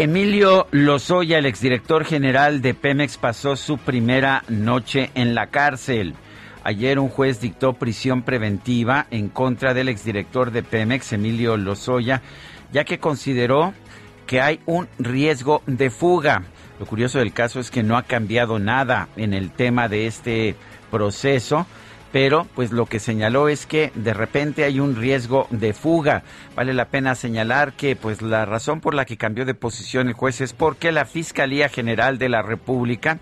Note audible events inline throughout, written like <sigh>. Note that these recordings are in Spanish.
Emilio Lozoya, el exdirector general de Pemex, pasó su primera noche en la cárcel. Ayer un juez dictó prisión preventiva en contra del exdirector de Pemex, Emilio Lozoya, ya que consideró que hay un riesgo de fuga. Lo curioso del caso es que no ha cambiado nada en el tema de este proceso pero pues lo que señaló es que de repente hay un riesgo de fuga. Vale la pena señalar que pues la razón por la que cambió de posición el juez es porque la Fiscalía General de la República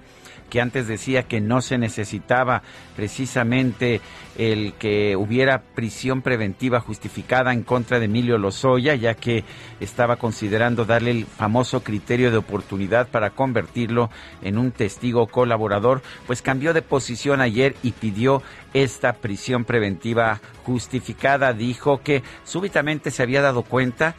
que antes decía que no se necesitaba precisamente el que hubiera prisión preventiva justificada en contra de Emilio Lozoya, ya que estaba considerando darle el famoso criterio de oportunidad para convertirlo en un testigo colaborador, pues cambió de posición ayer y pidió esta prisión preventiva justificada. Dijo que súbitamente se había dado cuenta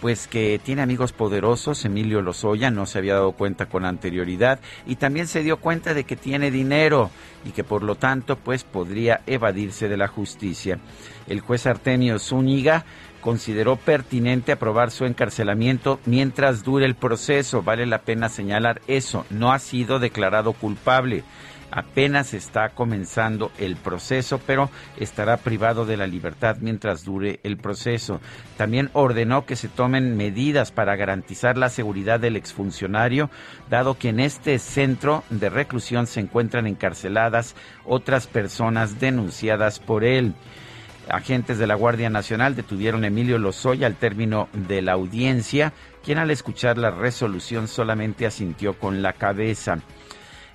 pues que tiene amigos poderosos, Emilio Lozoya no se había dado cuenta con anterioridad y también se dio cuenta de que tiene dinero y que por lo tanto pues podría evadirse de la justicia. El juez Artemio Zúñiga consideró pertinente aprobar su encarcelamiento mientras dure el proceso. Vale la pena señalar eso, no ha sido declarado culpable apenas está comenzando el proceso, pero estará privado de la libertad mientras dure el proceso. También ordenó que se tomen medidas para garantizar la seguridad del exfuncionario, dado que en este centro de reclusión se encuentran encarceladas otras personas denunciadas por él. Agentes de la Guardia Nacional detuvieron a Emilio Lozoya al término de la audiencia, quien al escuchar la resolución solamente asintió con la cabeza.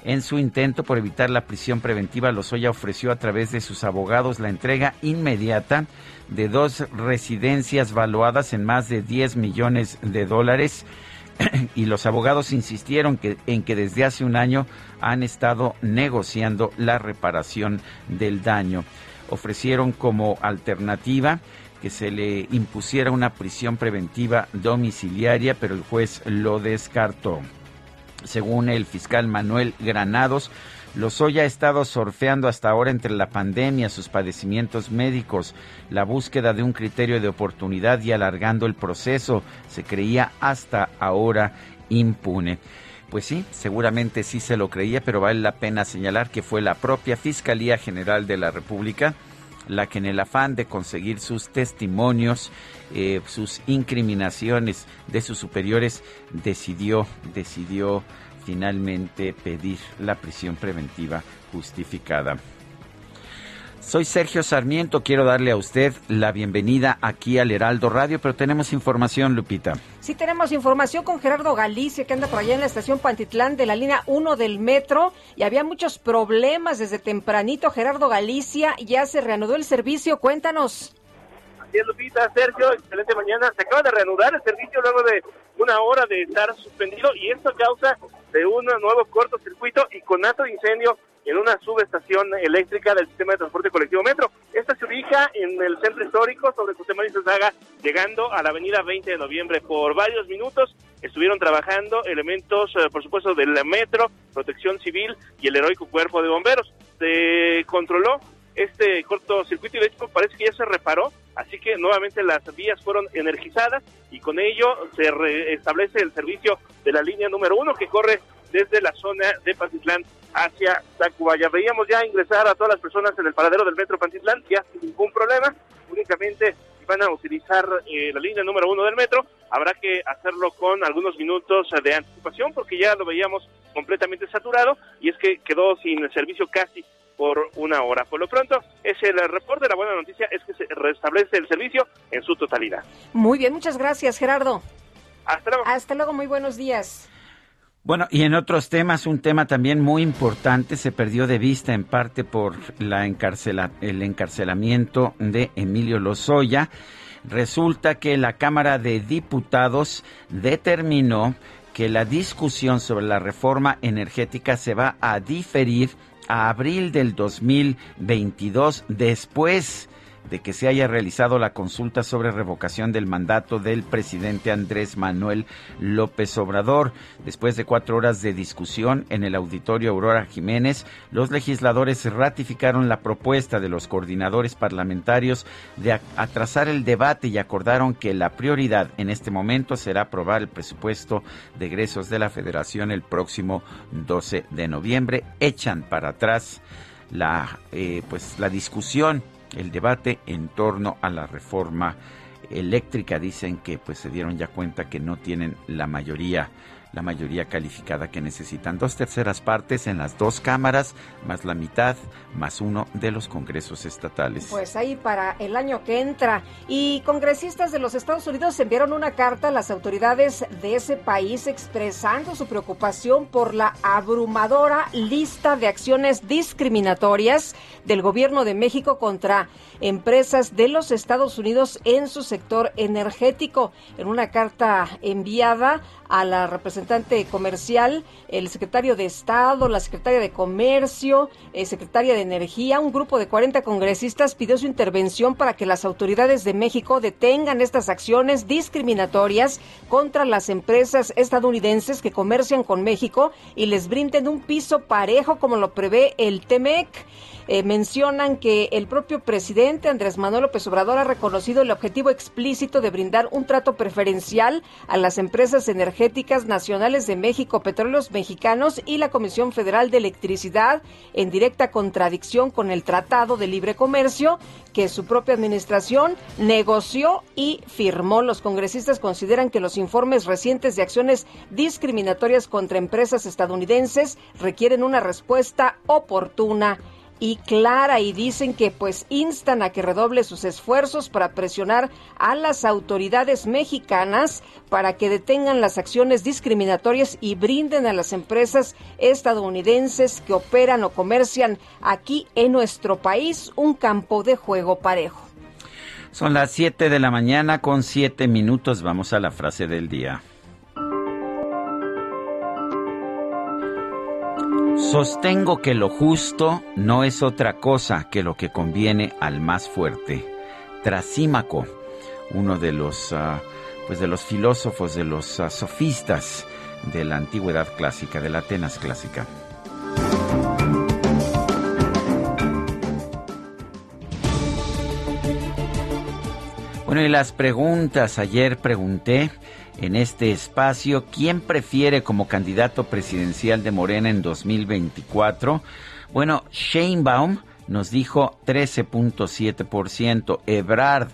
En su intento por evitar la prisión preventiva, Lozoya ofreció a través de sus abogados la entrega inmediata de dos residencias valuadas en más de 10 millones de dólares <clears throat> y los abogados insistieron en que desde hace un año han estado negociando la reparación del daño. Ofrecieron como alternativa que se le impusiera una prisión preventiva domiciliaria, pero el juez lo descartó. Según el fiscal Manuel Granados, Lozoya ha estado sorfeando hasta ahora entre la pandemia, sus padecimientos médicos, la búsqueda de un criterio de oportunidad y alargando el proceso. Se creía hasta ahora impune. Pues sí, seguramente sí se lo creía, pero vale la pena señalar que fue la propia Fiscalía General de la República la que en el afán de conseguir sus testimonios, eh, sus incriminaciones de sus superiores, decidió, decidió finalmente pedir la prisión preventiva justificada. Soy Sergio Sarmiento, quiero darle a usted la bienvenida aquí al Heraldo Radio, pero tenemos información, Lupita. Sí, tenemos información con Gerardo Galicia, que anda por allá en la estación Pantitlán de la línea 1 del metro, y había muchos problemas desde tempranito. Gerardo Galicia, ya se reanudó el servicio, cuéntanos. Así Lupita, Sergio, excelente mañana. Se acaba de reanudar el servicio luego de una hora de estar suspendido, y esto causa de un nuevo cortocircuito y conato de incendio en una subestación eléctrica del sistema de transporte colectivo Metro. Esta se ubica en el centro histórico sobre José María Zaga, llegando a la avenida 20 de noviembre. Por varios minutos estuvieron trabajando elementos, eh, por supuesto, del Metro, Protección Civil y el heroico Cuerpo de Bomberos. Se controló este cortocircuito y parece que ya se reparó así que nuevamente las vías fueron energizadas y con ello se restablece el servicio de la línea número uno que corre desde la zona de Pantitlán hacia Tacubaya. Veíamos ya ingresar a todas las personas en el paradero del metro Pantitlán, ya sin ningún problema, únicamente van a utilizar eh, la línea número uno del metro, habrá que hacerlo con algunos minutos de anticipación porque ya lo veíamos completamente saturado y es que quedó sin servicio casi por una hora. Por lo pronto, es el reporte. La buena noticia es que se restablece el servicio en su totalidad. Muy bien, muchas gracias, Gerardo. Hasta luego. Hasta luego, muy buenos días. Bueno, y en otros temas, un tema también muy importante se perdió de vista en parte por la encarcela, el encarcelamiento de Emilio Lozoya. Resulta que la Cámara de Diputados determinó que la discusión sobre la reforma energética se va a diferir a abril del 2022 después de que se haya realizado la consulta sobre revocación del mandato del presidente Andrés Manuel López Obrador. Después de cuatro horas de discusión en el auditorio Aurora Jiménez, los legisladores ratificaron la propuesta de los coordinadores parlamentarios de atrasar el debate y acordaron que la prioridad en este momento será aprobar el presupuesto de egresos de la Federación el próximo 12 de noviembre. Echan para atrás la, eh, pues, la discusión el debate en torno a la reforma eléctrica. Dicen que pues se dieron ya cuenta que no tienen la mayoría la mayoría calificada que necesitan. Dos terceras partes en las dos cámaras, más la mitad, más uno de los congresos estatales. Pues ahí para el año que entra. Y congresistas de los Estados Unidos enviaron una carta a las autoridades de ese país expresando su preocupación por la abrumadora lista de acciones discriminatorias del gobierno de México contra empresas de los Estados Unidos en su sector energético. En una carta enviada a la representante comercial, el secretario de Estado, la secretaria de Comercio, el secretaria de Energía, un grupo de 40 congresistas pidió su intervención para que las autoridades de México detengan estas acciones discriminatorias contra las empresas estadounidenses que comercian con México y les brinden un piso parejo como lo prevé el TEMEC. Eh, mencionan que el propio presidente Andrés Manuel López Obrador ha reconocido el objetivo explícito de brindar un trato preferencial a las empresas energéticas nacionales de México, Petróleos Mexicanos y la Comisión Federal de Electricidad en directa contradicción con el Tratado de Libre Comercio que su propia administración negoció y firmó. Los congresistas consideran que los informes recientes de acciones discriminatorias contra empresas estadounidenses requieren una respuesta oportuna y clara y dicen que pues instan a que redoble sus esfuerzos para presionar a las autoridades mexicanas para que detengan las acciones discriminatorias y brinden a las empresas estadounidenses que operan o comercian aquí en nuestro país un campo de juego parejo. Son las 7 de la mañana con 7 minutos. Vamos a la frase del día. Sostengo que lo justo no es otra cosa que lo que conviene al más fuerte. Trasímaco, uno de los, ah, pues de los filósofos, de los ah, sofistas de la antigüedad clásica, de la Atenas clásica. Bueno, y las preguntas, ayer pregunté en este espacio. ¿Quién prefiere como candidato presidencial de Morena en 2024? Bueno, Sheinbaum nos dijo 13.7%, Ebrard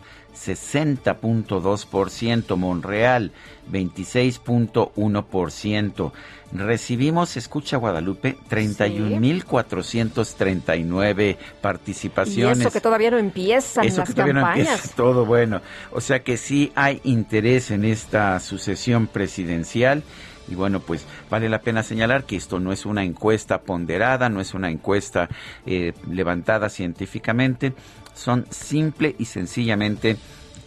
60.2%, Monreal 26.1%. Recibimos, escucha Guadalupe, 31.439 participaciones. Y eso que todavía no empiezan eso las que todavía campañas. No empieza, todo bueno. O sea que sí hay interés en esta sucesión presidencial. Y bueno, pues vale la pena señalar que esto no es una encuesta ponderada, no es una encuesta eh, levantada científicamente, son simple y sencillamente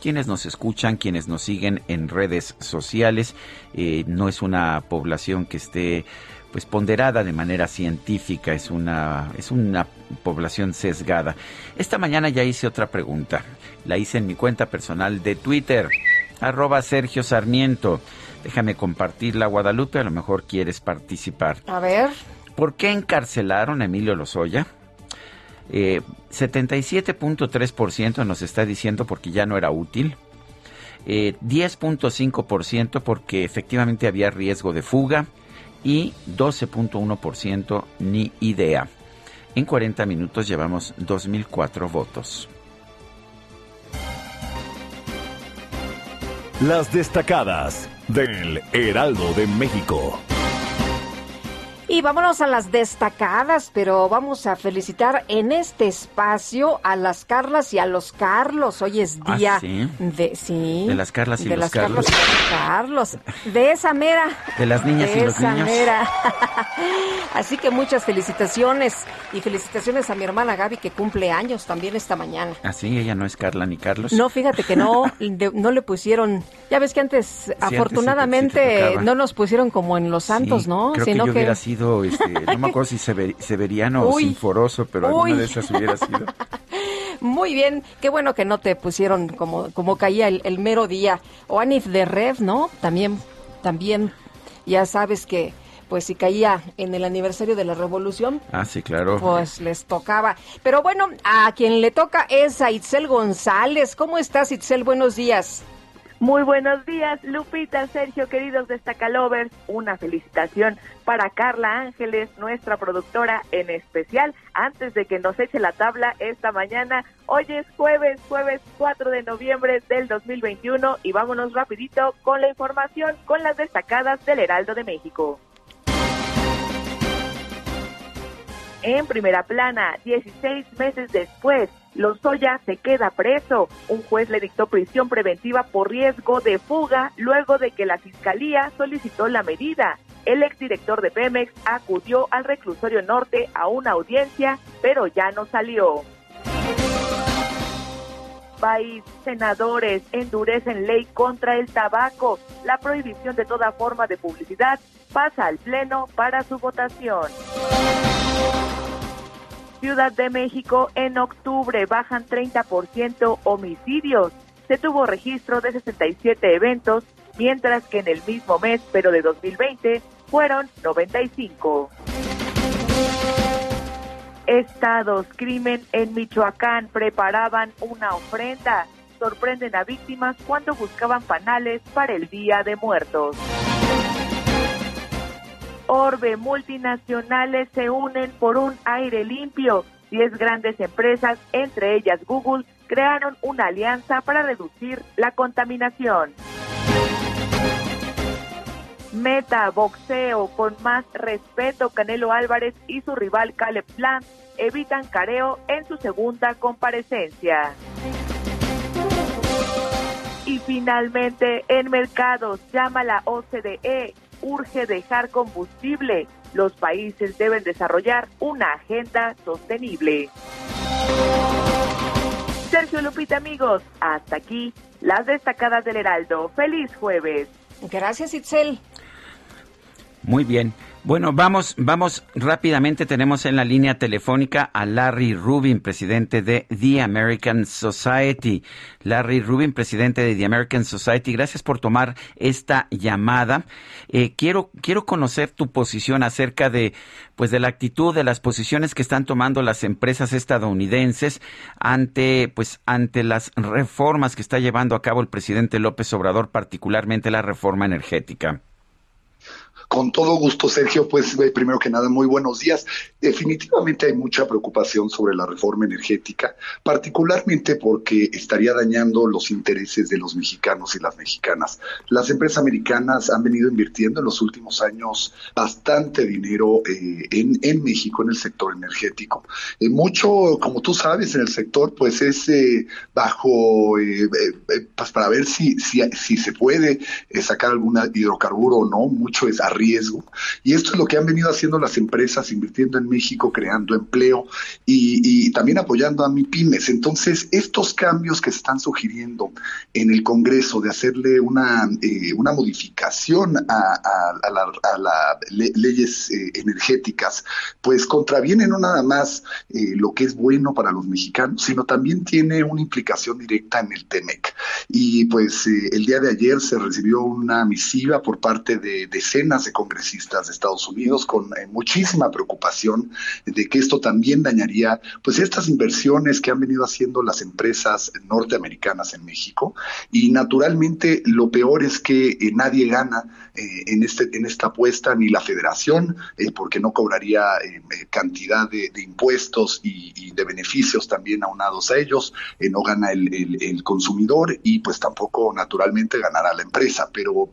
quienes nos escuchan, quienes nos siguen en redes sociales. Eh, no es una población que esté pues ponderada de manera científica, es una, es una población sesgada. Esta mañana ya hice otra pregunta, la hice en mi cuenta personal de Twitter, arroba Sergio Sarmiento. Déjame compartirla, Guadalupe, a lo mejor quieres participar. A ver. ¿Por qué encarcelaron a Emilio Lozoya? Eh, 77.3% nos está diciendo porque ya no era útil. 10.5% eh, porque efectivamente había riesgo de fuga y 12.1% ni idea. En 40 minutos llevamos 2.004 votos. Las destacadas del Heraldo de México. Y vámonos a las destacadas, pero vamos a felicitar en este espacio a las Carlas y a los Carlos. Hoy es ah, día de sí, de las Carlas y de los las Carlos. Carlos, de esa mera, de las niñas y los niños. Mera. <laughs> Así que muchas felicitaciones y felicitaciones a mi hermana Gaby que cumple años también esta mañana. Así, ah, ella no es Carla ni Carlos. No, fíjate que no, no le pusieron. Ya ves que antes, afortunadamente, no nos pusieron como en los Santos, ¿no? Creo Sino que, yo sido, este, no me acuerdo si Severiano o Sinforoso, pero alguna de esas hubiera sido. Muy bien, qué bueno que no te pusieron como, como caía el, mero día. O Anif de Rev, ¿no? También, también, ya sabes que pues si caía en el aniversario de la revolución. Ah, sí, claro. Pues les tocaba. Pero bueno, a quien le toca es a Itzel González. ¿Cómo estás, Itzel? Buenos días. Muy buenos días, Lupita, Sergio, queridos Destacalovers. Una felicitación para Carla Ángeles, nuestra productora en especial, antes de que nos eche la tabla esta mañana. Hoy es jueves, jueves 4 de noviembre del 2021 y vámonos rapidito con la información con las destacadas del Heraldo de México. En primera plana, 16 meses después, Lozoya se queda preso. Un juez le dictó prisión preventiva por riesgo de fuga luego de que la fiscalía solicitó la medida. El exdirector de Pemex acudió al reclusorio norte a una audiencia, pero ya no salió. País, senadores endurecen ley contra el tabaco. La prohibición de toda forma de publicidad pasa al Pleno para su votación. Ciudad de México en octubre bajan 30% homicidios. Se tuvo registro de 67 eventos, mientras que en el mismo mes, pero de 2020, fueron 95. Estados, crimen en Michoacán, preparaban una ofrenda. Sorprenden a víctimas cuando buscaban panales para el Día de Muertos. Orbe, multinacionales se unen por un aire limpio. Diez grandes empresas, entre ellas Google, crearon una alianza para reducir la contaminación. Meta, boxeo, con más respeto, Canelo Álvarez y su rival Caleb Plant evitan careo en su segunda comparecencia. Y finalmente, en mercados, llama la OCDE urge dejar combustible. Los países deben desarrollar una agenda sostenible. Sergio Lupita, amigos, hasta aquí las destacadas del Heraldo. Feliz jueves. Gracias, Itzel. Muy bien. Bueno, vamos, vamos rápidamente. Tenemos en la línea telefónica a Larry Rubin, presidente de The American Society. Larry Rubin, presidente de The American Society, gracias por tomar esta llamada. Eh, quiero, quiero conocer tu posición acerca de, pues, de la actitud, de las posiciones que están tomando las empresas estadounidenses ante, pues, ante las reformas que está llevando a cabo el presidente López Obrador, particularmente la reforma energética. Con todo gusto, Sergio. Pues eh, primero que nada, muy buenos días. Definitivamente hay mucha preocupación sobre la reforma energética, particularmente porque estaría dañando los intereses de los mexicanos y las mexicanas. Las empresas americanas han venido invirtiendo en los últimos años bastante dinero eh, en, en, México en el sector energético. Eh, mucho, como tú sabes, en el sector, pues es bajo, pues para ver si, si, si se puede sacar algún hidrocarburo o no, mucho es riesgo. Y esto es lo que han venido haciendo las empresas, invirtiendo en México, creando empleo y, también apoyando a mi pymes. Entonces, estos cambios que se están sugiriendo en el Congreso de hacerle una, eh, una modificación a, las leyes eh, energéticas, pues contravienen no nada más eh, lo que es bueno para los mexicanos, sino también tiene una implicación directa en el TEMEC. Y pues el día de ayer se recibió una misiva por parte de decenas de congresistas de Estados Unidos con eh, muchísima preocupación de que esto también dañaría pues estas inversiones que han venido haciendo las empresas norteamericanas en México. Y naturalmente lo peor es que eh, nadie gana en este en esta apuesta ni la Federación porque no cobraría cantidad de, impuestos y, de beneficios también aunados a ellos no gana el, el consumidor y pues tampoco naturalmente ganará la empresa. Pero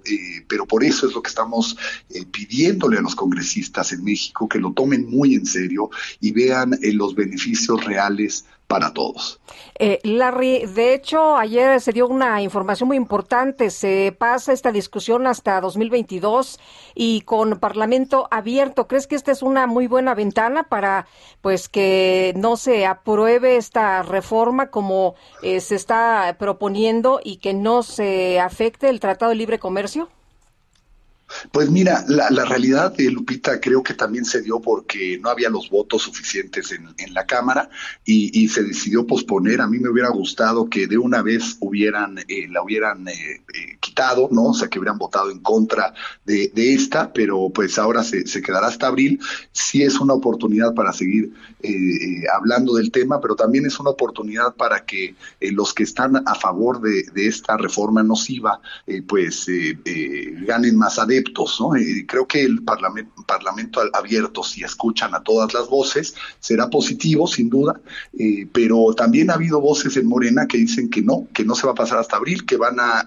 pero por eso es lo que estamos eh, pidiéndole a los congresistas en México que lo tomen muy en serio y vean eh, los beneficios reales para todos. Eh, Larry, de hecho, ayer se dio una información muy importante. Se pasa esta discusión hasta 2022 y con Parlamento abierto. ¿Crees que esta es una muy buena ventana para, pues, que no se apruebe esta reforma como se está proponiendo y que no se afecte el Tratado de Libre Comercio? Pues mira, la, realidad de Lupita creo que también se dio porque no había los votos suficientes en, la Cámara y, se decidió posponer. A mí me hubiera gustado que de una vez hubieran eh, la hubieran eh, eh, quitado, ¿no? O sea, que hubieran votado en contra de, esta, pero pues ahora se, quedará hasta abril. Sí es una oportunidad para seguir hablando del tema, pero también es una oportunidad para que los que están a favor de, de esta reforma nociva, pues ganen más adeptos creo que el parlamento, parlamento abierto, si escuchan a todas las voces, será positivo, sin duda, eh, pero también ha habido voces en Morena que dicen que no, que no se va a pasar hasta abril, que van a,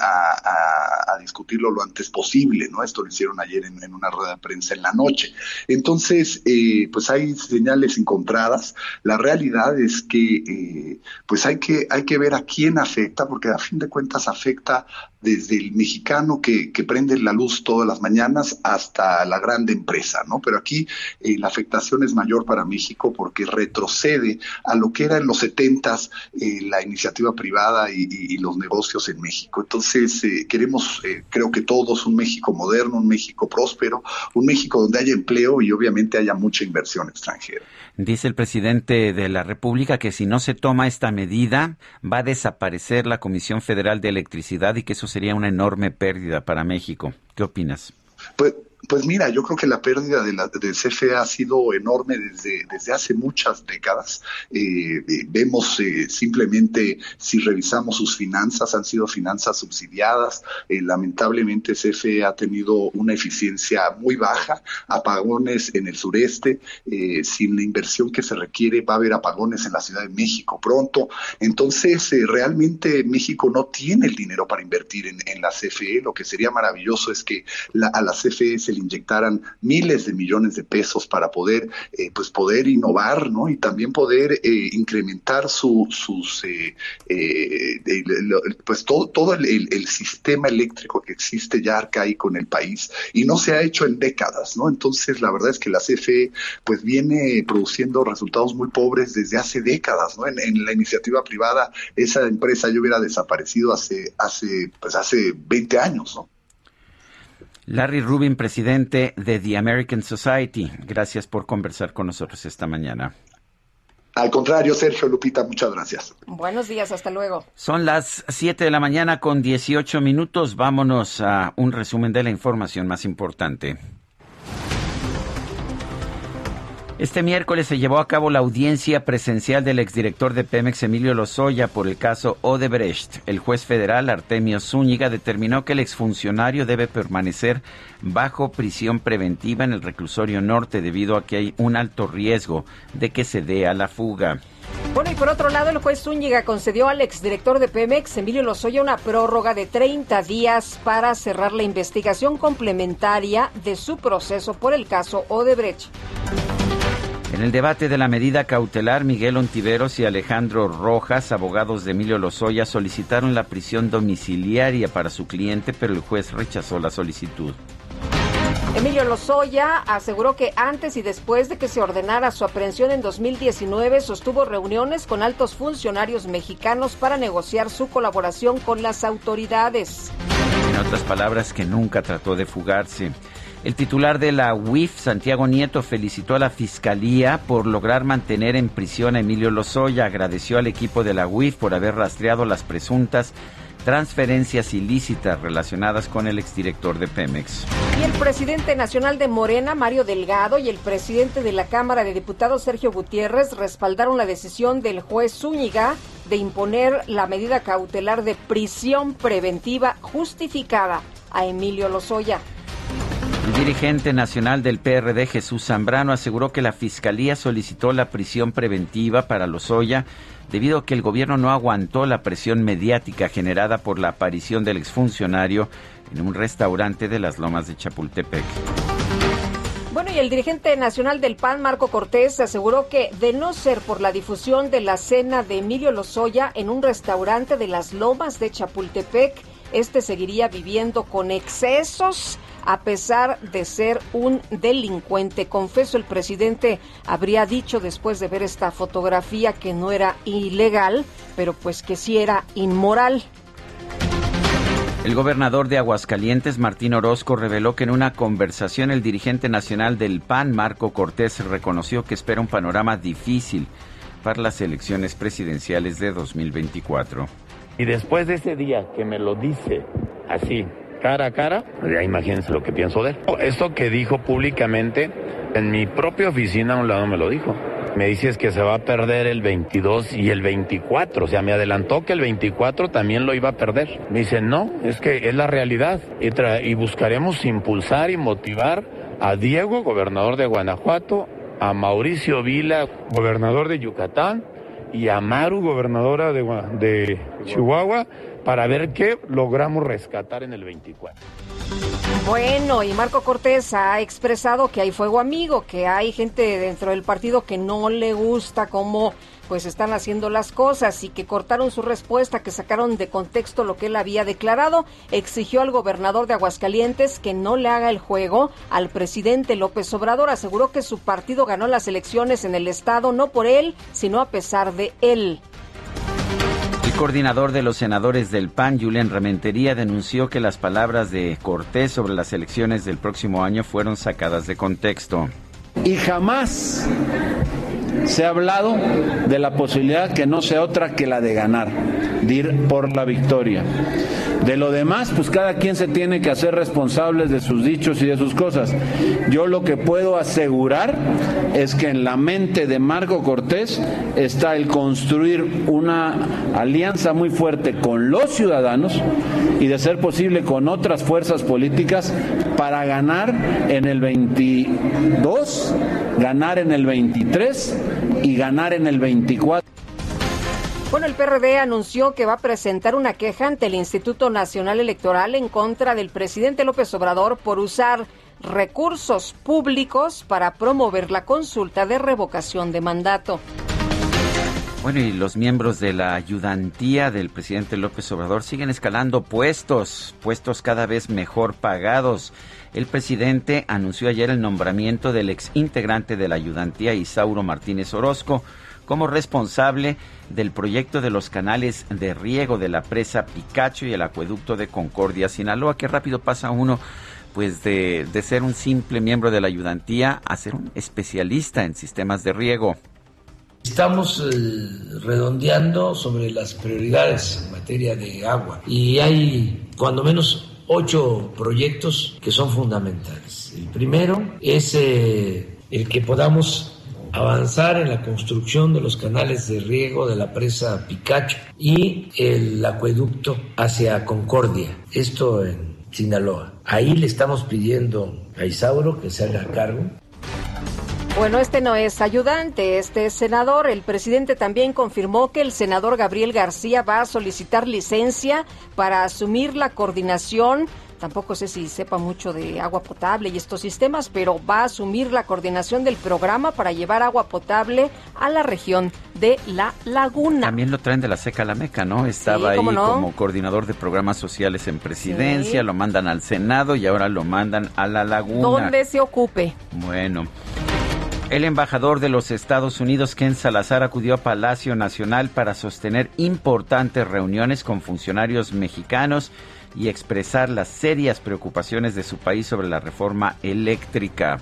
discutirlo lo antes posible, ¿no? Esto lo hicieron ayer en, una rueda de prensa en la noche. Entonces, eh, pues hay señales encontradas. La realidad es que, eh, pues hay que, hay que ver a quién afecta, porque a fin de cuentas afecta desde el mexicano que, que prende la luz todas las mañanas hasta la grande empresa, ¿no? Pero aquí eh, la afectación es mayor para México porque retrocede a lo que era en los setentas eh, la iniciativa privada y, los negocios en México. Entonces eh, queremos, creo que todos, un México moderno, un México próspero, un México donde haya empleo y obviamente haya mucha inversión extranjera. Dice el presidente de la República que si no se toma esta medida va a desaparecer la Comisión Federal de Electricidad y que eso sería una enorme pérdida para México. ¿Qué opinas? Pues pues mira, yo creo que la pérdida de la, del CFE ha sido enorme desde, desde hace muchas décadas. Eh, eh, vemos eh, simplemente, si revisamos sus finanzas, han sido finanzas subsidiadas. lamentablemente, CFE ha tenido una eficiencia muy baja, apagones en el sureste. sin la inversión que se requiere, va a haber apagones en la Ciudad de México pronto. Entonces, realmente México no tiene el dinero para invertir en, en, la CFE. Lo que sería maravilloso es que la, a la CFE se inyectaran miles de millones de pesos para poder, eh, pues poder innovar, ¿no? Y también poder eh, incrementar su, sus, eh, pues todo, todo el, sistema eléctrico que existe ya arcaico en el país y no se ha hecho en décadas, ¿no? Entonces, la verdad es que la CFE, pues viene produciendo resultados muy pobres desde hace décadas, ¿no? En, en la iniciativa privada, esa empresa ya hubiera desaparecido hace, hace, pues hace 20 años, ¿no? Larry Rubin, presidente de The American Society, gracias por conversar con nosotros esta mañana. Al contrario, Sergio Lupita, muchas gracias. Buenos días, hasta luego. Son las 7 de la mañana con 18 minutos. Vámonos a un resumen de la información más importante. Este miércoles se llevó a cabo la audiencia presencial del exdirector de Pemex, Emilio Lozoya, por el caso Odebrecht. El juez federal, Artemio Zúñiga, determinó que el exfuncionario debe permanecer bajo prisión preventiva en el reclusorio norte debido a que hay un alto riesgo de que se dé a la fuga. Bueno, y por otro lado, el juez Zúñiga concedió al exdirector de Pemex, Emilio Lozoya, una prórroga de 30 días para cerrar la investigación complementaria de su proceso por el caso Odebrecht. En el debate de la medida cautelar, Miguel Ontiveros y Alejandro Rojas, abogados de Emilio Lozoya, solicitaron la prisión domiciliaria para su cliente, pero el juez rechazó la solicitud. Emilio Lozoya aseguró que antes y después de que se ordenara su aprehensión en 2019 sostuvo reuniones con altos funcionarios mexicanos para negociar su colaboración con las autoridades. En otras palabras, que nunca trató de fugarse. El titular de la UIF, Santiago Nieto, felicitó a la Fiscalía por lograr mantener en prisión a Emilio Lozoya. Agradeció al equipo de la UIF por haber rastreado las presuntas transferencias ilícitas relacionadas con el exdirector de Pemex. Y el presidente nacional de Morena, Mario Delgado, y el presidente de la Cámara de Diputados, Sergio Gutiérrez, respaldaron la decisión del juez Zúñiga de imponer la medida cautelar de prisión preventiva justificada a Emilio Lozoya. El dirigente nacional del PRD, Jesús Zambrano, aseguró que la Fiscalía solicitó la prisión preventiva para Lozoya debido a que el gobierno no aguantó la presión mediática generada por la aparición del exfuncionario en un restaurante de las Lomas de Chapultepec. Bueno, y el dirigente nacional del PAN, Marco Cortés, aseguró que de no ser por la difusión de la cena de Emilio Lozoya en un restaurante de las Lomas de Chapultepec, este seguiría viviendo con excesos a pesar de ser un delincuente. Confeso, el presidente habría dicho después de ver esta fotografía que no era ilegal, pero pues que sí era inmoral. El gobernador de Aguascalientes, Martín Orozco, reveló que en una conversación el dirigente nacional del PAN, Marco Cortés, reconoció que espera un panorama difícil para las elecciones presidenciales de 2024. Y después de ese día que me lo dice así, cara a cara, ya imagínense lo que pienso de él. Esto que dijo públicamente, en mi propia oficina a un lado me lo dijo. Me dices que se va a perder el 22 y el 24. O sea, me adelantó que el 24 también lo iba a perder. Me dice, no, es que es la realidad. Y, y buscaremos impulsar y motivar a Diego, gobernador de Guanajuato, a Mauricio Vila, gobernador de Yucatán, y a Maru, gobernadora de, de Chihuahua, para ver qué logramos rescatar en el 24. Bueno, y Marco Cortés ha expresado que hay fuego amigo, que hay gente dentro del partido que no le gusta cómo pues están haciendo las cosas y que cortaron su respuesta, que sacaron de contexto lo que él había declarado, exigió al gobernador de Aguascalientes que no le haga el juego al presidente López Obrador, aseguró que su partido ganó las elecciones en el estado no por él, sino a pesar de él. Coordinador de los senadores del PAN, Julián Rementería, denunció que las palabras de Cortés sobre las elecciones del próximo año fueron sacadas de contexto. Y jamás se ha hablado de la posibilidad que no sea otra que la de ganar, de ir por la victoria. De lo demás, pues cada quien se tiene que hacer responsables de sus dichos y de sus cosas. Yo lo que puedo asegurar es que en la mente de Marco Cortés está el construir una alianza muy fuerte con los ciudadanos y de ser posible con otras fuerzas políticas para ganar en el 22, ganar en el 23 y ganar en el 24. Bueno, el PRD anunció que va a presentar una queja ante el Instituto Nacional Electoral en contra del presidente López Obrador por usar recursos públicos para promover la consulta de revocación de mandato. Bueno, y los miembros de la ayudantía del presidente López Obrador siguen escalando puestos, puestos cada vez mejor pagados. El presidente anunció ayer el nombramiento del ex integrante de la ayudantía, Isauro Martínez Orozco, como responsable del proyecto de los canales de riego de la presa Picacho y el acueducto de Concordia, Sinaloa. Qué rápido pasa uno pues de, ser un simple miembro de la ayudantía a ser un especialista en sistemas de riego. Estamos eh, redondeando sobre las prioridades en materia de agua y hay cuando menos ocho proyectos que son fundamentales. El primero es eh, el que podamos avanzar en la construcción de los canales de riego de la presa Picacho y el acueducto hacia Concordia, esto en Sinaloa. Ahí le estamos pidiendo a Isauro que se haga cargo. Bueno, este no es ayudante, este es senador. El presidente también confirmó que el senador Gabriel García va a solicitar licencia para asumir la coordinación tampoco sé si sepa mucho de agua potable y estos sistemas, pero va a asumir la coordinación del programa para llevar agua potable a la región de La Laguna. También lo traen de la Seca la Meca, ¿no? Estaba ahí como coordinador de programas sociales en presidencia, lo mandan al Senado y ahora lo mandan a La Laguna. Donde se ocupe. Bueno. El embajador de los Estados Unidos, Ken Salazar, acudió a Palacio Nacional para sostener importantes reuniones con funcionarios mexicanos y expresar las serias preocupaciones de su país sobre la reforma eléctrica.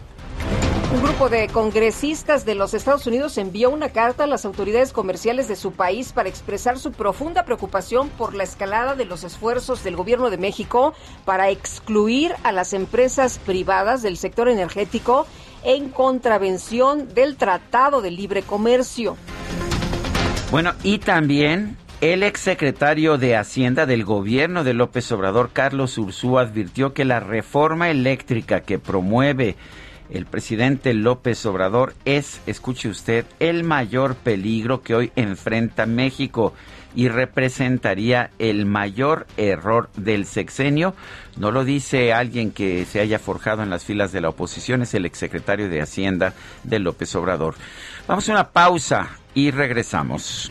Un grupo de congresistas de los Estados Unidos envió una carta a las autoridades comerciales de su país para expresar su profunda preocupación por la escalada de los esfuerzos del gobierno de México para excluir a las empresas privadas del sector energético en contravención del Tratado de Libre Comercio. Bueno, y también el exsecretario de Hacienda del gobierno de López Obrador, Carlos Ursúa, advirtió que la reforma eléctrica que promueve el presidente López Obrador es, escuche usted, el mayor peligro que hoy enfrenta México y representaría el mayor error del sexenio. No lo dice alguien que se haya forjado en las filas de la oposición, es el exsecretario de Hacienda de López Obrador. Vamos a una pausa y regresamos.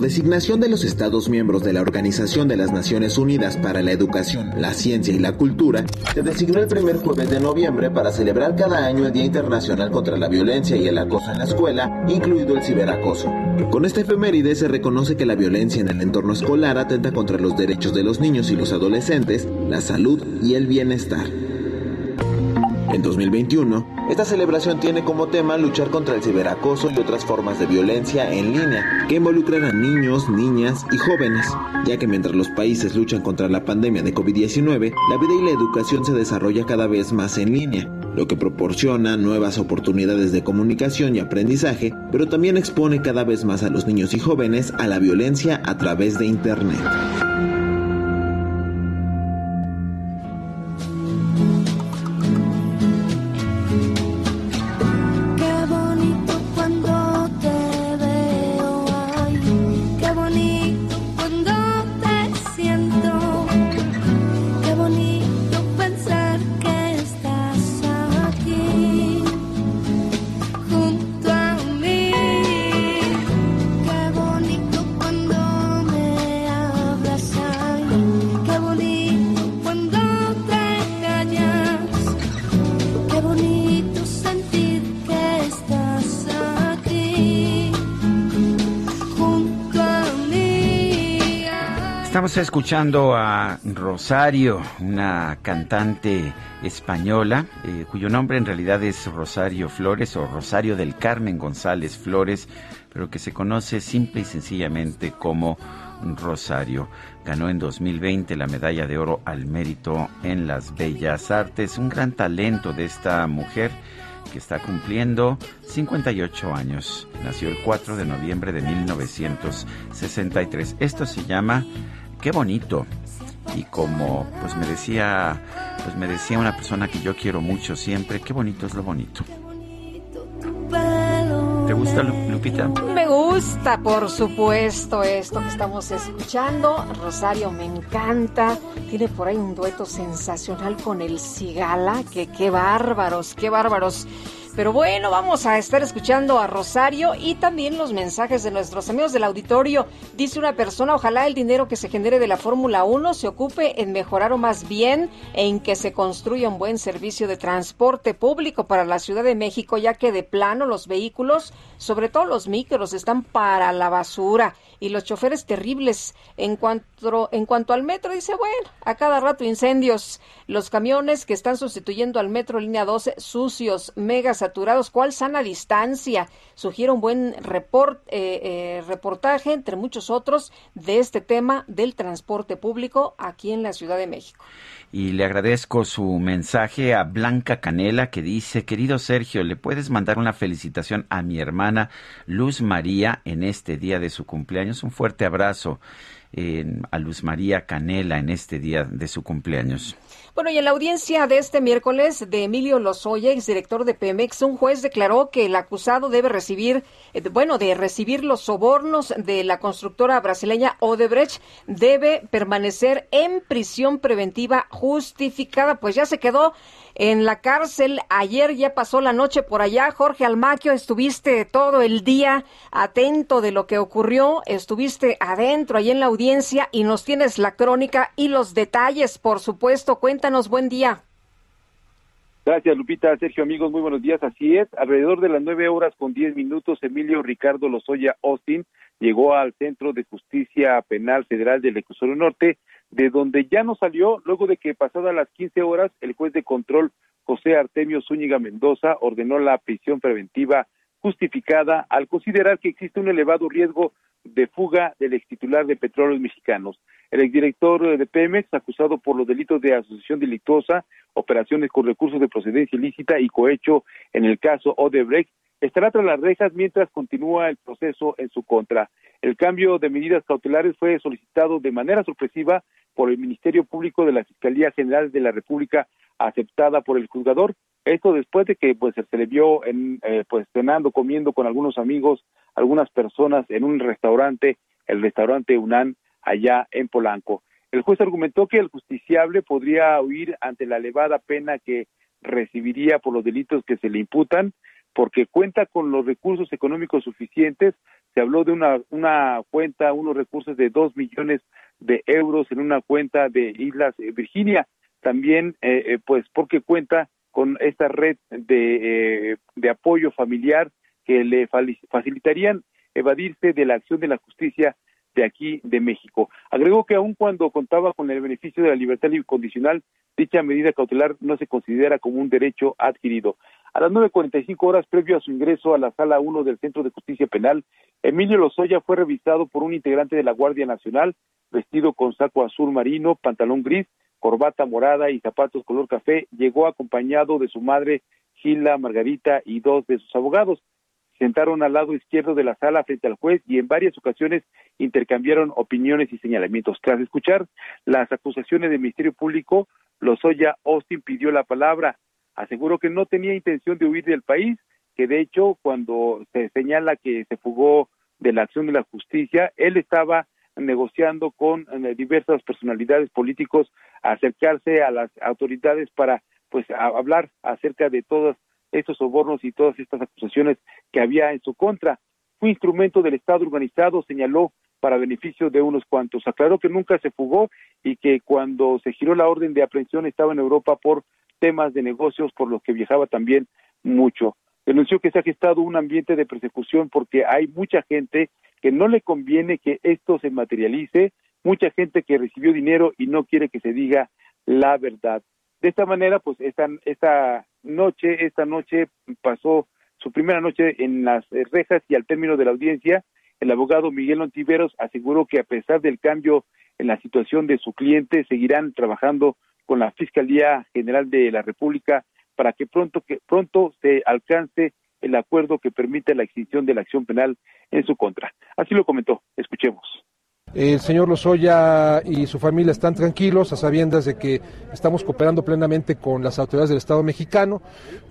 Designación de los Estados miembros de la Organización de las Naciones Unidas para la Educación, la Ciencia y la Cultura, se designó el primer jueves de noviembre para celebrar cada año el Día Internacional contra la Violencia y el Acoso en la Escuela, incluido el ciberacoso. Con esta efeméride se reconoce que la violencia en el entorno escolar atenta contra los derechos de los niños y los adolescentes, la salud y el bienestar. En 2021, esta celebración tiene como tema luchar contra el ciberacoso y otras formas de violencia en línea que involucran a niños, niñas y jóvenes, ya que mientras los países luchan contra la pandemia de COVID-19, la vida y la educación se desarrolla cada vez más en línea, lo que proporciona nuevas oportunidades de comunicación y aprendizaje, pero también expone cada vez más a los niños y jóvenes a la violencia a través de Internet. Estamos escuchando a Rosario, una cantante española, eh, cuyo nombre en realidad es Rosario Flores o Rosario del Carmen González Flores, pero que se conoce simple y sencillamente como Rosario. Ganó en 2020 la medalla de oro al mérito en las bellas artes. Un gran talento de esta mujer que está cumpliendo 58 años. Nació el 4 de noviembre de 1963. Esto se llama Qué bonito. Y como pues me decía, pues me decía una persona que yo quiero mucho siempre, qué bonito es lo bonito. ¿Te gusta Lu- Lupita? Me gusta, por supuesto, esto que estamos escuchando. Rosario me encanta. Tiene por ahí un dueto sensacional con el Cigala. Que qué bárbaros, qué bárbaros. Pero bueno, vamos a estar escuchando a Rosario y también los mensajes de nuestros amigos del auditorio. Dice una persona, ojalá el dinero que se genere de la Fórmula 1 se ocupe en mejorar o más bien en que se construya un buen servicio de transporte público para la Ciudad de México, ya que de plano los vehículos, sobre todo los micros, están para la basura. Y los choferes terribles. En cuanto, en cuanto al metro, dice, bueno, a cada rato incendios. Los camiones que están sustituyendo al metro línea 12, sucios, mega saturados. ¿Cuál sana distancia? Sugiere un buen report, eh, eh, reportaje, entre muchos otros, de este tema del transporte público aquí en la Ciudad de México. Y le agradezco su mensaje a Blanca Canela que dice, querido Sergio, ¿le puedes mandar una felicitación a mi hermana Luz María en este día de su cumpleaños? Un fuerte abrazo eh, a Luz María Canela en este día de su cumpleaños. Bueno, y en la audiencia de este miércoles de Emilio Lozoya, exdirector de Pemex, un juez declaró que el acusado debe recibir, eh, bueno, de recibir los sobornos de la constructora brasileña Odebrecht, debe permanecer en prisión preventiva justificada. Pues ya se quedó en la cárcel. Ayer ya pasó la noche por allá. Jorge Almaquio, estuviste todo el día atento de lo que ocurrió. Estuviste adentro, ahí en la audiencia, y nos tienes la crónica y los detalles, por supuesto. Cuéntanos, buen día. Gracias, Lupita. Sergio, amigos, muy buenos días. Así es, alrededor de las nueve horas con diez minutos, Emilio Ricardo Lozoya Austin llegó al Centro de Justicia Penal Federal del Reclusorio Norte, de donde ya no salió luego de que pasadas las quince horas el juez de control José Artemio Zúñiga Mendoza ordenó la prisión preventiva justificada al considerar que existe un elevado riesgo de fuga del ex titular de Petróleos Mexicanos. El exdirector de Pemex, acusado por los delitos de asociación delictuosa, operaciones con recursos de procedencia ilícita y cohecho en el caso Odebrecht, estará tras las rejas mientras continúa el proceso en su contra. El cambio de medidas cautelares fue solicitado de manera sorpresiva por el Ministerio Público de la Fiscalía General de la República, aceptada por el juzgador. Esto después de que pues se le vio en eh, pues cenando, comiendo con algunos amigos, algunas personas en un restaurante, el restaurante UNAN allá en Polanco. El juez argumentó que el justiciable podría huir ante la elevada pena que recibiría por los delitos que se le imputan, porque cuenta con los recursos económicos suficientes. Se habló de una, una cuenta, unos recursos de dos millones de euros en una cuenta de Islas eh, Virginia. También, eh, eh, pues, porque cuenta con esta red de, de apoyo familiar que le facilitarían evadirse de la acción de la justicia de aquí de México. Agregó que aun cuando contaba con el beneficio de la libertad incondicional, dicha medida cautelar no se considera como un derecho adquirido. A las 9.45 horas previo a su ingreso a la sala 1 del Centro de Justicia Penal, Emilio Lozoya fue revisado por un integrante de la Guardia Nacional, vestido con saco azul marino, pantalón gris, corbata morada y zapatos color café. Llegó acompañado de su madre, Gila Margarita, y dos de sus abogados sentaron al lado izquierdo de la sala frente al juez y en varias ocasiones intercambiaron opiniones y señalamientos. Tras escuchar las acusaciones del Ministerio Público, Lozoya Austin pidió la palabra. Aseguró que no tenía intención de huir del país, que de hecho cuando se señala que se fugó de la acción de la justicia, él estaba negociando con eh, diversas personalidades políticos acercarse a las autoridades para pues hablar acerca de todas estos sobornos y todas estas acusaciones que había en su contra. Fue instrumento del Estado organizado, señaló, para beneficio de unos cuantos. Aclaró que nunca se fugó y que cuando se giró la orden de aprehensión estaba en Europa por temas de negocios, por los que viajaba también mucho. Denunció que se ha gestado un ambiente de persecución porque hay mucha gente que no le conviene que esto se materialice, mucha gente que recibió dinero y no quiere que se diga la verdad. De esta manera, pues esta, esta noche, esta noche pasó su primera noche en las rejas y al término de la audiencia, el abogado Miguel Ontiveros aseguró que a pesar del cambio en la situación de su cliente, seguirán trabajando con la Fiscalía General de la República para que pronto, que pronto se alcance el acuerdo que permite la extinción de la acción penal en su contra. Así lo comentó. Escuchemos. El señor Lozoya y su familia están tranquilos a sabiendas de que estamos cooperando plenamente con las autoridades del Estado mexicano,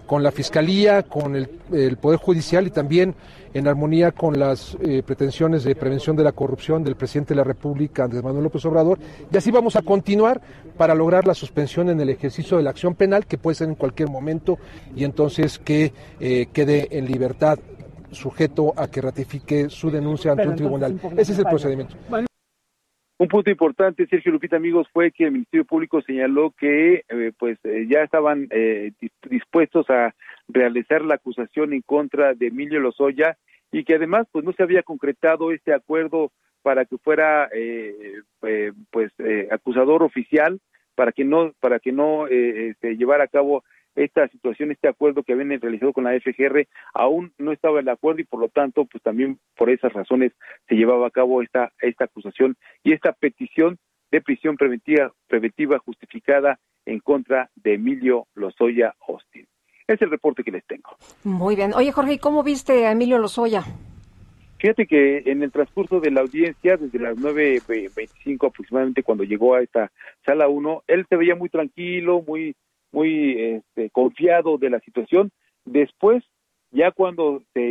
con la Fiscalía, con el, Poder Judicial y también en armonía con las eh, pretensiones de prevención de la corrupción del presidente de la República, Andrés Manuel López Obrador. Y así vamos a continuar para lograr la suspensión en el ejercicio de la acción penal, que puede ser en cualquier momento, y entonces que eh, quede en libertad sujeto a que ratifique su denuncia ante un tribunal. Ese es el procedimiento. Un punto importante, Sergio Lupita, amigos, fue que el Ministerio Público señaló que eh, pues eh, ya estaban eh, dispuestos a realizar la acusación en contra de Emilio Lozoya y que además pues no se había concretado este acuerdo para que fuera eh, eh, pues acusador oficial para que no para que no se llevara a cabo esta situación este acuerdo que habían realizado con la FGR aún no estaba el acuerdo y por lo tanto pues también por esas razones se llevaba a cabo esta esta acusación y esta petición de prisión preventiva preventiva justificada en contra de Emilio Lozoya Austin es el reporte que les tengo Muy bien. Oye, Jorge, ¿y cómo viste a Emilio Lozoya? Fíjate que en el transcurso de la audiencia, desde las 9.25 aproximadamente, cuando llegó a esta sala 1, él se veía muy tranquilo, muy, muy este, confiado de la situación. Después, ya cuando se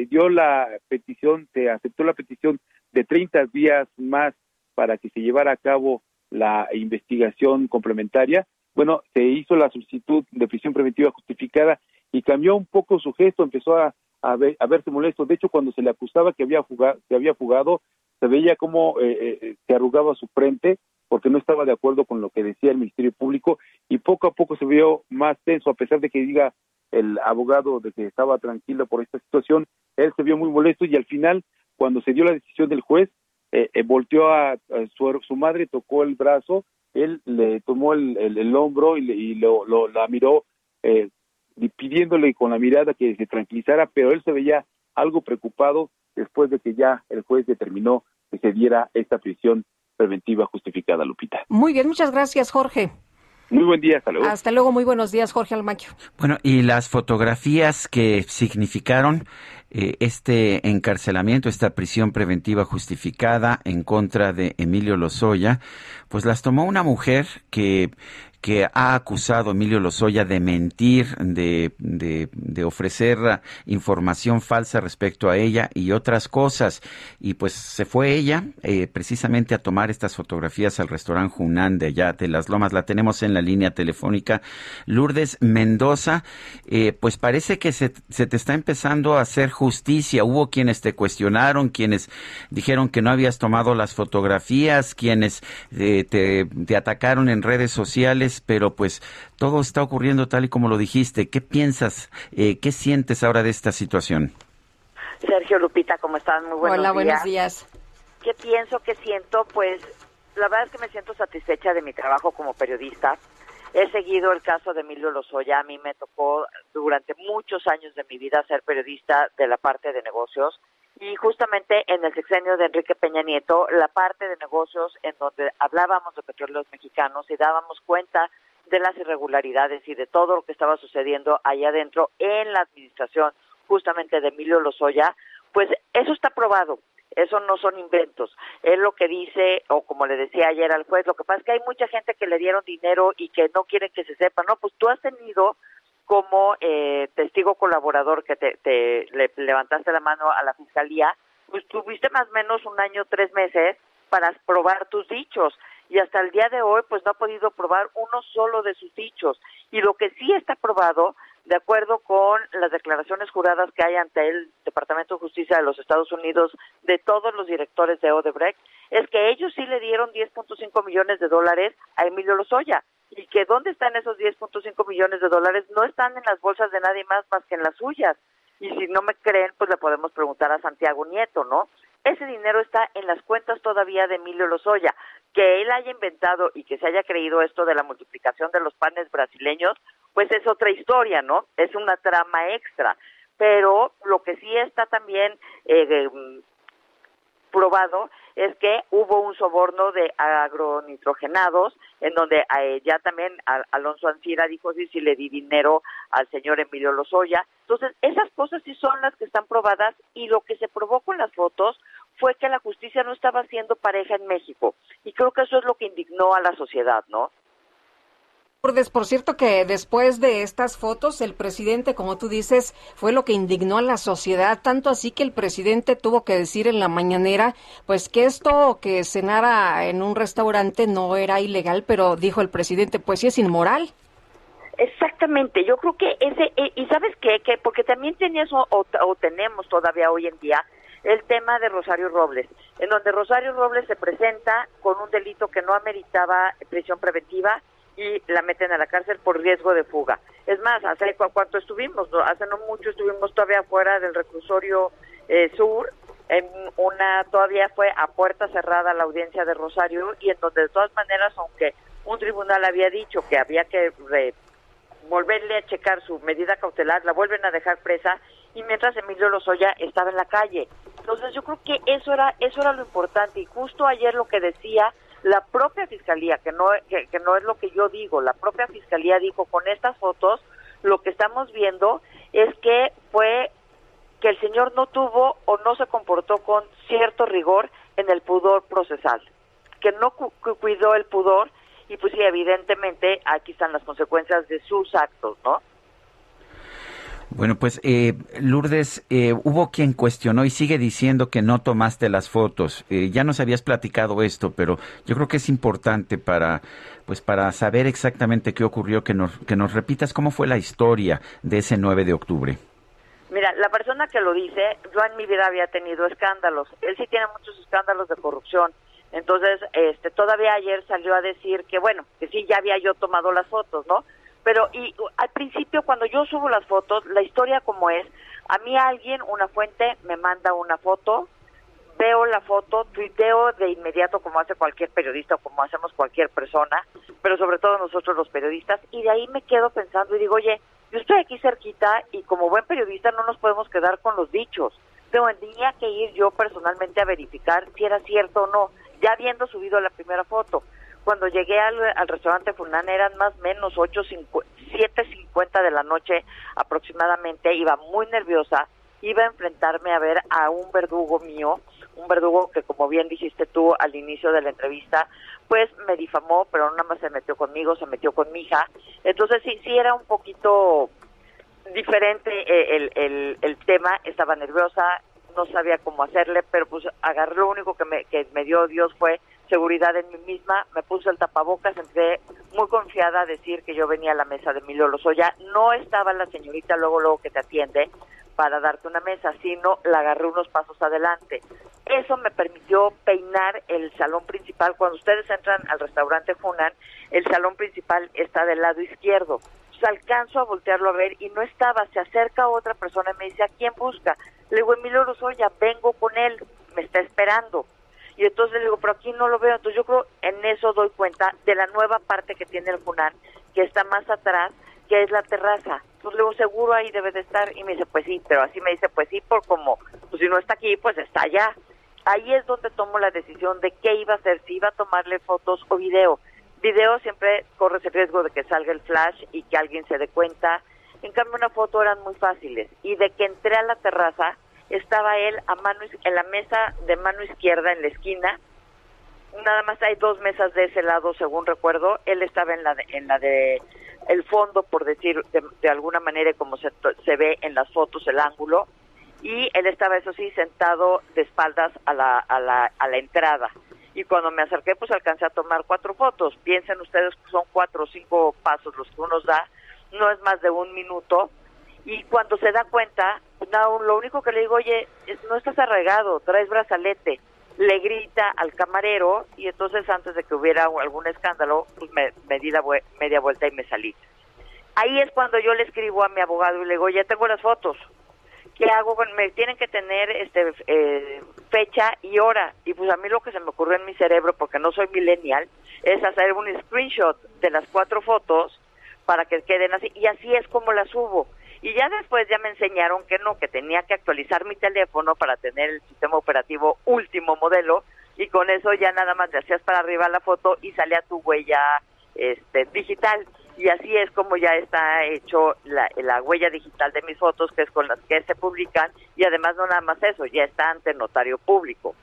eh, dio la petición, se aceptó la petición de 30 días más para que se llevara a cabo la investigación complementaria, bueno, se hizo la solicitud de prisión preventiva justificada y cambió un poco su gesto, empezó a, a, ver- a verse molesto. De hecho, cuando se le acusaba que había jugado, que había fugado, se veía como eh, eh, se arrugaba su frente porque no estaba de acuerdo con lo que decía el Ministerio Público y poco a poco se vio más tenso, a pesar de que diga el abogado de que estaba tranquilo por esta situación, él se vio muy molesto y al final, cuando se dio la decisión del juez, eh, eh, volteó a, su, su madre, tocó el brazo, él le tomó el, el- hombro y, le- y lo, lo- la miró eh, pidiéndole con la mirada que se tranquilizara, pero él se veía algo preocupado después de que ya el juez determinó que se diera esta prisión preventiva justificada, Lupita. Muy bien, muchas gracias, Jorge. Muy buen día, hasta luego. Hasta luego, muy buenos días, Jorge Almaquio. Bueno, y las fotografías que significaron eh, este encarcelamiento, esta prisión preventiva justificada en contra de Emilio Lozoya, pues las tomó una mujer que que ha acusado a Emilio Lozoya de mentir, de, de, ofrecer información falsa respecto a ella y otras cosas. Y pues se fue ella eh, precisamente a tomar estas fotografías al restaurante Junán de allá de Las Lomas. La tenemos en la línea telefónica. Lourdes Mendoza, eh, pues parece que se, se te está empezando a hacer justicia. Hubo quienes te cuestionaron, quienes dijeron que no habías tomado las fotografías, quienes eh, te atacaron en redes sociales, pero pues todo está ocurriendo tal y como lo dijiste. ¿Qué piensas? Eh, ¿Qué sientes ahora de esta situación? Sergio Lupita, ¿cómo están? Muy buenos Hola, días. buenos días. ¿Qué pienso, qué siento? Pues la verdad es que me siento satisfecha de mi trabajo como periodista. He seguido el caso de Emilio Lozoya. A mí me tocó durante muchos años de mi vida ser periodista de la parte de negocios. Y justamente en el sexenio de Enrique Peña Nieto, la parte de negocios en donde hablábamos de petróleos mexicanos y dábamos cuenta de las irregularidades y de todo lo que estaba sucediendo allá adentro en la administración justamente de Emilio Lozoya, pues eso está probado. Eso no son inventos. Él lo que dice, o como le decía ayer al juez, lo que pasa es que hay mucha gente que le dieron dinero y que no quieren que se sepa. No, pues tú has tenido como eh, testigo colaborador que te, te le levantaste la mano a la fiscalía, pues tuviste más o menos un año, tres meses para probar tus dichos. Y hasta el día de hoy pues no ha podido probar uno solo de sus dichos. Y lo que sí está probado de acuerdo con las declaraciones juradas que hay ante el Departamento de Justicia de los Estados Unidos de todos los directores de Odebrecht es que ellos sí le dieron 10.5 millones de dólares a Emilio Lozoya y que dónde están esos 10.5 millones de dólares no están en las bolsas de nadie más más que en las suyas y si no me creen pues le podemos preguntar a Santiago Nieto, ¿no? Ese dinero está en las cuentas todavía de Emilio Lozoya. Que él haya inventado y que se haya creído esto de la multiplicación de los panes brasileños, pues es otra historia, ¿no? Es una trama extra. Pero lo que sí está también eh, mm, probado es que hubo un soborno de agronitrogenados en donde eh, ya también Al- Alonso Ancira dijo sí, sí le di dinero al señor Emilio Lozoya. Entonces, esas cosas sí son las que están probadas y lo que se probó con las fotos fue que la justicia no estaba haciendo pareja en México. Y creo que eso es lo que indignó a la sociedad, ¿no? Por cierto que después de estas fotos, el presidente, como tú dices, fue lo que indignó a la sociedad, tanto así que el presidente tuvo que decir en la mañanera, pues que esto que cenara en un restaurante no era ilegal, pero dijo el presidente, pues sí es inmoral. Exactamente, yo creo que ese, eh, y sabes qué, que porque también tenías o- o tenemos todavía hoy en día el tema de Rosario Robles, en donde Rosario Robles se presenta con un delito que no ameritaba prisión preventiva y la meten a la cárcel por riesgo de fuga. Es más, hace cu- cuánto estuvimos, hace no mucho estuvimos todavía fuera del reclusorio eh, sur en una todavía fue a puerta cerrada la audiencia de Rosario y en donde de todas maneras aunque un tribunal había dicho que había que re- volverle a checar su medida cautelar la vuelven a dejar presa y mientras Emilio Lozoya estaba en la calle entonces yo creo que eso era eso era lo importante y justo ayer lo que decía la propia fiscalía que no que, que no es lo que yo digo la propia fiscalía dijo con estas fotos lo que estamos viendo es que fue que el señor no tuvo o no se comportó con cierto rigor en el pudor procesal, que no cu- cu- cuidó el pudor y pues sí, evidentemente aquí están las consecuencias de sus actos, ¿no? Bueno, pues eh, Lourdes, eh, hubo quien cuestionó y sigue diciendo que no tomaste las fotos. Eh, ya nos habías platicado esto, pero yo creo que es importante para, pues, para saber exactamente qué ocurrió, que nos, que nos repitas cómo fue la historia de ese 9 de octubre. Mira, la persona que lo dice, yo en mi vida había tenido escándalos. Él sí tiene muchos escándalos de corrupción. Entonces, este, todavía ayer salió a decir que, bueno, que sí, ya había yo tomado las fotos, ¿no? Pero, y al principio, cuando yo subo las fotos, la historia como es, a mí alguien, una fuente, me manda una foto, veo la foto, tuiteo de inmediato como hace cualquier periodista o como hacemos cualquier persona, pero sobre todo nosotros los periodistas, y de ahí me quedo pensando y digo, oye, yo estoy aquí cerquita y como buen periodista no nos podemos quedar con los dichos. Tenía que ir yo personalmente a verificar si era cierto o no, ya habiendo subido la primera foto. Cuando llegué al, restaurante Funan eran más o menos 7.50 de la noche aproximadamente, iba muy nerviosa, iba a enfrentarme a ver a un verdugo mío, un verdugo que como bien dijiste tú al inicio de la entrevista, pues me difamó, pero nada más se metió conmigo, se metió con mi hija. Entonces sí, sí era un poquito diferente eh, el, el, el tema, estaba nerviosa, no sabía cómo hacerle, pero pues agarré lo único que me, que me dio Dios fue seguridad en mí misma, me puse el tapabocas, entré muy confiada a decir que yo venía a la mesa de Emilio Lozoya, no estaba la señorita luego luego que te atiende para darte una mesa, sino la agarré unos pasos adelante. Eso me permitió peinar el salón principal. Cuando ustedes entran al restaurante Funan, el salón principal está del lado izquierdo. Entonces, alcanzo a voltearlo a ver y no estaba. Se acerca otra persona y me dice, ¿a quién busca? Le digo, Emilio Lozoya, vengo con él, me está esperando. Y entonces le digo, pero aquí no lo veo. Entonces yo creo en eso doy cuenta de la nueva parte que tiene el Funan, que está más atrás, que es la terraza. Entonces luego seguro ahí debe de estar. Y me dice, pues sí, pero así me dice, pues sí, por como, pues si no está aquí, pues está allá. Ahí es donde tomo la decisión de qué iba a hacer, si iba a tomarle fotos o video. Video siempre corres el riesgo de que salga el flash y que alguien se dé cuenta. En cambio, una foto eran muy fáciles. Y de que entré a la terraza, estaba él a mano en la mesa de mano izquierda en la esquina. Nada más hay dos mesas de ese lado, según recuerdo. Él estaba en la de, en la de el fondo, por decir de, alguna manera, como se, se ve en las fotos, el ángulo. Y él estaba, eso sí, sentado de espaldas a la, a la, a la entrada. Y cuando me acerqué, pues alcancé a tomar cuatro fotos. Piensen ustedes que son cuatro o cinco pasos los que uno da, no es más de un minuto. Y cuando se da cuenta, lo único que le digo, oye, no estás arraigado, traes brazalete. Le grita al camarero y entonces antes de que hubiera algún escándalo, pues me, me di la media vuelta y me salí. Ahí es cuando yo le escribo a mi abogado y le digo, ya tengo las fotos. ¿Qué hago? me tienen que tener este eh, fecha y hora. Y pues a mí lo que se me ocurrió en mi cerebro, porque no soy millennial, es hacer un screenshot de las cuatro fotos para que queden así. Y así es como las subo. Y ya después ya me enseñaron que no, que tenía que actualizar mi teléfono para tener el sistema operativo último modelo. Y con eso ya nada más le hacías para arriba la foto y salía tu huella este, digital. Y así es como ya está hecho la, la huella digital de mis fotos, que es con las que se publican. Y además no nada más eso, ya está ante notario público.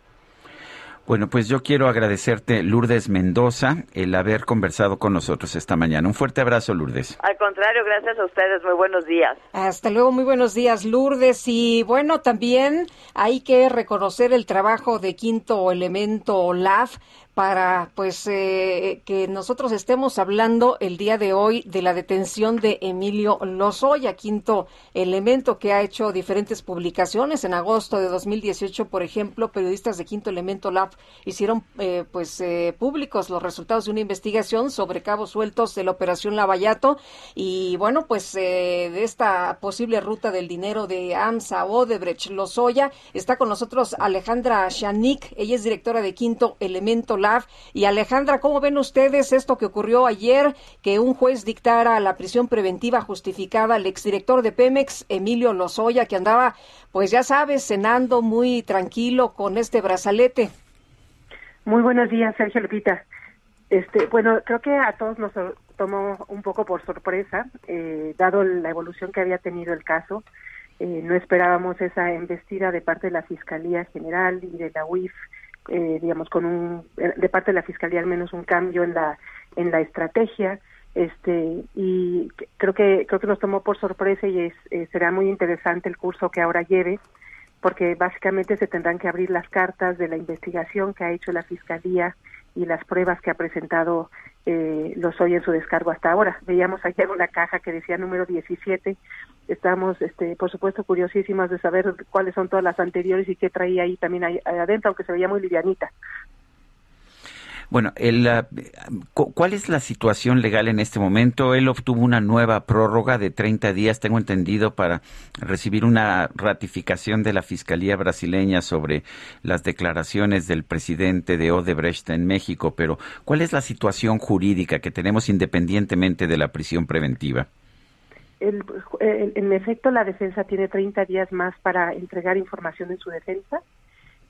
Bueno, pues yo quiero agradecerte, Lourdes Mendoza, el haber conversado con nosotros esta mañana. Un fuerte abrazo, Lourdes. Al contrario, gracias a ustedes. Muy buenos días. Hasta luego, muy buenos días, Lourdes. Y bueno, también hay que reconocer el trabajo de Quinto Elemento LAF para pues eh, que nosotros estemos hablando el día de hoy de la detención de Emilio Lozoya, quinto elemento que ha hecho diferentes publicaciones. En agosto de 2018, por ejemplo, periodistas de Quinto Elemento Lab hicieron eh, pues eh, públicos los resultados de una investigación sobre cabos sueltos de la operación Lavallato y bueno, pues de esta posible ruta del dinero de AMSA Odebrecht Lozoya está con nosotros Alejandra Shanik, ella es directora de Quinto Elemento Lab. Y Alejandra, ¿cómo ven ustedes esto que ocurrió ayer, que un juez dictara la prisión preventiva justificada al exdirector de Pemex, Emilio Lozoya, que andaba, pues ya sabes, cenando muy tranquilo con este brazalete? Muy buenos días, Sergio Lupita. Este, bueno, creo que a todos nos tomó un poco por sorpresa, eh, dado la evolución que había tenido el caso. Eh, no esperábamos esa embestida de parte de la Fiscalía General y de la UIF eh, digamos, con un, eh, de parte de la Fiscalía al menos un cambio en la, en la estrategia, este, y creo que, creo que nos tomó por sorpresa y es, eh, será muy interesante el curso que ahora lleve, porque básicamente se tendrán que abrir las cartas de la investigación que ha hecho la Fiscalía y las pruebas que ha presentado eh, los hoy en su descargo hasta ahora. Veíamos ayer una caja que decía número 17. Estamos, este, por supuesto, curiosísimas de saber cuáles son todas las anteriores y qué traía ahí también ahí adentro, aunque se veía muy livianita. Bueno, el, ¿cuál es la situación legal en este momento? Él obtuvo una nueva prórroga de 30 días, tengo entendido, para recibir una ratificación de la Fiscalía brasileña sobre las declaraciones del presidente de Odebrecht en México. Pero, ¿cuál es la situación jurídica que tenemos independientemente de la prisión preventiva? El, en efecto, la defensa tiene 30 días más para entregar información en su defensa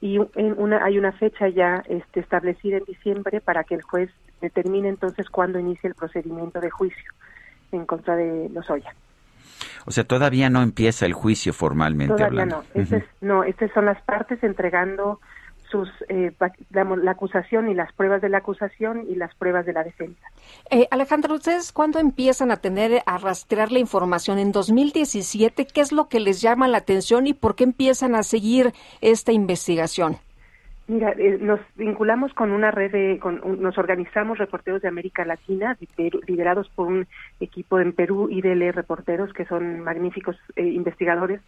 y en una, hay una fecha ya este, establecida en diciembre para que el juez determine entonces cuándo inicia el procedimiento de juicio en contra de Lozoya. O sea, todavía no empieza el juicio formalmente todavía hablando. no, estas son las partes entregando sus eh, la, la, acusación y las pruebas de la acusación y las pruebas de la defensa. Eh, Alejandro, ¿ustedes cuándo empiezan a tener a rastrear la información? ¿En 2017? ¿Qué es lo que les llama la atención y por qué empiezan a seguir esta investigación? Mira, eh, nos vinculamos con una red de, con, un, nos organizamos reporteros de América Latina, liderados por un equipo en Perú, IDL Reporteros, que son magníficos eh, investigadores,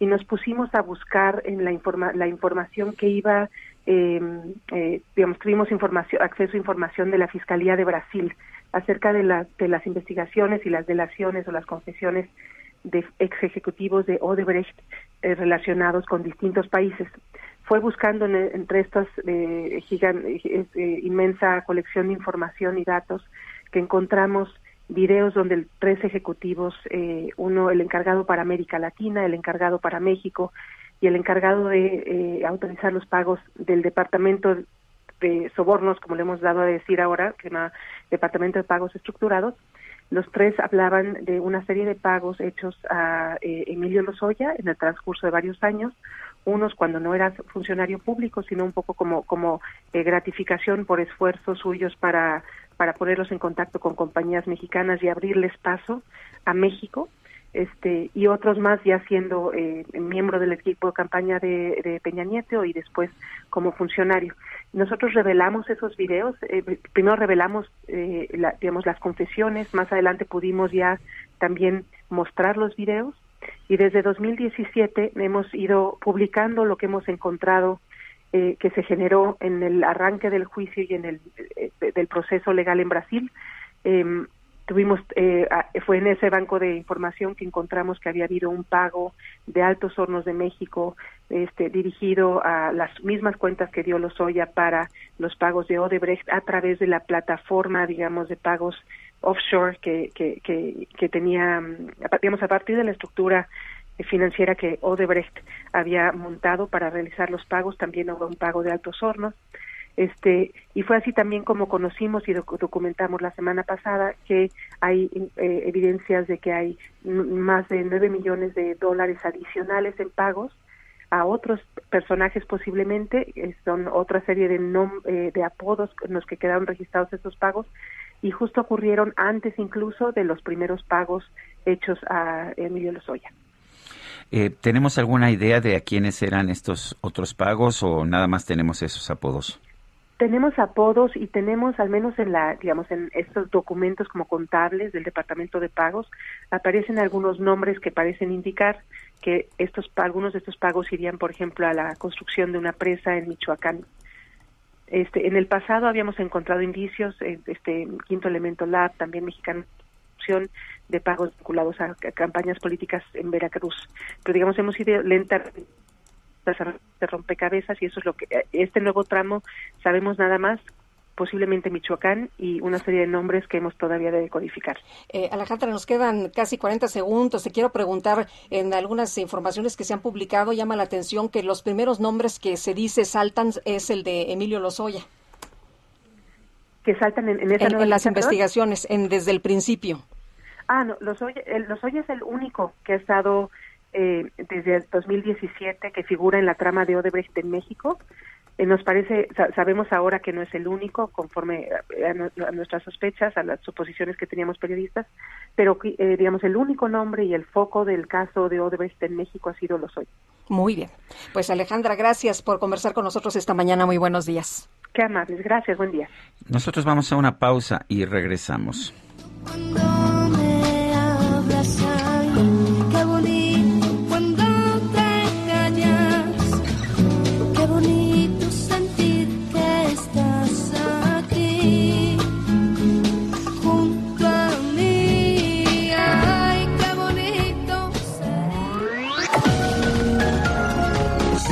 y nos pusimos a buscar en la, informa la información que iba, eh, eh, digamos, tuvimos información, acceso a información de la Fiscalía de Brasil acerca de, la, de las investigaciones y las delaciones o las confesiones de ex ejecutivos de Odebrecht eh, relacionados con distintos países. Fue buscando en, entre estas eh, gigan, eh, inmensa colección de información y datos que encontramos videos donde tres ejecutivos, eh, uno el encargado para América Latina, el encargado para México y el encargado de eh, autorizar los pagos del Departamento de Sobornos, como le hemos dado a decir ahora, que se llama Departamento de Pagos Estructurados, los tres hablaban de una serie de pagos hechos a eh, Emilio Lozoya en el transcurso de varios años, unos cuando no era funcionario público, sino un poco como, como eh, gratificación por esfuerzos suyos para para ponerlos en contacto con compañías mexicanas y abrirles paso a México, este y otros más ya siendo eh, miembro del equipo de campaña de, de, Peña Nieto y después como funcionario. Nosotros revelamos esos videos, eh, primero revelamos eh, la, digamos las confesiones, más adelante pudimos ya también mostrar los videos y desde 2017 hemos ido publicando lo que hemos encontrado eh, que se generó en el arranque del juicio y en el eh, del proceso legal en Brasil. Eh, tuvimos fue en ese banco de información que encontramos que había habido un pago de Altos Hornos de México este dirigido a las mismas cuentas que dio Lozoya para los pagos de Odebrecht a través de la plataforma digamos de pagos offshore que que que, que tenía digamos a partir de la estructura financiera que Odebrecht había montado para realizar los pagos, también hubo un pago de altos hornos. Este, y fue así también como conocimos y documentamos la semana pasada que hay eh, evidencias de que hay más de nueve millones de dólares adicionales en pagos a otros personajes posiblemente, eh, son otra serie de, nom eh, de apodos en los que quedaron registrados estos pagos y justo ocurrieron antes incluso de los primeros pagos hechos a Emilio Lozoya. Eh, ¿Tenemos alguna idea de a quiénes eran estos otros pagos o nada más tenemos esos apodos? Tenemos apodos y tenemos, al menos en la, digamos, en estos documentos como contables del Departamento de Pagos, aparecen algunos nombres que parecen indicar que estos algunos de estos pagos irían, por ejemplo, a la construcción de una presa en Michoacán. Este, en el pasado habíamos encontrado indicios, eh, este Quinto Elemento Lab, también mexicano de pagos vinculados a, campañas políticas en Veracruz. Pero digamos hemos ido lenta de rompecabezas y eso es lo que eh, este nuevo tramo sabemos nada más posiblemente Michoacán y una serie de nombres que hemos todavía de codificar. Eh, Alejandra, nos quedan casi 40 segundos. Te quiero preguntar, en algunas informaciones que se han publicado, llama la atención que los primeros nombres que se dice saltan es el de Emilio Lozoya. Que saltan en, en esta En, las investigaciones, en, desde el principio. Ah, no, Lozoya, el, Lozoya es el único que ha estado eh, desde el 2017 que figura en la trama de Odebrecht en México. Eh, nos parece, sa- sabemos ahora que no es el único, conforme a, a nu- a nuestras sospechas, a las suposiciones que teníamos periodistas, pero eh, digamos el único nombre y el foco del caso de Odebrecht en México ha sido Lozoya. Muy bien. Pues Alejandra, gracias por conversar con nosotros esta mañana. Muy buenos días. Qué amables, gracias, buen día. Nosotros vamos a una pausa y regresamos.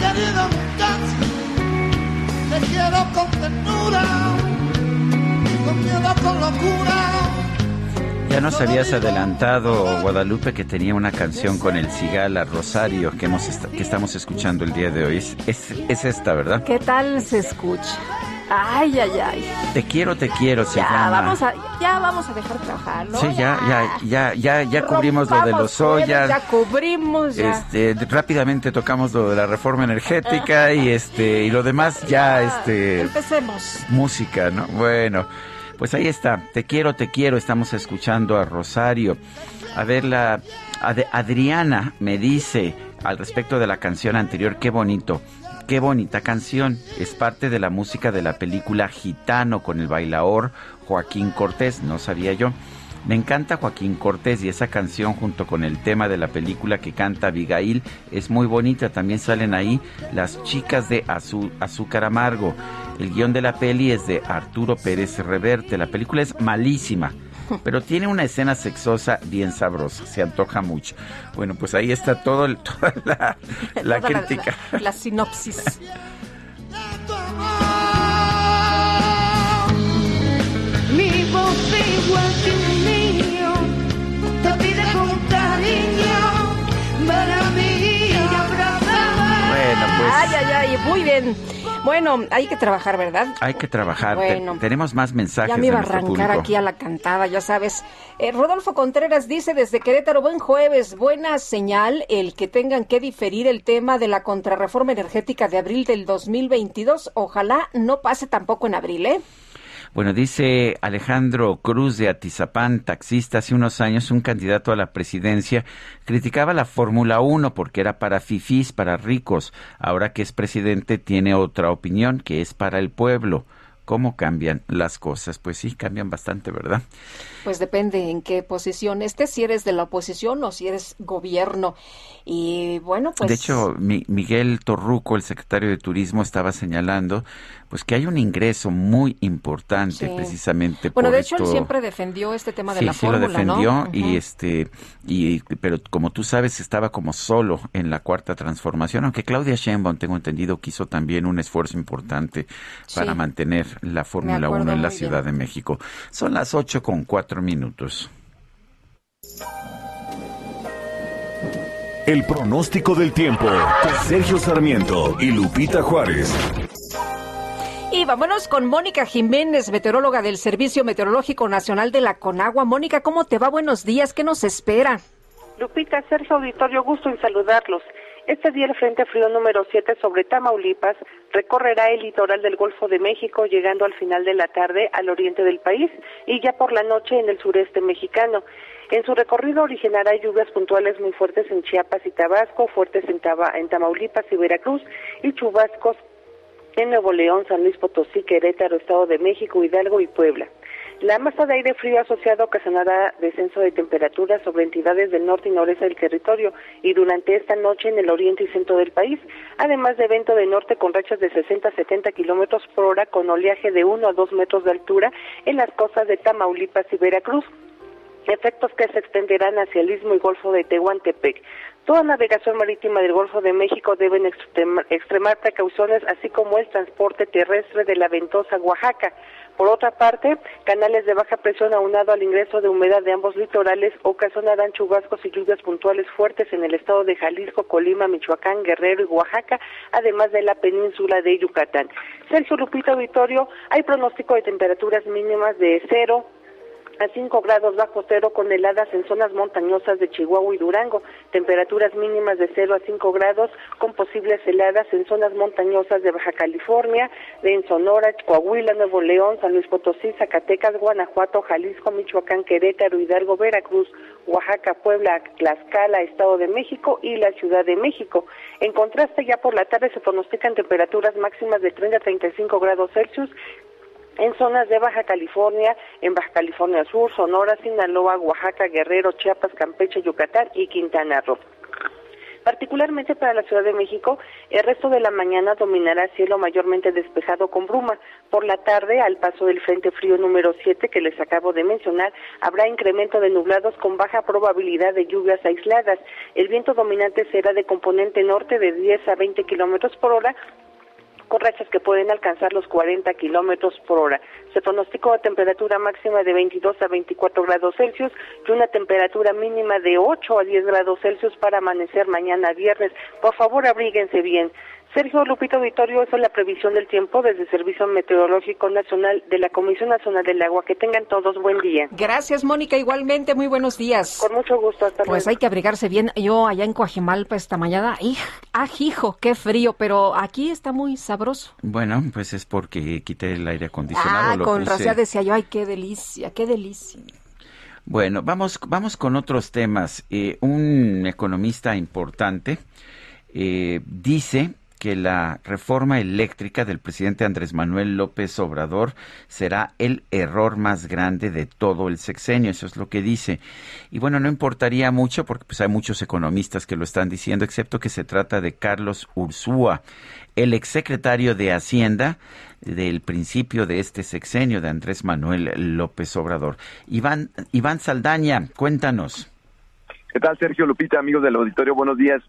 querido. Te quiero con ternura, con miedo, con locura. Ya nos habías adelantado, Guadalupe, que tenía una canción con el Cigala Rosario que, hemos est- que estamos escuchando el día de hoy. Es, es, es esta, ¿verdad? ¿Qué tal se escucha? Ay, ay, ay. Te quiero, te quiero, se Ya llama. vamos a, ya vamos a dejar trabajar, ¿no? Sí, ya, ya, ya, ya, ya cubrimos lo de los ollas. Ya cubrimos, ya. Este, rápidamente tocamos lo de la reforma energética <laughs> y este y lo demás ya este Empecemos. música, ¿no? Bueno, pues ahí está. Te quiero, te quiero. Estamos escuchando a Rosario. A ver, la Ad- Adriana me dice al respecto de la canción anterior, qué bonito. Qué bonita canción. Es parte de la música de la película Gitano con el bailaor Joaquín Cortés. No sabía yo. Me encanta Joaquín Cortés y esa canción junto con el tema de la película que canta Abigail es muy bonita. También salen ahí las chicas de Azú- Azúcar Amargo. El guion de la peli es de Arturo Pérez Reverte. La película es malísima, pero tiene una escena sexosa bien sabrosa. Se antoja mucho. Bueno, pues ahí está todo el- <laughs> toda la, la Toda crítica. La, la sinopsis. Mi voz igual que un niño te pide con cariño para mí abrazar. Bueno, pues. Ay, ay, ay, muy bien. Bueno, hay que trabajar, ¿verdad? Hay que trabajar. Te- Bueno. tenemos más mensajes Ya me iba a arrancar público. aquí a la cantada, ya sabes. Eh, Rodolfo Contreras dice desde Querétaro, buen jueves, buena señal el que tengan que diferir el tema de la contrarreforma energética de abril del 2022. Ojalá no pase tampoco en abril, ¿eh? Bueno, dice Alejandro Cruz de Atizapán, taxista, hace unos años un candidato a la presidencia criticaba la Fórmula 1 porque era para fifís, para ricos. Ahora que es presidente tiene otra opinión, que es para el pueblo. ¿Cómo cambian las cosas? Pues sí, cambian bastante, ¿verdad? Pues depende en qué posición estés, si eres de la oposición o si eres gobierno. Y bueno, pues... de hecho, Mi- Miguel Torruco, el secretario de Turismo, estaba señalando pues que hay un ingreso muy importante Sí. precisamente Bueno, por de hecho, él siempre defendió este tema de sí, la sí lo fórmula, defendió ¿no? y este y pero como tú sabes estaba como solo en la cuarta transformación, aunque Claudia Sheinbaum tengo entendido que hizo también un esfuerzo importante para mantener la Fórmula acuerdo 1 en la Ciudad de México. Son las ocho con cuatro minutos. El pronóstico del tiempo con Sergio Sarmiento y Lupita Juárez. Y vámonos con Mónica Jiménez, meteoróloga del Servicio Meteorológico Nacional de la Conagua. Mónica, ¿cómo te va? Buenos días, ¿qué nos espera? Lupita, Sergio Auditorio, gusto en saludarlos. Este día el Frente Frío número 7 sobre Tamaulipas recorrerá el litoral del Golfo de México, llegando al final de la tarde al oriente del país y ya por la noche en el sureste mexicano. En su recorrido originará lluvias puntuales muy fuertes en Chiapas y Tabasco, fuertes en, Taba- en Tamaulipas y Veracruz y chubascos en Nuevo León, San Luis Potosí, Querétaro, Estado de México, Hidalgo y Puebla. La masa de aire frío asociada ocasionará descenso de temperaturas sobre entidades del norte y noreste del territorio y durante esta noche en el oriente y centro del país, además de viento de norte con rachas de 60 a 70 kilómetros por hora con oleaje de 1 a 2 metros de altura en las costas de Tamaulipas y Veracruz efectos que se extenderán hacia el istmo y golfo de Tehuantepec. Toda navegación marítima del Golfo de México deben extrema- extremar precauciones, así como el transporte terrestre de la ventosa Oaxaca. Por otra parte, canales de baja presión aunado al ingreso de humedad de ambos litorales ocasionarán chubascos y lluvias puntuales fuertes en el estado de Jalisco, Colima, Michoacán, Guerrero y Oaxaca, además de la península de Yucatán. Sergio Lupita Auditorio, hay pronóstico de temperaturas mínimas de cero a 5 grados bajo cero con heladas en zonas montañosas de Chihuahua y Durango, temperaturas mínimas de 0 a 5 grados con posibles heladas en zonas montañosas de Baja California, de en Sonora, Coahuila, Nuevo León, San Luis Potosí, Zacatecas, Guanajuato, Jalisco, Michoacán, Querétaro, Hidalgo, Veracruz, Oaxaca, Puebla, Tlaxcala, Estado de México y la Ciudad de México. En contraste, ya por la tarde se pronostican temperaturas máximas de 30 a 35 grados Celsius en zonas de Baja California, en Baja California Sur, Sonora, Sinaloa, Oaxaca, Guerrero, Chiapas, Campeche, Yucatán y Quintana Roo. Particularmente para la Ciudad de México, el resto de la mañana dominará cielo mayormente despejado con bruma. Por la tarde, al paso del Frente Frío número 7 que les acabo de mencionar, habrá incremento de nublados con baja probabilidad de lluvias aisladas. El viento dominante será de componente norte de 10 a 20 kilómetros por hora con rachas que pueden alcanzar los 40 kilómetros por hora. Se pronosticó a temperatura máxima de 22 a 24 grados Celsius y una temperatura mínima de 8 a 10 grados Celsius para amanecer mañana viernes. Por favor, abríguense bien. Sergio Lupito Auditorio, esa es la previsión del tiempo desde el Servicio Meteorológico Nacional de la Comisión Nacional del Agua. Que tengan todos buen día. Gracias, Mónica. Igualmente, muy buenos días. Con mucho gusto. Hasta Pues luego. hay que abrigarse bien. Yo allá en Coajimalpa esta mañana, ¡aj, ajijo! ¡Qué frío! Pero aquí está muy sabroso. Bueno, pues es porque quité el aire acondicionado. Ah, lo con puse- razón decía yo, ¡ay, qué delicia, qué delicia! Bueno, vamos, vamos con otros temas. Eh, un economista importante eh, dice que la reforma eléctrica del presidente Andrés Manuel López Obrador será el error más grande de todo el sexenio, eso es lo que dice. Y bueno, no importaría mucho porque pues hay muchos economistas que lo están diciendo, excepto que se trata de Carlos Ursúa, el exsecretario de Hacienda del principio de este sexenio de Andrés Manuel López Obrador. Iván, Iván Saldaña, cuéntanos. ¿Qué tal, Sergio Lupita, amigos del auditorio? Buenos días.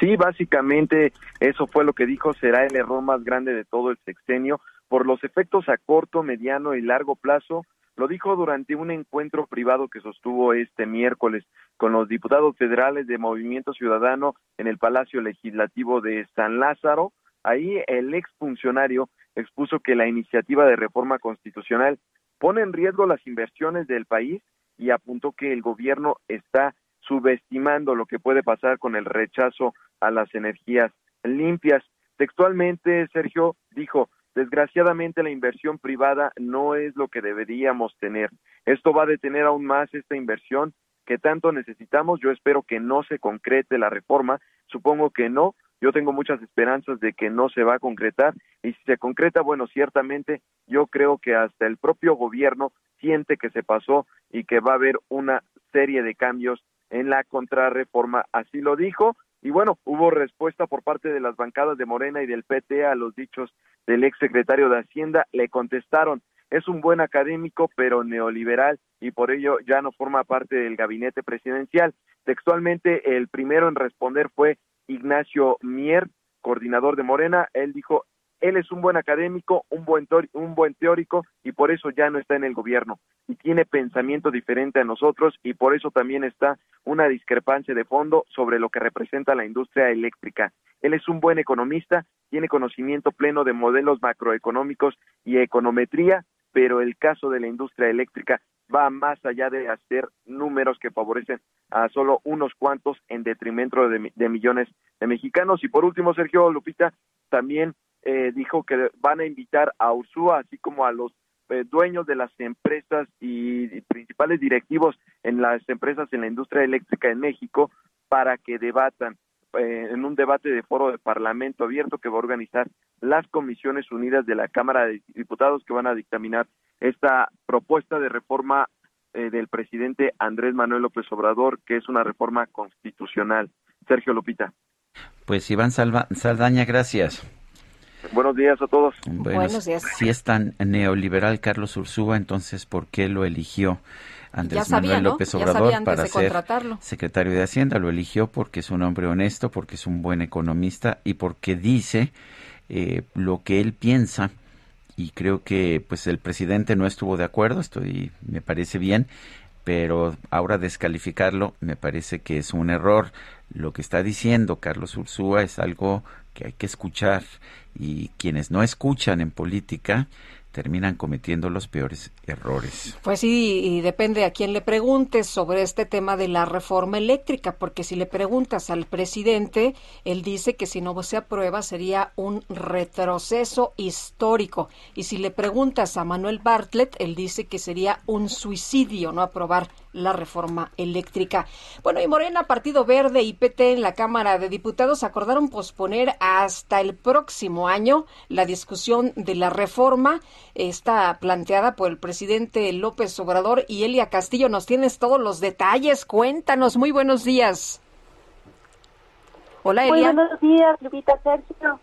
Sí, básicamente eso fue lo que dijo, será el error más grande de todo el sexenio por los efectos a corto, mediano y largo plazo. Lo dijo durante un encuentro privado que sostuvo este miércoles con los diputados federales de Movimiento Ciudadano en el Palacio Legislativo de San Lázaro. Ahí el exfuncionario expuso que la iniciativa de reforma constitucional pone en riesgo las inversiones del país y apuntó que el gobierno está subestimando lo que puede pasar con el rechazo a las energías limpias. Textualmente, Sergio dijo, desgraciadamente la inversión privada no es lo que deberíamos tener. Esto va a detener aún más esta inversión que tanto necesitamos. Yo espero que no se concrete la reforma. Supongo que no. Yo tengo muchas esperanzas de que no se va a concretar. Y si se concreta, bueno, ciertamente yo creo que hasta el propio gobierno siente que se pasó y que va a haber una serie de cambios en la contrarreforma. Así lo dijo. Y bueno, hubo respuesta por parte de las bancadas de Morena y del PT a los dichos del ex secretario de Hacienda. Le contestaron, es un buen académico, pero neoliberal, y por ello ya no forma parte del gabinete presidencial. Textualmente, el primero en responder fue Ignacio Mier, coordinador de Morena. Él dijo, él es un buen académico, un buen, un buen teórico y por eso ya no está en el gobierno y tiene pensamiento diferente a nosotros y por eso también está una discrepancia de fondo sobre lo que representa la industria eléctrica. Él es un buen economista, tiene conocimiento pleno de modelos macroeconómicos y econometría, pero el caso de la industria eléctrica va más allá de hacer números que favorecen a solo unos cuantos en detrimento de, de millones de mexicanos. Y por último, Sergio Lupita, también eh, dijo que van a invitar a Ursúa, así como a los eh, dueños de las empresas y, principales directivos en las empresas en la industria eléctrica en México para que debatan eh, en un debate de foro de Parlamento abierto que va a organizar las Comisiones Unidas de la Cámara de Diputados que van a dictaminar esta propuesta de reforma del presidente Andrés Manuel López Obrador, que es una reforma constitucional. Sergio Lupita. Pues Iván Saldaña, gracias. Buenos días a todos. Buenos días. Si es tan neoliberal Carlos Ursúa, entonces ¿por qué lo eligió Andrés Manuel López Obrador para ser secretario de Hacienda? Lo eligió porque es un hombre honesto, porque es un buen economista y porque dice eh, lo que él piensa y creo que pues el presidente no estuvo de acuerdo, estoy me parece bien, pero ahora descalificarlo me parece que es un error. Lo que está diciendo Carlos Ursúa es algo que hay que escuchar y quienes no escuchan en política terminan cometiendo los peores errores. Pues sí, y depende a quién le preguntes sobre este tema de la reforma eléctrica, porque si le preguntas al presidente, él dice que si no se aprueba sería un retroceso histórico. Y si le preguntas a Manuel Bartlett, él dice que sería un suicidio no aprobar la reforma eléctrica. Bueno, y Morena, Partido Verde y PT en la Cámara de Diputados acordaron posponer hasta el próximo año la discusión de la reforma. Está planteada por el presidente López Obrador y Elia Castillo. Nos tienes todos los detalles. Cuéntanos. Muy buenos días. Hola, Elia. Muy buenos días, Lupita Sergio.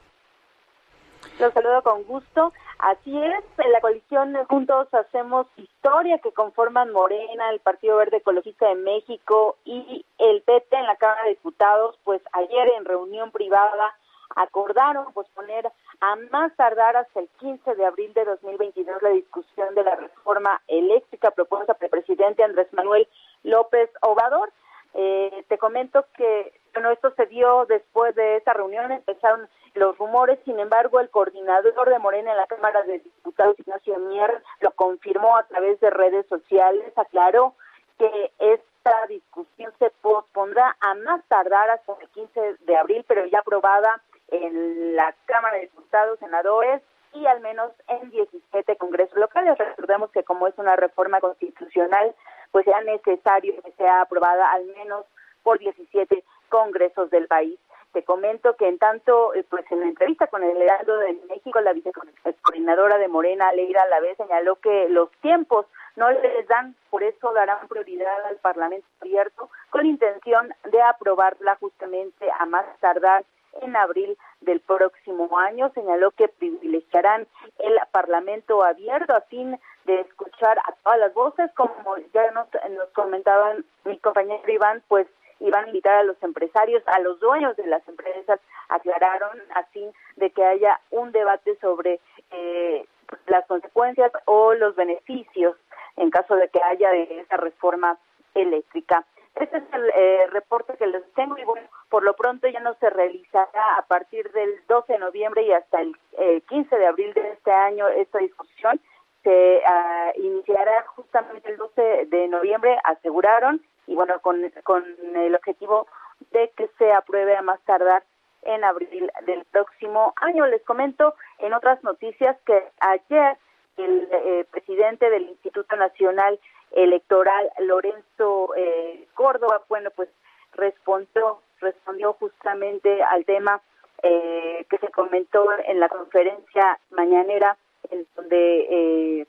Los saludo con gusto. Así es, en la coalición Juntos Hacemos Historia que conforman Morena, el Partido Verde Ecologista de México y el PT en la Cámara de Diputados, pues ayer en reunión privada acordaron posponer a más tardar hasta el 15 de abril de 2022 la discusión de la reforma eléctrica propuesta por el presidente Andrés Manuel López Obrador. Eh, te comento que bueno, esto se dio después de esa reunión, empezaron los rumores, sin embargo, el coordinador de Morena en la Cámara de Diputados, Ignacio Mier, lo confirmó a través de redes sociales, aclaró que esta discusión se pospondrá a más tardar hasta el 15 de abril, pero ya aprobada en la Cámara de Diputados, senadores y al menos en 17 congresos locales. Recordemos que como es una reforma constitucional, pues sea necesario que sea aprobada al menos por 17 congresos del país. Te comento que en tanto, eh, pues en la entrevista con el Heraldo de México, la vicecoordinadora de Morena, Leira Lavés, señaló que los tiempos no les dan, por eso darán prioridad al Parlamento abierto con intención de aprobarla justamente a más tardar en abril del próximo año. Señaló que privilegiarán el Parlamento abierto a fin de escuchar a todas las voces, como ya nos, nos comentaban mi compañero Iván, pues iban a invitar a los empresarios, a los dueños de las empresas, aclararon así de que haya un debate sobre eh, las consecuencias o los beneficios en caso de que haya de esa reforma eléctrica. Este es el eh, reporte que les tengo y bueno, por lo pronto ya no se realizará a partir del 12 de noviembre y hasta el eh, 15 de abril de este año esta discusión. Se ah, iniciará justamente el 12 de noviembre, aseguraron, y bueno, con, con el objetivo de que se apruebe a más tardar en abril del próximo año. Les comento en otras noticias que ayer el eh, presidente del Instituto Nacional Electoral, Lorenzo eh, Córdoba, bueno, pues respondió, respondió justamente al tema eh, que se comentó en la conferencia mañanera, en donde eh,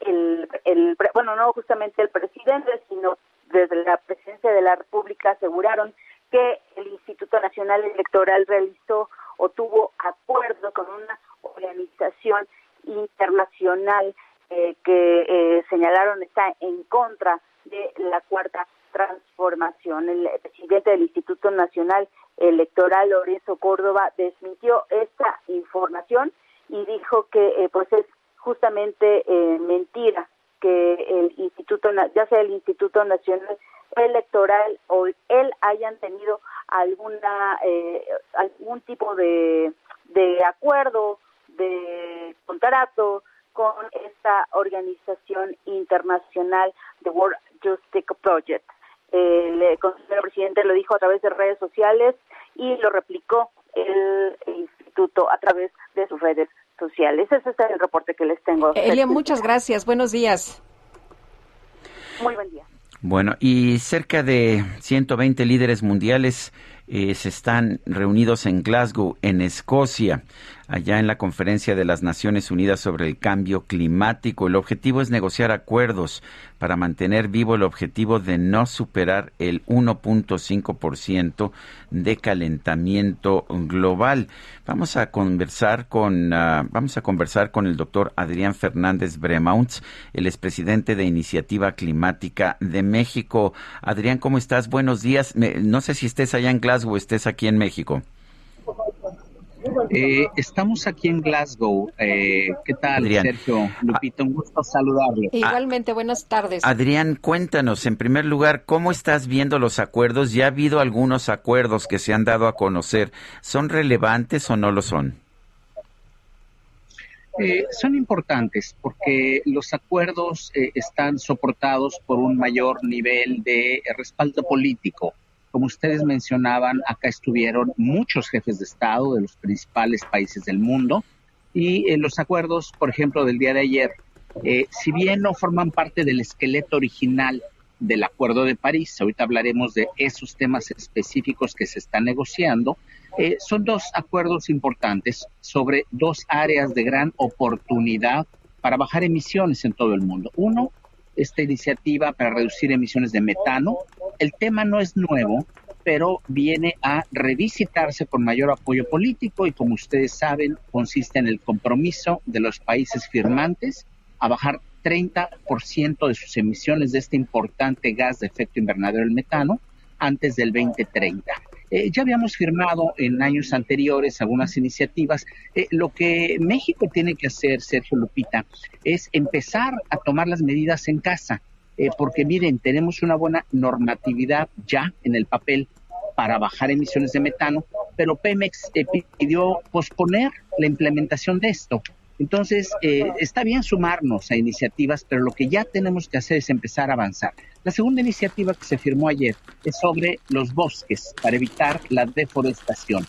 el, el, bueno, no justamente el presidente, sino desde la presidencia de la República aseguraron que el Instituto Nacional Electoral realizó o tuvo acuerdo con una organización internacional eh, que eh, señalaron está en contra de la cuarta transformación. El presidente del Instituto Nacional Electoral, Lorenzo Córdoba, desmintió esta información y dijo que eh, pues es justamente eh, mentira que el Instituto, ya sea el Instituto Nacional Electoral o él hayan tenido alguna eh, algún tipo de, de acuerdo, de contrato con esta organización internacional, The World Justice Project. El consejero presidente lo dijo a través de redes sociales y lo replicó el instituto a través de sus redes sociales. Ese es el reporte que les tengo. Elia, muchas gracias. Buenos días. Muy buen día. Bueno, y cerca de 120 líderes mundiales eh, se están reunidos en Glasgow, en Escocia, allá en la conferencia de las Naciones Unidas sobre el cambio climático. El objetivo es negociar acuerdos para mantener vivo el objetivo de no superar el 1.5% de calentamiento global. Vamos a conversar con uh, vamos a conversar con el doctor Adrián Fernández Bremaunts, el expresidente de Iniciativa Climática de México. Adrián, ¿cómo estás? Buenos días. No sé si estés allá en Glasgow o estés aquí en México. Eh, estamos aquí en Glasgow. Eh, ¿Qué tal, Adrián. Sergio? Lupita, un gusto saludarle. Igualmente, buenas tardes. Adrián, cuéntanos, en primer lugar, ¿cómo estás viendo los acuerdos? Ya ha habido algunos acuerdos que se han dado a conocer. ¿Son relevantes o no lo son? Eh, son importantes porque los acuerdos eh, están soportados por un mayor nivel de respaldo político. Como ustedes mencionaban, acá estuvieron muchos jefes de Estado de los principales países del mundo y eh, los acuerdos, por ejemplo, del día de ayer, eh, si bien no forman parte del esqueleto original del Acuerdo de París, ahorita hablaremos de esos temas específicos que se están negociando, eh, son dos acuerdos importantes sobre dos áreas de gran oportunidad para bajar emisiones en todo el mundo. Uno, esta iniciativa para reducir emisiones de metano. El tema no es nuevo, pero viene a revisitarse con mayor apoyo político y como ustedes saben, consiste en el compromiso de los países firmantes a bajar 30% de sus emisiones de este importante gas de efecto invernadero, el metano, antes del 2030. Eh, ya habíamos firmado en años anteriores algunas iniciativas. Eh, lo que México tiene que hacer, Sergio Lupita, es empezar a tomar las medidas en casa, eh, porque miren, tenemos una buena normatividad ya en el papel para bajar emisiones de metano, pero Pemex pidió posponer la implementación de esto. Entonces, está bien sumarnos a iniciativas, pero lo que ya tenemos que hacer es empezar a avanzar. La segunda iniciativa que se firmó ayer es sobre los bosques para evitar la deforestación.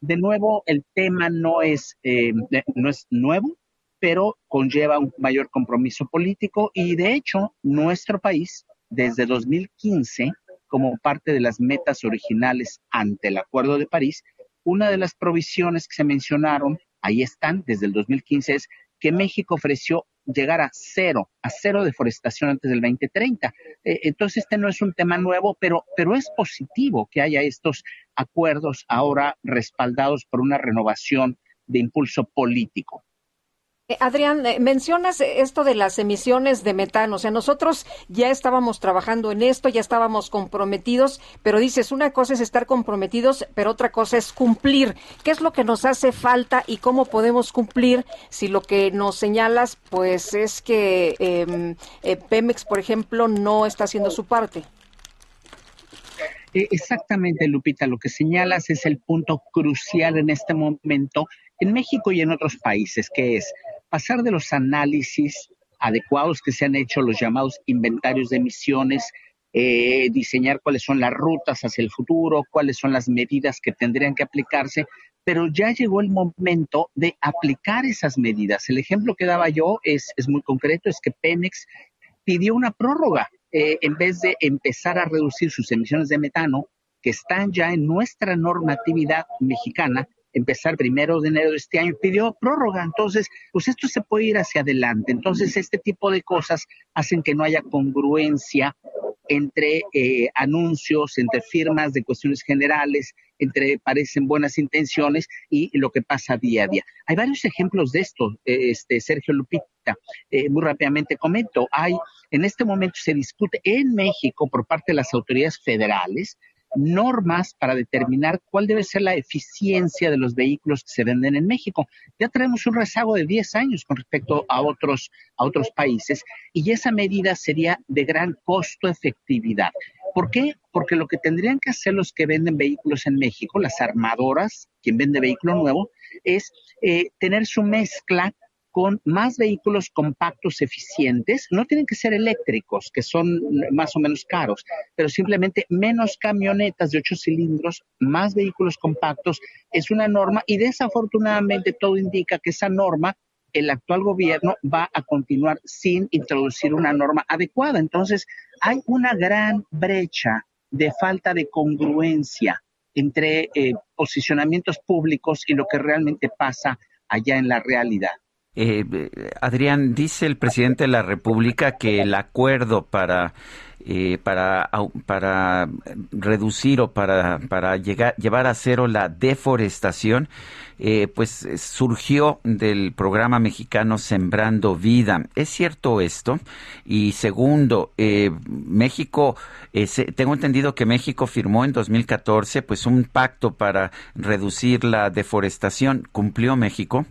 De nuevo, el tema no es, eh, no es nuevo, pero conlleva un mayor compromiso político y de hecho nuestro país desde 2015 como parte de las metas originales ante el Acuerdo de París, una de las provisiones que se mencionaron ahí están desde el 2015, es que México ofreció llegar a cero, a cero deforestación antes del 2030. Eh, entonces, este no es un tema nuevo, pero, pero es positivo que haya estos acuerdos ahora respaldados por una renovación de impulso político. Eh, Adrián, eh, mencionas esto de las emisiones de metano. O sea, nosotros ya estábamos trabajando en esto, ya estábamos comprometidos, pero dices, una cosa es estar comprometidos, pero otra cosa es cumplir. ¿Qué es lo que nos hace falta y cómo podemos cumplir si lo que nos señalas, pues es que eh, eh, Pemex, por ejemplo, no está haciendo su parte? Eh, exactamente, Lupita, lo que señalas es el punto crucial en este momento en México y en otros países, que es pasar de los análisis adecuados que se han hecho, los llamados inventarios de emisiones, eh, diseñar cuáles son las rutas hacia el futuro, cuáles son las medidas que tendrían que aplicarse, pero ya llegó el momento de aplicar esas medidas. El ejemplo que daba yo es, muy concreto, es que Pemex pidió una prórroga eh, en vez de empezar a reducir sus emisiones de metano, que están ya en nuestra normatividad mexicana, empezar primero de enero de este año, pidió prórroga. Entonces, pues esto se puede ir hacia adelante. Entonces, este tipo de cosas hacen que no haya congruencia entre eh, anuncios, entre firmas de cuestiones generales, entre parecen buenas intenciones y lo que pasa día a día. Hay varios ejemplos de esto, eh, este Sergio Lupita. Eh, muy rápidamente comento, hay en este momento se discute en México por parte de las autoridades federales normas para determinar cuál debe ser la eficiencia de los vehículos que se venden en México. Ya tenemos un rezago de 10 años con respecto a otros, a otros países y esa medida sería de gran costo-efectividad. ¿Por qué? Porque lo que tendrían que hacer los que venden vehículos en México, las armadoras, quien vende vehículo nuevo, es eh, tener su mezcla con más vehículos compactos eficientes. No tienen que ser eléctricos, que son más o menos caros, pero simplemente menos camionetas de ocho cilindros, más vehículos compactos. Es una norma y desafortunadamente todo indica que esa norma el actual gobierno va a continuar sin introducir una norma adecuada. Entonces, hay una gran brecha de falta de congruencia entre eh, posicionamientos públicos y lo que realmente pasa allá en la realidad. Eh, Adrián, dice el presidente de la República que el acuerdo para eh, para, para reducir o para, para llegar, llevar a cero la deforestación, eh, pues surgió del programa mexicano Sembrando Vida. ¿Es cierto esto? Y segundo, eh, México, tengo entendido que México firmó en 2014 pues un pacto para reducir la deforestación. ¿Cumplió México?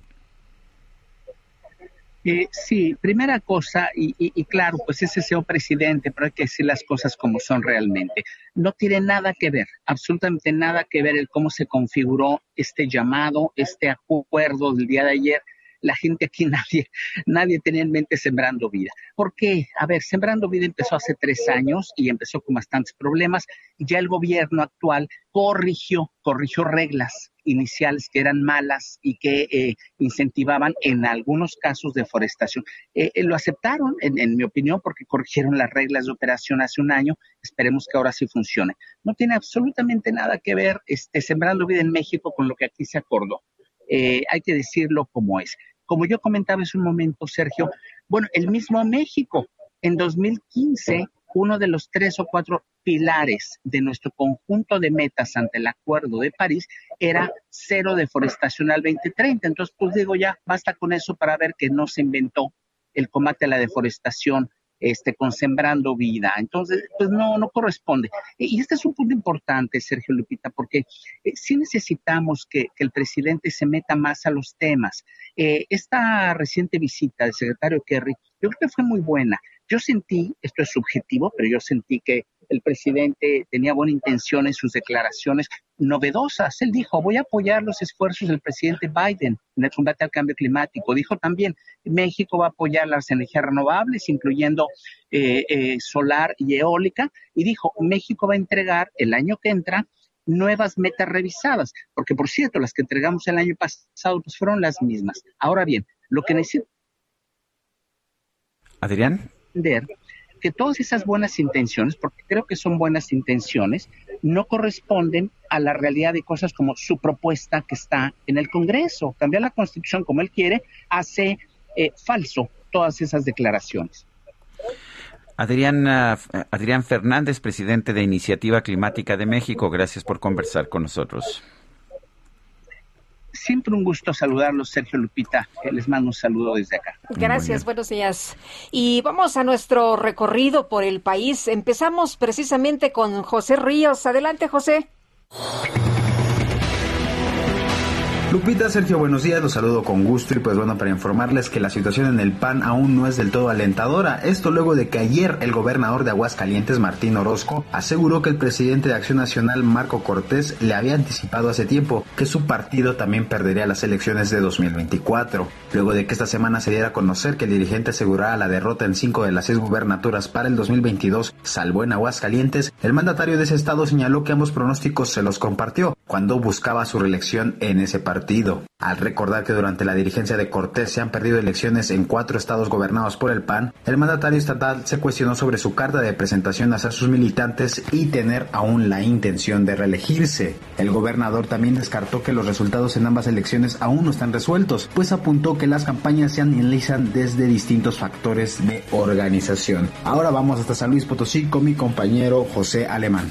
Eh, sí, primera cosa, y, claro, pues ese SEO presidente, pero hay que decir las cosas como son realmente. No tiene nada que ver, absolutamente nada que ver el cómo se configuró este llamado, este acuerdo del día de ayer. La gente aquí, <laughs> nadie, nadie tenía en mente Sembrando Vida. ¿Por qué? A ver, Sembrando Vida empezó hace tres años y empezó con bastantes problemas. Ya el gobierno actual corrigió, corrigió reglas iniciales que eran malas y que eh, incentivaban en algunos casos deforestación. Eh, eh, lo aceptaron, en, mi opinión, porque corrigieron las reglas de operación hace un año. Esperemos que ahora sí funcione. No tiene absolutamente nada que ver este, Sembrando Vida en México con lo que aquí se acordó. hay que decirlo como es. Como yo comentaba hace un momento, Sergio, bueno, el mismo México en 2015 uno de los tres o cuatro pilares de nuestro conjunto de metas ante el Acuerdo de París era cero deforestación al 2030. Entonces, pues digo, ya basta con eso para ver que no se inventó el combate a la deforestación este, con sembrando vida. Entonces, pues no, no corresponde. Y este es un punto importante, Sergio Lupita, porque eh, sí necesitamos que, el presidente se meta más a los temas. Eh, esta reciente visita del secretario Kerry, yo creo que fue muy buena. Yo sentí, esto es subjetivo, pero yo sentí que el presidente tenía buena intención en sus declaraciones novedosas. Él dijo, voy a apoyar los esfuerzos del presidente Biden en el combate al cambio climático. Dijo también, México va a apoyar las energías renovables, incluyendo eh, eh, solar y eólica. Y dijo, México va a entregar el año que entra nuevas metas revisadas, porque por cierto, las que entregamos el año pasado pues fueron las mismas. Ahora bien, lo que necesito... Adrián que todas esas buenas intenciones, porque creo que son buenas intenciones, no corresponden a la realidad de cosas como su propuesta que está en el Congreso. Cambiar la Constitución como él quiere hace eh, falso todas esas declaraciones. Adrián, ah, Adrián Fernández, presidente de Iniciativa Climática de México, gracias por conversar con nosotros. Siempre un gusto saludarlos, Sergio Lupita. Les mando un saludo desde acá. Gracias, buenos días. Y vamos a nuestro recorrido por el país. Empezamos precisamente con José Ríos. Adelante, José. Lupita, Sergio, buenos días, los saludo con gusto y pues bueno, para informarles que la situación en el PAN aún no es del todo alentadora. Esto luego de que ayer el gobernador de Aguascalientes, Martín Orozco, aseguró que el presidente de Acción Nacional, Marco Cortés, le había anticipado hace tiempo que su partido también perdería las elecciones de 2024. Luego de que esta semana se diera a conocer que el dirigente aseguraba la derrota en cinco de las seis gubernaturas para el 2022, salvo en Aguascalientes, el mandatario de ese estado señaló que ambos pronósticos se los compartió cuando buscaba su reelección en ese partido al recordar que durante la dirigencia de Cortés se han perdido elecciones en cuatro estados gobernados por el PAN, el mandatario estatal se cuestionó sobre su carta de presentación hacia sus militantes y tener aún la intención de reelegirse. El gobernador también descartó que los resultados en ambas elecciones aún no están resueltos, pues apuntó que las campañas se analizan desde distintos factores de organización. Ahora vamos hasta San Luis Potosí con mi compañero José Alemán.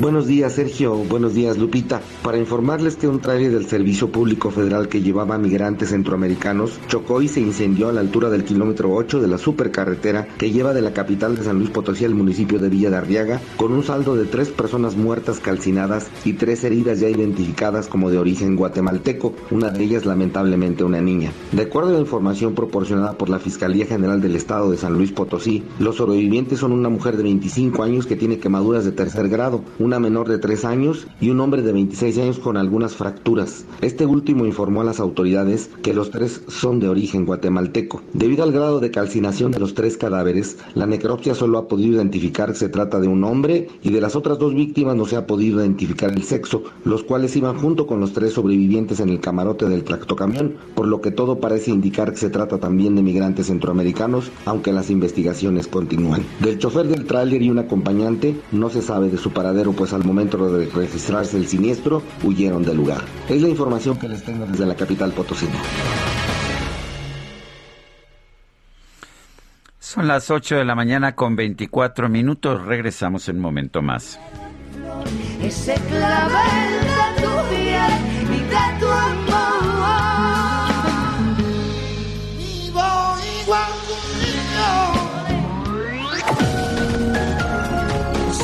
Buenos días, Sergio. Buenos días, Lupita. Para informarles que un tráiler del Servicio Público Federal que llevaba migrantes centroamericanos chocó y se incendió a la altura del kilómetro 8 de la supercarretera que lleva de la capital de San Luis Potosí al municipio de Villa de Arriaga, con un saldo de tres personas muertas calcinadas y tres heridas ya identificadas como de origen guatemalteco, una de ellas lamentablemente una niña. De acuerdo a la información proporcionada por la Fiscalía General del Estado de San Luis Potosí, los sobrevivientes son una mujer de 25 años que tiene quemaduras de tercer grado, una menor de 3 años y un hombre de 26 años con algunas fracturas. Este último informó a las autoridades que los tres son de origen guatemalteco. Debido al grado de calcinación de los tres cadáveres, la necropsia solo ha podido identificar que se trata de un hombre y de las otras dos víctimas no se ha podido identificar el sexo, los cuales iban junto con los tres sobrevivientes en el camarote del tractocamión, por lo que todo parece indicar que se trata también de migrantes centroamericanos, aunque las investigaciones continúan. Del chofer del tráiler y un acompañante no se sabe de su paradero pues al momento de registrarse el siniestro huyeron del lugar. Es la información que les tengo desde la capital Potosí. Son las 8 de la mañana con 24 minutos. Regresamos en un momento más. Ese clavel de tu piel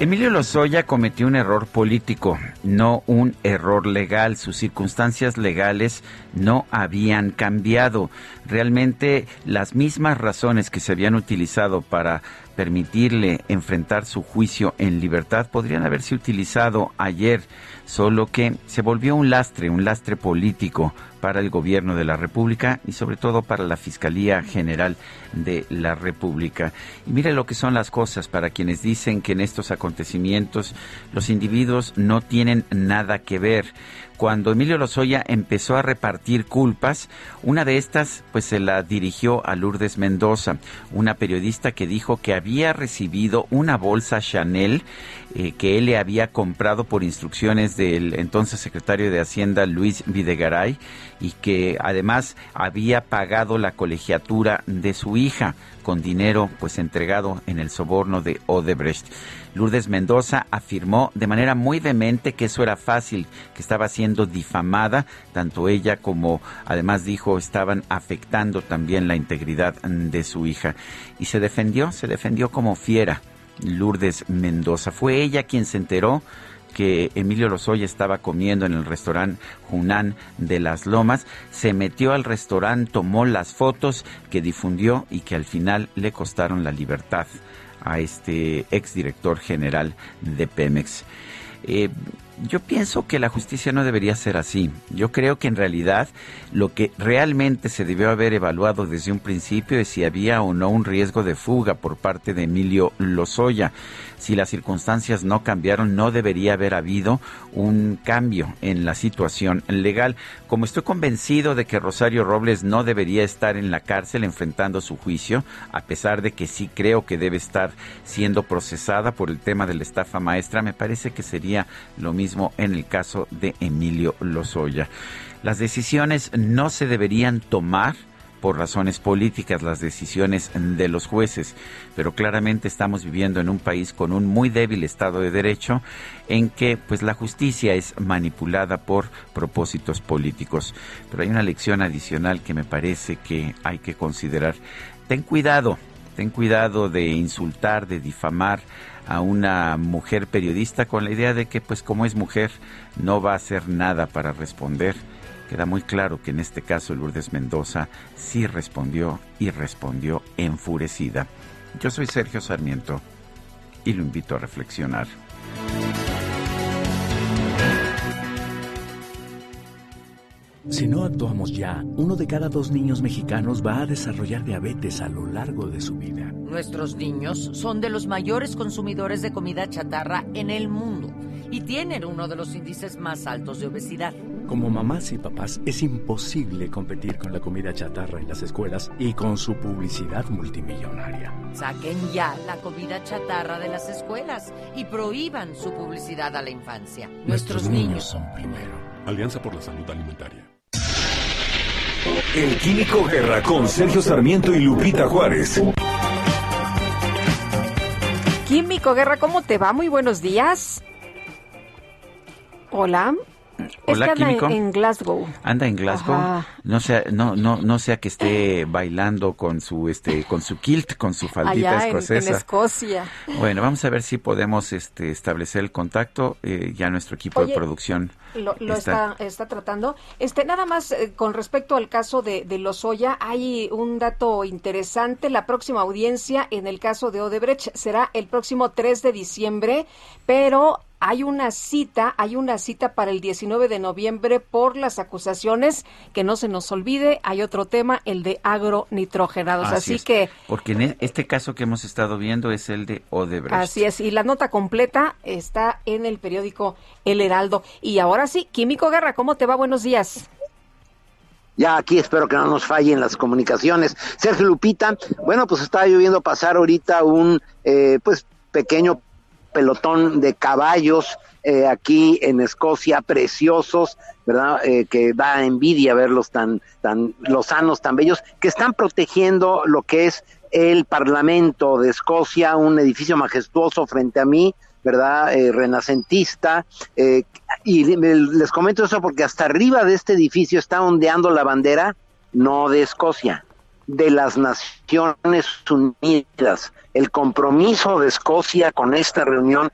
Emilio Lozoya cometió un error político, no un error legal. Sus circunstancias legales no habían cambiado. Realmente las mismas razones que se habían utilizado para permitirle enfrentar su juicio en libertad podrían haberse utilizado ayer, solo que se volvió un lastre, un lastre político para el gobierno de la República y sobre todo para la Fiscalía General de la República. Y mire lo que son las cosas para quienes dicen que en estos acontecimientos los individuos no tienen nada que ver. Cuando Emilio Lozoya empezó a repartir culpas, una de estas pues se la dirigió a Lourdes Mendoza, una periodista que dijo que había recibido una bolsa Chanel eh, que él le había comprado por instrucciones del entonces secretario de Hacienda Luis Videgaray y que además había pagado la colegiatura de su hija con dinero pues entregado en el soborno de Odebrecht. Lourdes Mendoza afirmó de manera muy demente que eso era fácil, que estaba siendo difamada, tanto ella como además dijo estaban afectando también la integridad de su hija. Y se defendió, se defendió como fiera. Lourdes Mendoza. Fue ella quien se enteró que Emilio Lozoya estaba comiendo en el restaurante Junán de las Lomas, se metió al restaurante, tomó las fotos que difundió y que al final le costaron la libertad a este exdirector general de Pemex. Eh, yo pienso que la justicia no debería ser así. Yo creo que en realidad lo que realmente se debió haber evaluado desde un principio es si había o no un riesgo de fuga por parte de Emilio Lozoya si las circunstancias no cambiaron, no debería haber habido un cambio en la situación legal. Como estoy convencido de que Rosario Robles no debería estar en la cárcel enfrentando su juicio, a pesar de que sí creo que debe estar siendo procesada por el tema de la estafa maestra, me parece que sería lo mismo en el caso de Emilio Lozoya. Las decisiones no se deberían tomar por razones políticas las decisiones de los jueces, pero claramente estamos viviendo en un país con un muy débil Estado de Derecho en que pues la justicia es manipulada por propósitos políticos. Pero hay una lección adicional que me parece que hay que considerar. Ten cuidado, ten cuidado de insultar, de difamar a una mujer periodista con la idea de que pues como es mujer no va a hacer nada para responder Queda muy claro que en este caso Lourdes Mendoza sí respondió y respondió enfurecida. Yo soy Sergio Sarmiento y lo invito a reflexionar. Si no actuamos ya, uno de cada dos niños mexicanos va a desarrollar diabetes a lo largo de su vida. Nuestros niños son de los mayores consumidores de comida chatarra en el mundo y tienen uno de los índices más altos de obesidad. Como mamás y papás es imposible competir con la comida chatarra en las escuelas y con su publicidad multimillonaria. Saquen ya la comida chatarra de las escuelas y prohíban su publicidad a la infancia. Nuestros, niños son primero. Alianza por la Salud Alimentaria. El Químico Guerra con Sergio Sarmiento y Lupita Juárez. Químico Guerra, ¿cómo te va? Muy buenos días. Hola. Hola, es que anda químico. en Glasgow. Anda en Glasgow. Ajá. No sea, no, no, no sea que esté bailando con su, este, con su kilt, con su faldita Allá en, en escocesa. Escocia. Bueno, vamos a ver si podemos, este, establecer el contacto. Eh, ya nuestro equipo Oye, de producción Lo, lo está, está tratando. Este, nada más eh, con respecto al caso de, de Lozoya, hay un dato interesante. La próxima audiencia en el caso de Odebrecht será el próximo 3 de diciembre, pero hay una cita, hay una cita para el 19 de noviembre por las acusaciones, que no se nos olvide, hay otro tema, el de agronitrogenados. Así, es, que Porque en e- este caso que hemos estado viendo es el de Odebrecht. Así es, y la nota completa está en el periódico El Heraldo. Y ahora sí, Químico Guerra, ¿cómo te va? Buenos días. Ya aquí espero que no nos fallen las comunicaciones. Sergio Lupita, bueno, pues estaba yo viendo pasar ahorita un eh, pues pequeño pelotón de caballos eh, aquí en Escocia, preciosos, ¿verdad? Eh, que da envidia verlos tan, tan lozanos, tan bellos, que están protegiendo lo que es el Parlamento de Escocia, un edificio majestuoso frente a mí, ¿verdad? Eh, renacentista. eh, y le- les comento eso porque hasta arriba de este edificio está ondeando la bandera, no de Escocia, de las Naciones Unidas. El compromiso de Escocia con esta reunión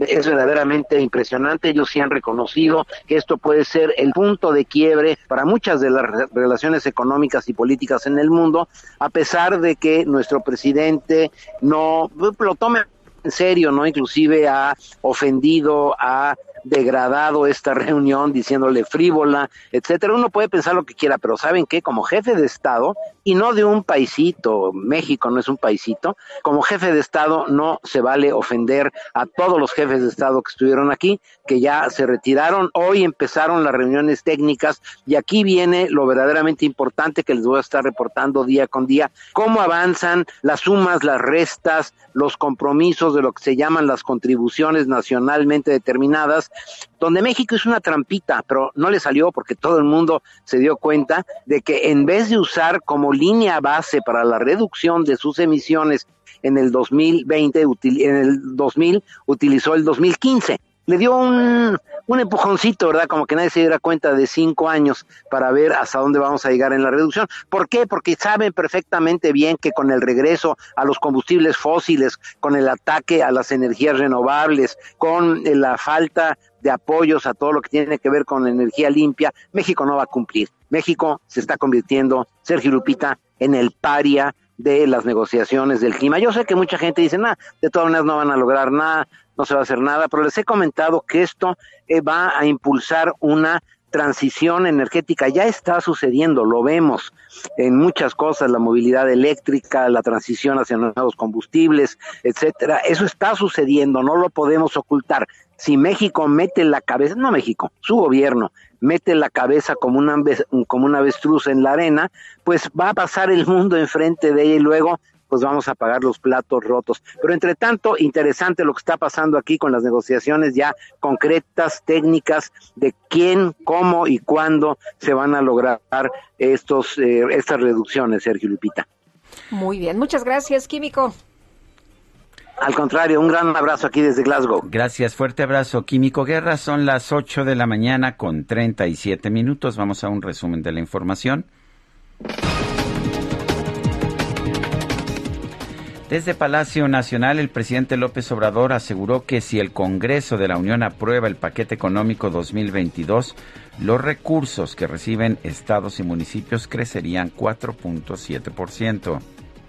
es verdaderamente impresionante. Ellos sí han reconocido que esto puede ser el punto de quiebre para muchas de las re- relaciones económicas y políticas en el mundo, a pesar de que nuestro presidente no lo tome en serio, ¿no? Inclusive ha ofendido, ha degradado esta <laughs> reunión diciéndole frívola, etcétera. Uno puede pensar lo que quiera, pero ¿saben qué? Como jefe de Estado, y no de un paisito, México no es un paisito, como jefe de Estado no se vale ofender a todos los jefes de Estado que estuvieron aquí, que ya se retiraron. Hoy empezaron las reuniones técnicas y aquí viene lo verdaderamente importante que les voy a estar reportando día con día, cómo avanzan las sumas, las restas, los compromisos de lo que se llaman las contribuciones nacionalmente determinadas, donde México es una trampita, pero no le salió porque todo el mundo se dio cuenta de que en vez de usar como línea base para la reducción de sus emisiones en el 2020, util- en el 2000 utilizó el 2015 le dio un, un empujoncito, ¿verdad? Como que nadie se diera cuenta de cinco años para ver hasta dónde vamos a llegar en la reducción. ¿Por qué? Porque saben perfectamente bien que con el regreso a los combustibles fósiles, con el ataque a las energías renovables, con eh, la falta de apoyos a todo lo que tiene que ver con la energía limpia, México no va a cumplir. México se está convirtiendo, Sergio Lupita, en el paria de las negociaciones del clima. Yo sé que mucha gente dice, nada, de todas maneras no van a lograr nada, no se va a hacer nada, pero les he comentado que esto eh, va a impulsar una transición energética ya está sucediendo, lo vemos en muchas cosas, la movilidad eléctrica, la transición hacia nuevos combustibles, etcétera. Eso está sucediendo, no lo podemos ocultar. Si México mete la cabeza, no México, su gobierno mete la cabeza como una, como una avestruz en la arena, pues va a pasar el mundo enfrente de ella y luego pues vamos a pagar los platos rotos. Pero entre tanto, interesante lo que está pasando aquí con las negociaciones ya concretas, técnicas, de quién, cómo y cuándo se van a lograr estos, eh, estas reducciones, Sergio Lupita. Muy bien, muchas gracias, Químico. Al contrario, un gran abrazo aquí desde Glasgow. Gracias, fuerte abrazo. Químico Guerra, son las 8 de la mañana con 37 minutos. Vamos a un resumen de la información. Desde Palacio Nacional, el presidente López Obrador aseguró que si el Congreso de la Unión aprueba el paquete económico 2022, los recursos que reciben estados y municipios crecerían 4.7%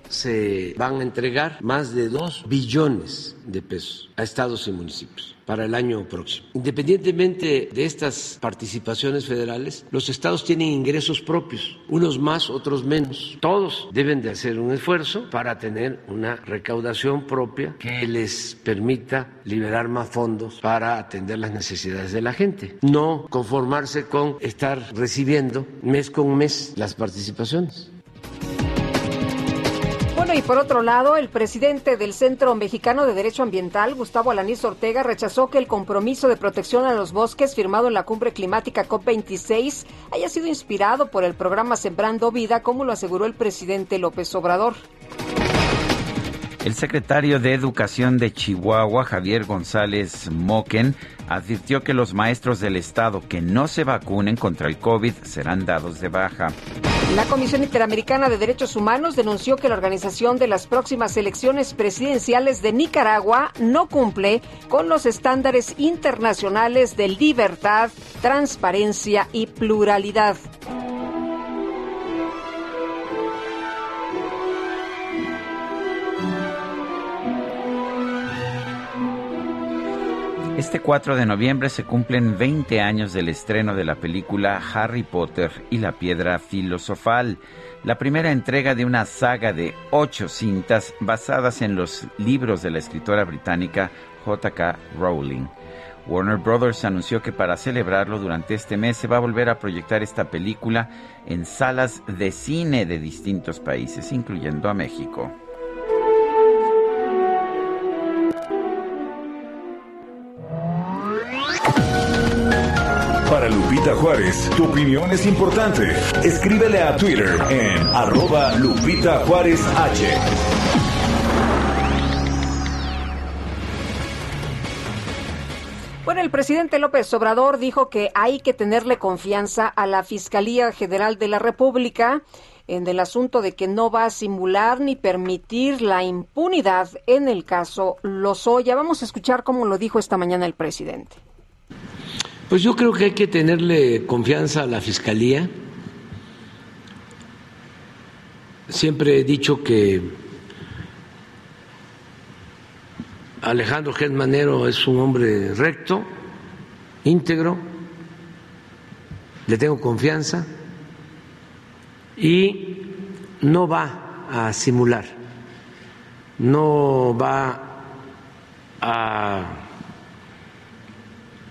se van a entregar más de 2 billones de pesos a estados y municipios para el año próximo. Independientemente de estas participaciones federales, los estados tienen ingresos propios, unos más, otros menos. Todos deben de hacer un esfuerzo para tener una recaudación propia que les permita liberar más fondos para atender las necesidades de la gente. No conformarse con estar recibiendo mes con mes las participaciones y por otro lado, el presidente del Centro Mexicano de Derecho Ambiental, Gustavo Alanís Ortega, rechazó que el compromiso de protección a los bosques firmado en la cumbre climática COP26 haya sido inspirado por el programa Sembrando Vida, como lo aseguró el presidente López Obrador. El secretario de Educación de Chihuahua, Javier González Moquen, advirtió que los maestros del Estado que no se vacunen contra el COVID serán dados de baja. La Comisión Interamericana de Derechos Humanos denunció que la organización de las próximas elecciones presidenciales de Nicaragua no cumple con los estándares internacionales de libertad, transparencia y pluralidad. Este 4 de noviembre se cumplen 20 años del estreno de la película Harry Potter y la Piedra Filosofal, la primera entrega de una saga de ocho cintas basadas en los libros de la escritora británica J.K. Rowling. Warner Brothers anunció que para celebrarlo durante este mes se va a volver a proyectar esta película en salas de cine de distintos países, incluyendo a México. Para Lupita Juárez, tu opinión es importante. Escríbele a Twitter en arroba Lupita Juárez H. Bueno, el presidente López Obrador dijo que hay que tenerle confianza a la Fiscalía General de la República en el asunto de que no va a simular ni permitir la impunidad en el caso Lozoya. Vamos a escuchar cómo lo dijo esta mañana el presidente. Pues yo creo que hay que tenerle confianza a la Fiscalía. Siempre he dicho que Alejandro Germanero es un hombre recto, íntegro, le tengo confianza y no va a simular, no va a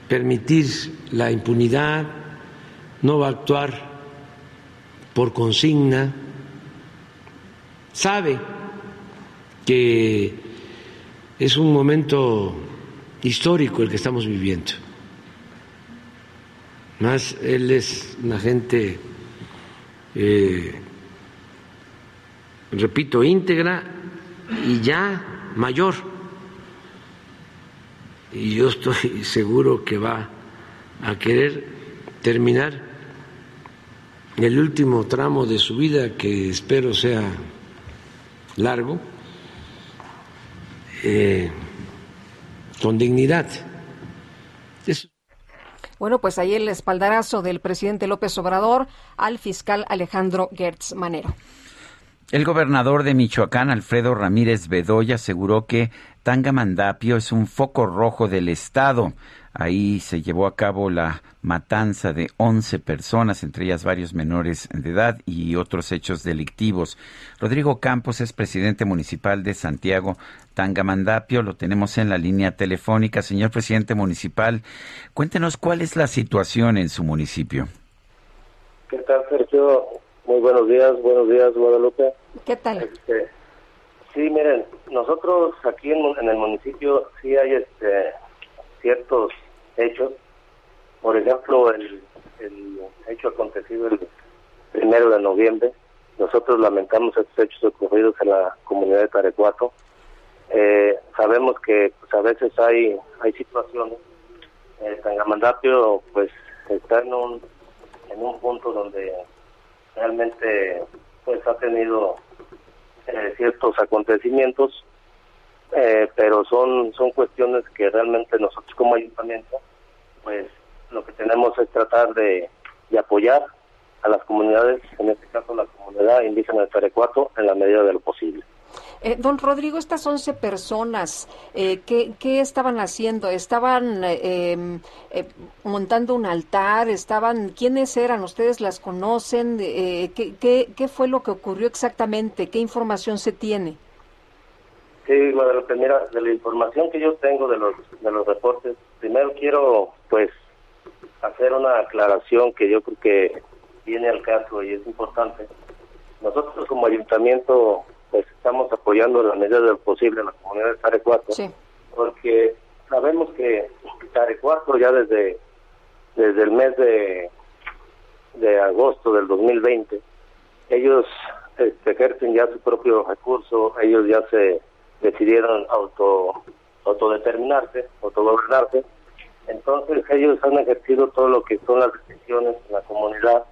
permitir la impunidad, no va a actuar por consigna, sabe que es un momento histórico el que estamos viviendo. Más él es una gente, eh, repito, íntegra y ya mayor y yo estoy seguro que va a querer terminar el último tramo de su vida, que espero sea largo, eh, con dignidad. Bueno, pues ahí el espaldarazo del presidente López Obrador al fiscal Alejandro Gertz Manero. El gobernador de Michoacán, Alfredo Ramírez Bedoya, aseguró que Tangamandapio es un foco rojo del Estado. Ahí se llevó a cabo la matanza de 11 personas, entre ellas varios menores de edad y otros hechos delictivos. Rodrigo Campos es presidente municipal de Santiago Tangamandapio. Lo tenemos en la línea telefónica. Señor presidente municipal, cuéntenos cuál es la situación en su municipio. ¿Qué tal, Sergio? Muy buenos días, buenos días, Guadalupe. ¿Qué tal? Este, sí, miren, nosotros aquí en, en el municipio sí hay este ciertos hechos. Por ejemplo, el, el hecho acontecido el primero de noviembre. Nosotros lamentamos estos hechos ocurridos en la comunidad de Tarecuato. Eh, sabemos que pues, a veces hay hay situaciones. Eh, Tangamandapio pues está en un en un punto donde realmente pues ha tenido eh, ciertos acontecimientos eh, pero son son cuestiones que realmente nosotros como ayuntamiento pues lo que tenemos es tratar de, de apoyar a las comunidades en este caso la comunidad indígena de Tarecuato en la medida de lo posible Eh, don Rodrigo, estas 11 personas, eh, ¿qué, estaban haciendo? ¿Estaban eh, em, eh, montando un altar? ¿Estaban, ¿Quiénes eran? ¿Ustedes las conocen? Eh, ¿qué, qué, ¿Qué fue lo que ocurrió exactamente? ¿Qué información se tiene? Sí, Guadalupe, mira, de la información que yo tengo de los de los reportes, primero quiero pues hacer una aclaración que yo creo que viene al caso y es importante. Nosotros como ayuntamiento pues estamos apoyando en la medida de lo posible a la comunidad de Tarecuato, porque sabemos que Tarecuato ya desde desde el mes de de agosto del 2020 ellos este, ejercen ya su propio recurso, ellos ya se decidieron auto autodeterminarse, autogobernarse. Entonces ellos han ejercido todo lo que son las decisiones en la comunidad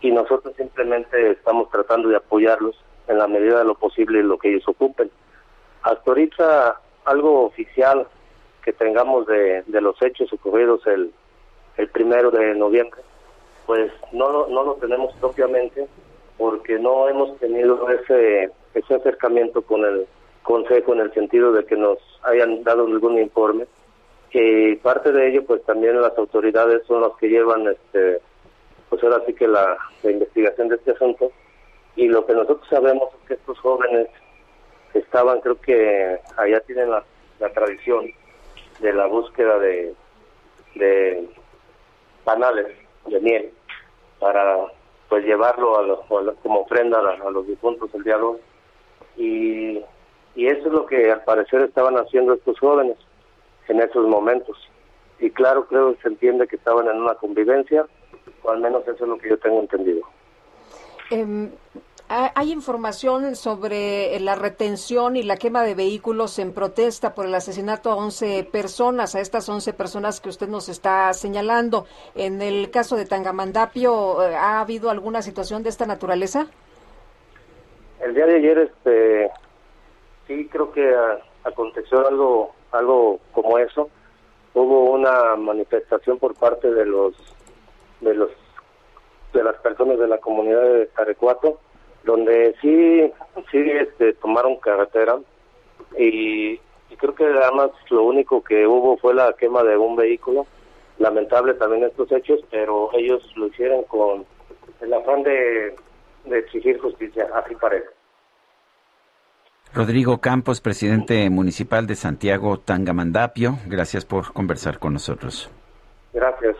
y nosotros simplemente estamos tratando de apoyarlos en la medida de lo posible lo que ellos ocupen. Hasta ahorita algo oficial que tengamos de, los hechos ocurridos el, el primero de noviembre, pues no, no lo tenemos propiamente porque no hemos tenido ese, ese acercamiento con el Consejo en el sentido de que nos hayan dado algún informe. Y parte de ello, pues también las autoridades son las que llevan, este, pues ahora sí que la investigación de este asunto. Y lo que nosotros sabemos es que estos jóvenes estaban, creo que allá tienen la, tradición de la búsqueda de, de panales de miel para pues llevarlo a los, los- como ofrenda a, a los difuntos el 2 y, y eso es lo que al parecer estaban haciendo estos jóvenes en esos momentos. Y claro creo que se entiende que estaban en una convivencia o al menos eso es lo que yo tengo entendido Ha- ¿Hay información sobre la retención y la quema de vehículos en protesta por el asesinato a 11 personas, a estas 11 personas que usted nos está señalando? En el caso de Tangamandapio, eh, ¿ha habido alguna situación de esta naturaleza? El día de ayer, este, sí creo que ah, aconteció algo, algo como eso. Hubo una manifestación por parte de los, de los, de las personas de la comunidad de Tarecuato, donde sí, sí, este, tomaron carretera y, y creo que además lo único que hubo fue la quema de un vehículo. Lamentable también estos hechos, pero ellos lo hicieron con el afán de, de exigir justicia, así parece. Rodrigo Campos, presidente municipal de Santiago Tangamandapio, gracias por conversar con nosotros. Gracias,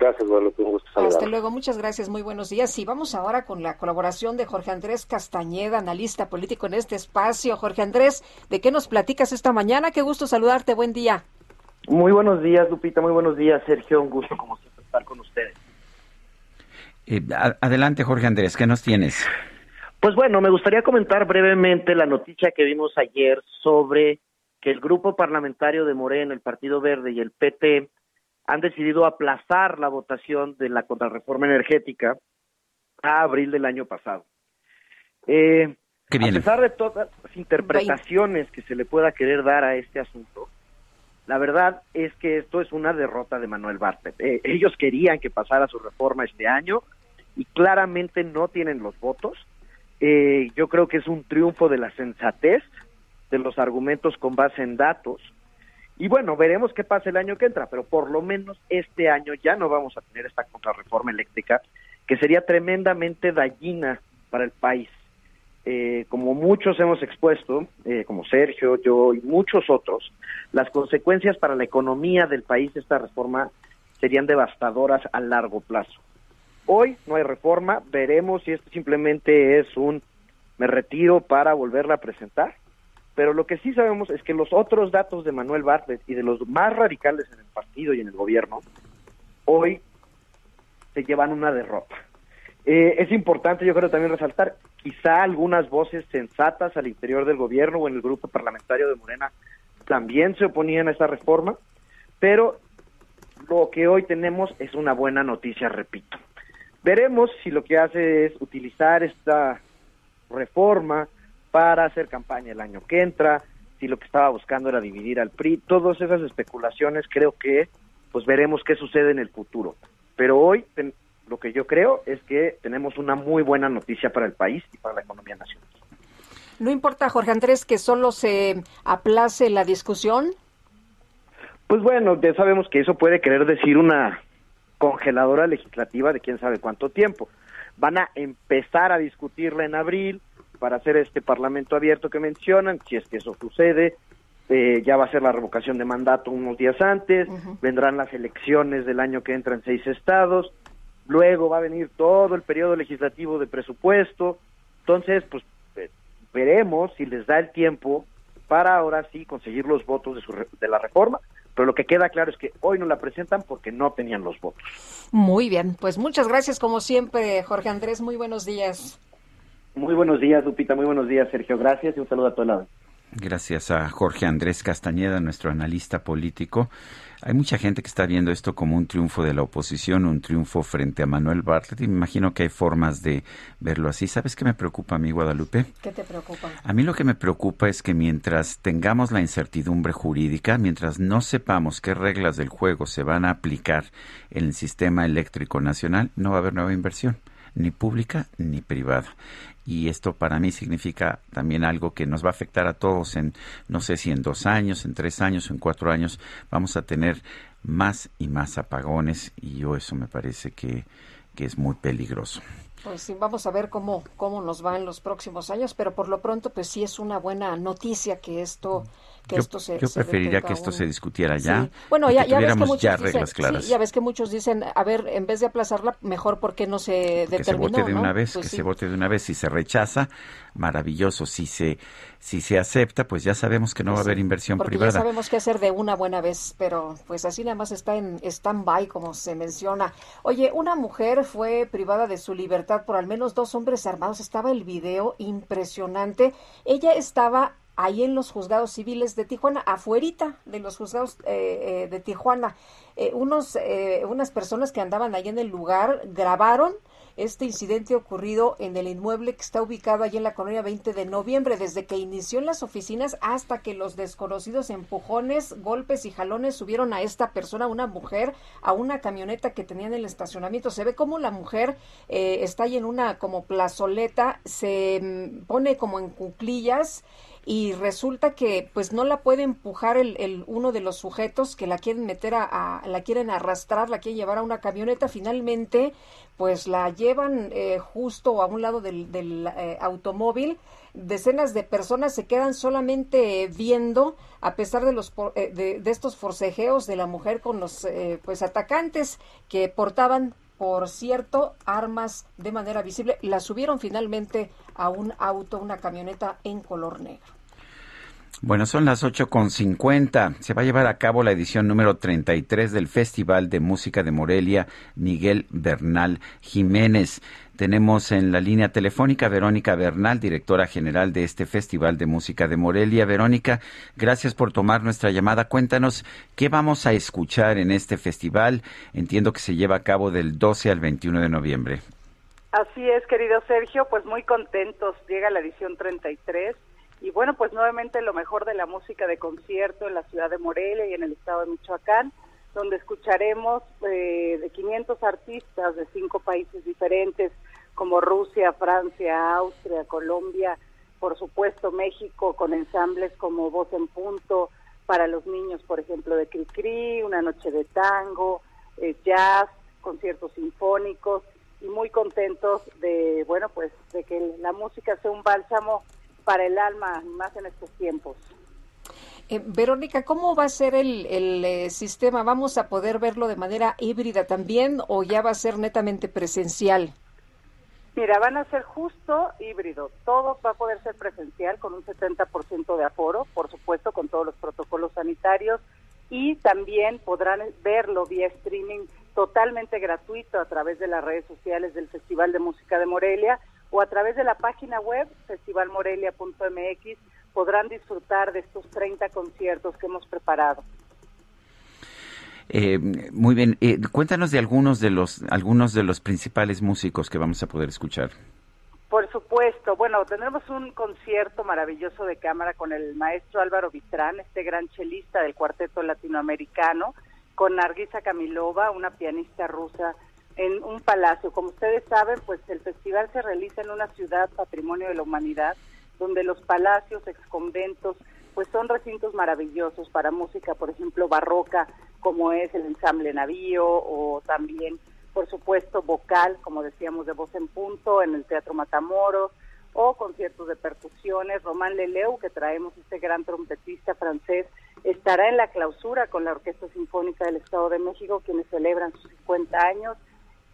gracias, Guadalupe, un gusto Hasta saludar. luego, muchas gracias, muy buenos días. Y vamos ahora con la colaboración de Jorge Andrés Castañeda, analista político en este espacio. Jorge Andrés, ¿de qué nos platicas esta mañana? Qué gusto saludarte, buen día. Muy buenos días, Lupita. Muy buenos días, Sergio. Un gusto, como siempre, estar con ustedes. Eh, adelante, Jorge Andrés, ¿qué nos tienes? Pues bueno, me gustaría comentar brevemente la noticia que vimos ayer sobre que el grupo parlamentario de Morena, el Partido Verde y el PT han decidido aplazar la votación de la contrarreforma energética a abril del año pasado. Eh, ¿Qué a pesar de todas las interpretaciones que se le pueda querer dar a este asunto, la verdad es que esto es una derrota de Manuel Bartlett. Eh, ellos querían que pasara su reforma este año y claramente no tienen los votos. Eh, yo creo que es un triunfo de la sensatez, de los argumentos con base en datos. Y bueno, veremos qué pasa el año que entra, pero por lo menos este año ya no vamos a tener esta contrarreforma eléctrica que sería tremendamente dañina para el país. Eh, como muchos hemos expuesto, eh, como Sergio, yo y muchos otros, las consecuencias para la economía del país de esta reforma serían devastadoras a largo plazo. Hoy no hay reforma, veremos si esto simplemente es un me retiro para volverla a presentar, pero lo que sí sabemos es que los otros datos de Manuel Bartlett y de los más radicales en el partido y en el gobierno, hoy se llevan una derrota. Eh, es importante, yo creo también resaltar, quizá algunas voces sensatas al interior del gobierno o en el grupo parlamentario de Morena también se oponían a esta reforma, pero lo que hoy tenemos es una buena noticia, repito. Veremos si lo que hace es utilizar esta reforma para hacer campaña el año que entra, si lo que estaba buscando era dividir al PRI, todas esas especulaciones creo que pues veremos qué sucede en el futuro. Pero hoy ten- lo que yo creo es que tenemos una muy buena noticia para el país y para la economía nacional. No importa, Jorge Andrés, que solo se aplace la discusión. Pues bueno, ya sabemos que eso puede querer decir una congeladora legislativa de quién sabe cuánto tiempo. Van a empezar a discutirla en abril para hacer este parlamento abierto que mencionan, si es que eso sucede, eh, ya va a ser la revocación de mandato unos días antes, vendrán las elecciones del año que entra en seis estados, luego va a venir todo el periodo legislativo de presupuesto, entonces pues eh, veremos si les da el tiempo para ahora sí conseguir los votos de, su re- de la reforma, pero lo que queda claro es que hoy no la presentan porque no tenían los votos. Muy bien, pues muchas gracias como siempre, Jorge Andrés. Muy buenos días. Muy buenos días, Lupita, muy buenos días, Sergio, gracias y un saludo a todo el lado. Gracias a Jorge Andrés Castañeda, nuestro analista político. Hay mucha gente que está viendo esto como un triunfo de la oposición, un triunfo frente a Manuel Bartlett y me imagino que hay formas de verlo así. ¿Sabes qué me preocupa a mí, Guadalupe? ¿Qué te preocupa? A mí lo que me preocupa es que mientras tengamos la incertidumbre jurídica, mientras no sepamos qué reglas del juego se van a aplicar en el sistema eléctrico nacional, no va a haber nueva inversión, ni pública ni privada. Y esto para mí significa también algo que nos va a afectar a todos en, no sé si en dos años, en tres años, en cuatro años, vamos a tener más y más apagones y yo eso me parece que, que es muy peligroso. Pues sí, vamos a ver cómo, cómo nos va en los próximos años, pero por lo pronto, pues sí es una buena noticia que esto, que yo esto se. yo se preferiría que esto se discutiera ya. Sí. Bueno, ya, que ya ves que muchos ya dicen, reglas sí, claras. ya ves que muchos dicen, a ver, en vez de aplazarla, mejor por qué no se que se determinó, vote de ¿no? una vez, Pues que sí. se vote de una vez. Si se rechaza, maravilloso. Si se, si se acepta, pues ya sabemos que no va a haber inversión Porque privada. ya sabemos qué hacer de una buena vez, pero pues así nada más está en stand-by, como se menciona. Oye, una mujer fue privada de su libertad por al menos dos hombres armados. Estaba el video impresionante. Ella estaba ahí en los juzgados civiles de Tijuana, afuerita de los juzgados eh, eh, de Tijuana. Eh, unos, eh, unas personas que andaban ahí en el lugar grabaron este incidente ocurrido en el inmueble que está ubicado allí en la colonia 20 de noviembre, desde que inició en las oficinas hasta que los desconocidos empujones, golpes y jalones subieron a esta persona, una mujer, a una camioneta que tenía en el estacionamiento. Se ve como la mujer eh, está ahí en una como plazoleta, se mm, pone como en cuclillas y resulta que pues no la puede empujar el, el uno de los sujetos que la quieren meter a, la quieren arrastrar la quieren llevar a una camioneta. Finalmente pues la llevan eh, justo a un lado del, del, eh, automóvil. Decenas de personas se quedan solamente viendo a pesar de los eh, de, de estos forcejeos de la mujer con los eh, pues atacantes que portaban por cierto, armas de manera visible. La subieron finalmente a un auto, una camioneta en color negro. Bueno, son las 8.50. Se va a llevar a cabo la edición número 33 del Festival de Música de Morelia Miguel Bernal Jiménez. Tenemos en la línea telefónica Verónica Bernal, directora general de este Festival de Música de Morelia. Verónica, gracias por tomar nuestra llamada. Cuéntanos qué vamos a escuchar en este festival. Entiendo que se lleva a cabo del 12 al 21 de noviembre. Así es, querido Sergio, pues muy contentos. Llega la edición 33 y bueno, pues nuevamente lo mejor de la música de concierto en la ciudad de Morelia y en el estado de Michoacán, donde escucharemos eh, de 500 artistas de cinco países diferentes, como Rusia, Francia, Austria, Colombia, por supuesto México, con ensambles como Voz en Punto, para los niños, por ejemplo, de Cricri, Una Noche de Tango, eh, jazz, conciertos sinfónicos, y muy contentos de, bueno, pues de que la música sea un bálsamo para el alma, más en estos tiempos. Eh, Verónica, ¿cómo va a ser el, eh, sistema? ¿Vamos a poder verlo de manera híbrida también o ya va a ser netamente presencial? Mira, van a ser justo híbrido. Todo va a poder ser presencial con un 70% de aforo, por supuesto, con todos los protocolos sanitarios y también podrán verlo vía streaming totalmente gratuito a través de las redes sociales del Festival de Música de Morelia o a través de la página web festivalmorelia.mx podrán disfrutar de estos 30 conciertos que hemos preparado. Eh, muy bien, eh, cuéntanos de algunos de los algunos de los principales músicos que vamos a poder escuchar. Por supuesto, bueno, tendremos un concierto maravilloso de cámara con el maestro Álvaro Vitrán, este gran chelista del cuarteto latinoamericano, con Nargisa Kamilova, una pianista rusa en un palacio. Como ustedes saben, pues el festival se realiza en una ciudad patrimonio de la humanidad, donde los palacios, exconventos, pues son recintos maravillosos para música, por ejemplo, barroca, como es el ensamble Navío, o también, por supuesto, vocal, como decíamos, de voz en punto, en el Teatro Matamoros, o conciertos de percusiones. Román Leleu, que traemos este gran trompetista francés, estará en la clausura con la Orquesta Sinfónica del Estado de México, quienes celebran sus 50 años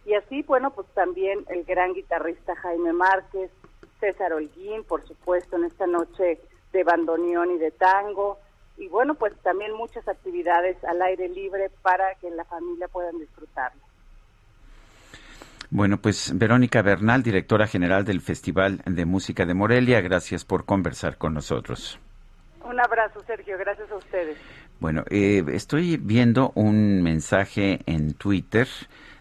y así, bueno, pues también el gran guitarrista Jaime Márquez, César Holguín, por supuesto, en esta noche de bandoneón y de tango. Y bueno, pues también muchas actividades al aire libre para que la familia puedan disfrutarlo. Bueno, pues Verónica Bernal, directora general del Festival de Música de Morelia, gracias por conversar con nosotros. Un abrazo, Sergio, gracias a ustedes. Bueno, eh, estoy viendo un mensaje en Twitter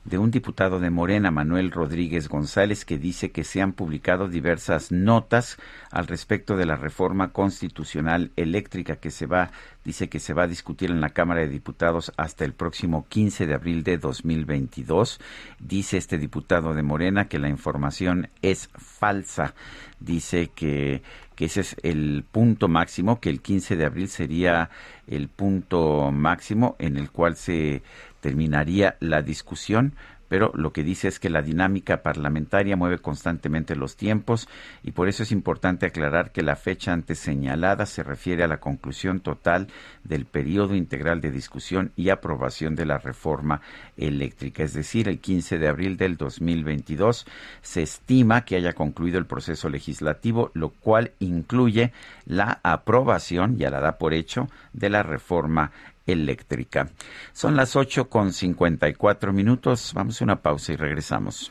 de un diputado de Morena, Manuel Rodríguez González, que dice que se han publicado diversas notas al respecto de la reforma constitucional eléctrica que se va, dice que se va a discutir en la Cámara de Diputados hasta el próximo 15 de abril de 2022. Dice este diputado de Morena que la información es falsa. Dice que ese es el punto máximo, que el 15 de abril sería el punto máximo en el cual se terminaría la discusión, pero lo que dice es que la dinámica parlamentaria mueve constantemente los tiempos y por eso es importante aclarar que la fecha antes señalada se refiere a la conclusión total del periodo integral de discusión y aprobación de la reforma eléctrica, es decir, el 15 de abril del 2022 se estima que haya concluido el proceso legislativo, lo cual incluye la aprobación, ya la da por hecho, de la reforma eléctrica. Son las 8 con 54 minutos. Vamos a una pausa y regresamos.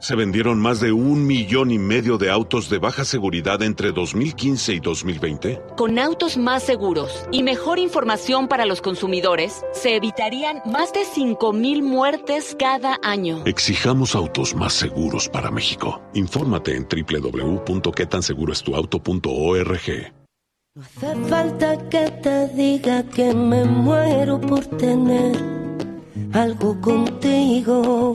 se vendieron más de un millón y medio de autos de baja seguridad entre 2015 y 2020? Con autos más seguros y mejor información para los consumidores, se evitarían más de 5.000 muertes cada año. Exijamos autos más seguros para México. Infórmate en www.quetanseguroestuauto.org. No hace falta que te diga que me muero por tener algo contigo.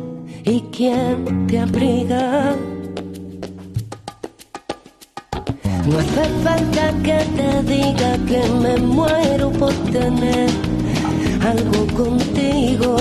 y quien te abriga. No hace falta que te diga que me muero por tener algo contigo.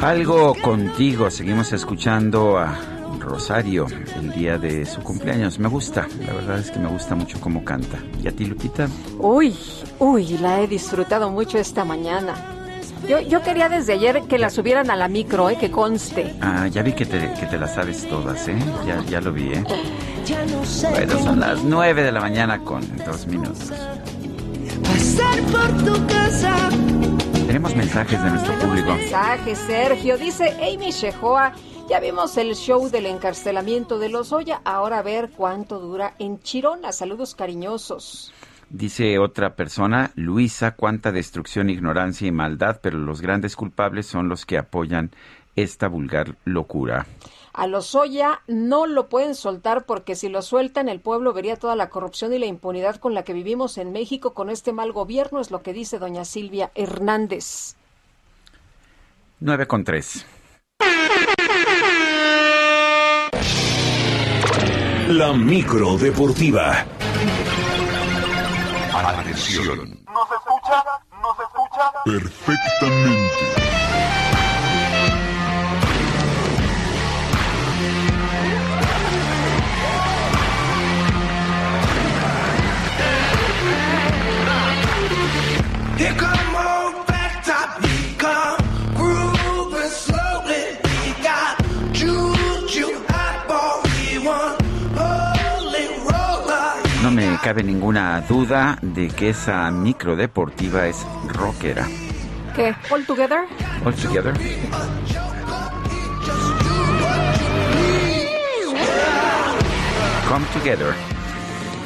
Algo contigo. Seguimos escuchando a Rosario el día de su cumpleaños. Me gusta, la verdad es que me gusta mucho cómo canta. ¿Y a ti, Lupita? Uy, uy, la he disfrutado mucho esta mañana. Yo, yo quería desde ayer que la subieran a la micro, eh, que conste. Ah, ya vi que te, que te las sabes todas, ¿eh? Ya, ya lo vi, ¿eh? Bueno, son las nueve de la mañana con dos minutos. pasar por tu casa. Tenemos mensajes de nuestro público. Mensaje, Sergio. Dice Amy Shehoa. Ya vimos el show del encarcelamiento de los Oya. Ahora a ver cuánto dura en Chirona. Saludos cariñosos. Dice otra persona, Luisa, cuánta destrucción, ignorancia y maldad, pero los grandes culpables son los que apoyan esta vulgar locura. A los Oya no lo pueden soltar porque si lo sueltan el pueblo vería toda la corrupción y la impunidad con la que vivimos en México con este mal gobierno, es lo que dice doña Silvia Hernández. 9 con 3. La micro deportiva. Atención. ¿Nos escucha? ¿Nos escucha? Perfectamente. No cabe ninguna duda de que esa micro deportiva es rockera. ¿Qué? ¿All together? All together. Come together.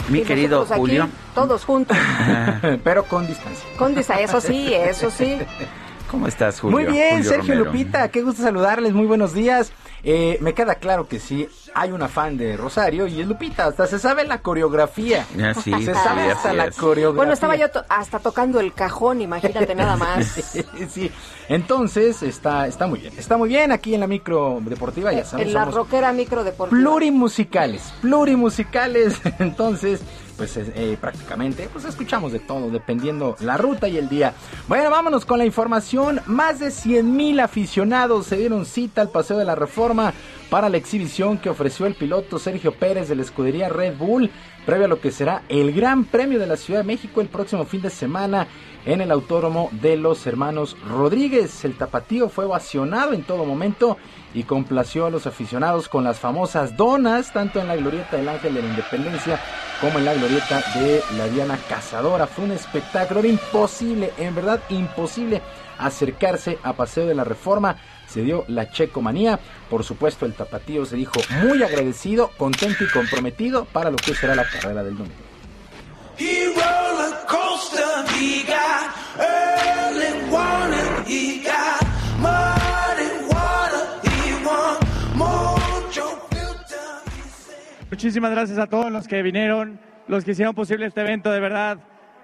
Mi Y querido aquí, Julio. todos juntos. <laughs> Pero con distancia. Con disa- eso sí, eso sí. ¿Cómo estás, Julio? Muy bien, Julio Sergio Romero. Lupita, qué gusto saludarles, muy buenos días. Eh, me queda claro que sí, hay una fan de Rosario y es Lupita, hasta se sabe la coreografía. Ah, sí, <laughs> se sí, sabe así hasta la es. coreografía. Bueno, estaba yo to- hasta tocando el cajón, imagínate nada más. <laughs> sí, entonces está, está muy bien, está muy bien aquí en la micro deportiva, ya saben, En la rockera micro deportiva. plurimusicales, plurimusicales, <laughs> entonces, pues eh, prácticamente, pues escuchamos de todo, dependiendo la ruta y el día. Bueno, vámonos con la información, más de 100 mil aficionados se dieron cita al Paseo de la Reforma para la exhibición que ofreció el piloto Sergio Pérez de la escudería Red Bull, previo a lo que será el Gran Premio de la Ciudad de México el próximo fin de semana en el Autódromo de los Hermanos Rodríguez. El tapatío fue ovacionado en todo momento y complació a los aficionados con las famosas donas, tanto en la glorieta del Ángel de la Independencia como en la glorieta de la Diana Cazadora. Fue un espectáculo, era imposible, en verdad imposible acercarse a Paseo de la Reforma. Se dio la checomanía. Por supuesto, el tapatío se dijo muy agradecido, contento y comprometido para lo que será la carrera del domingo. He Muchísimas gracias a todos los que vinieron, los que hicieron posible este evento, de verdad.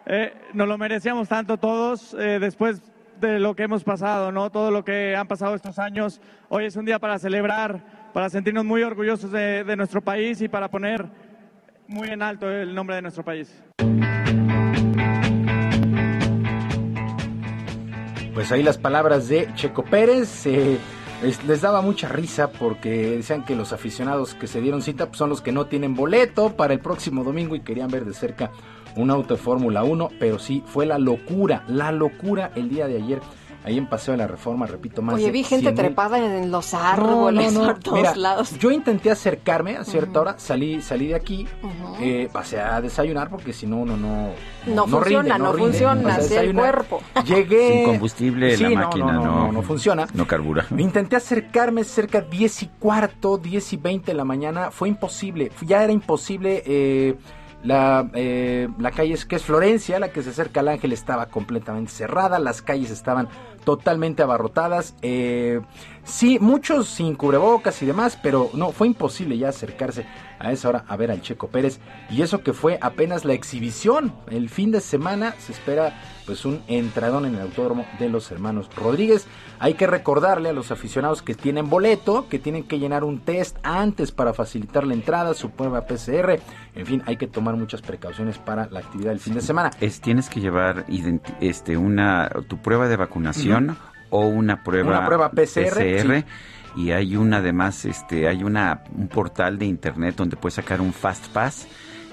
Eh, nos lo merecíamos tanto todos eh, después de lo que hemos pasado, ¿no? Todo lo que han pasado estos años. Hoy es un día para celebrar, para sentirnos muy orgullosos de, nuestro país y para poner muy en alto el nombre de nuestro país. Pues ahí las palabras de Checo Pérez. eh, es- les daba mucha risa porque decían que los aficionados que se dieron cita pues, son los que no tienen boleto para el próximo domingo y querían ver de cerca un auto de Fórmula 1, pero sí, fue la locura, la locura el día de ayer, ahí en Paseo de la Reforma, repito más. Oye, de vi gente 100,000 trepada en los árboles no, no. <laughs> por todos Mira, lados. Yo intenté acercarme a cierta hora, salí, salí de aquí, Ujú. eh, pasé a desayunar porque si no uno no No funciona, no rinde. funciona, Pasé a así el cuerpo. Llegué. Sin combustible Sí, la no, máquina no, no, no, no funciona. No carbura. Intenté acercarme cerca 10 y cuarto, 10 y 20 de la mañana. Fue imposible. Ya era imposible. eh, la, eh, la calle que es Florencia, la que se acerca al Ángel, estaba completamente cerrada. Las calles estaban totalmente abarrotadas. eh, sí, muchos sin cubrebocas y demás, pero no, fue imposible ya acercarse a esa hora a ver al Checo Pérez. Y eso que fue apenas la exhibición. El fin de semana se espera pues un entradón en el autódromo de los hermanos Rodríguez. Hay que recordarle a los aficionados que tienen boleto, que tienen que llenar un test antes para facilitar la entrada, su prueba PCR. En fin, hay que tomar muchas precauciones para la actividad del fin de semana. Es, tienes que llevar este una tu prueba de vacunación o una prueba Una prueba PCR, y hay una además este hay una un portal de internet donde puedes sacar un fast pass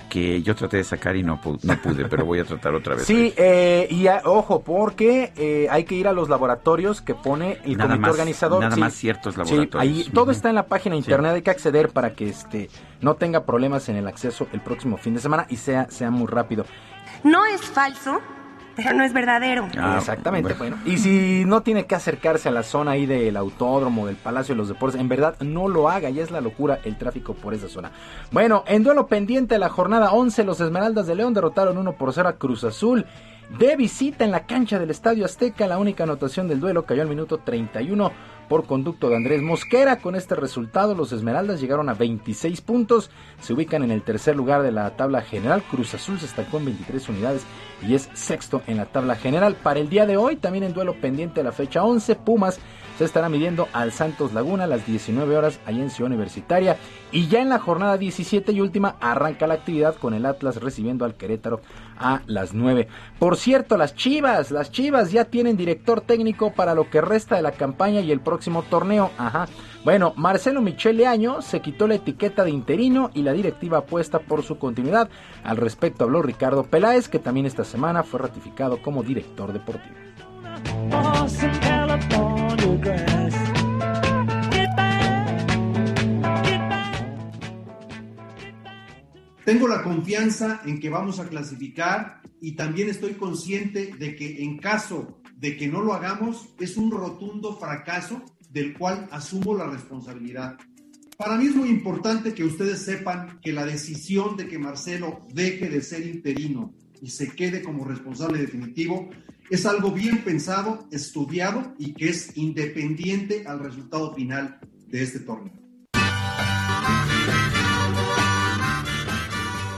que yo traté de sacar y no, pu- no pude, pero voy a tratar otra vez. Sí, eh, y a- ojo, porque eh, hay que ir a los laboratorios que pone el Nada comité más- organizador. nada Sí. más ciertos Sí, laboratorios. ahí todo está en la página de internet, hay que acceder para que este no tenga problemas en el acceso el próximo fin de semana y sea, sea muy rápido. No es falso, pero no es verdadero. Ah, Exactamente, bueno. Y si no tiene que acercarse a la zona ahí del autódromo, del Palacio de los Deportes, en verdad no lo haga, ya es la locura el tráfico por esa zona. Bueno, en duelo pendiente de la jornada 11, los Esmeraldas de León derrotaron 1 por 0 a Cruz Azul. De visita en la cancha del Estadio Azteca, la única anotación del duelo cayó al minuto 31 por conducto de Andrés Mosquera. Con este resultado, los Esmeraldas llegaron a 26 puntos, se ubican en el tercer lugar de la tabla general. Cruz Azul se estancó en 23 unidades y es sexto en la tabla general. Para el día de hoy, también en duelo pendiente de la fecha 11, Pumas se estará midiendo al Santos Laguna a las 19 horas allá en Ciudad Universitaria. Y ya en la jornada 17 y última arranca la actividad con el Atlas recibiendo al Querétaro a las 9. Por cierto, las Chivas, las Chivas ya tienen director técnico para lo que resta de la campaña y el próximo torneo. Ajá. Bueno, Marcelo Michele Año se quitó la etiqueta de interino y la directiva apuesta por su continuidad. Al respecto habló Ricardo Peláez, que también esta semana fue ratificado como director deportivo. Tengo la confianza en que vamos a clasificar y también estoy consciente de que en caso de que no lo hagamos es un rotundo fracaso del cual asumo la responsabilidad. Para mí es muy importante que ustedes sepan que la decisión de que Marcelo deje de ser interino y se quede como responsable definitivo es algo bien pensado, estudiado y que es independiente al resultado final de este torneo.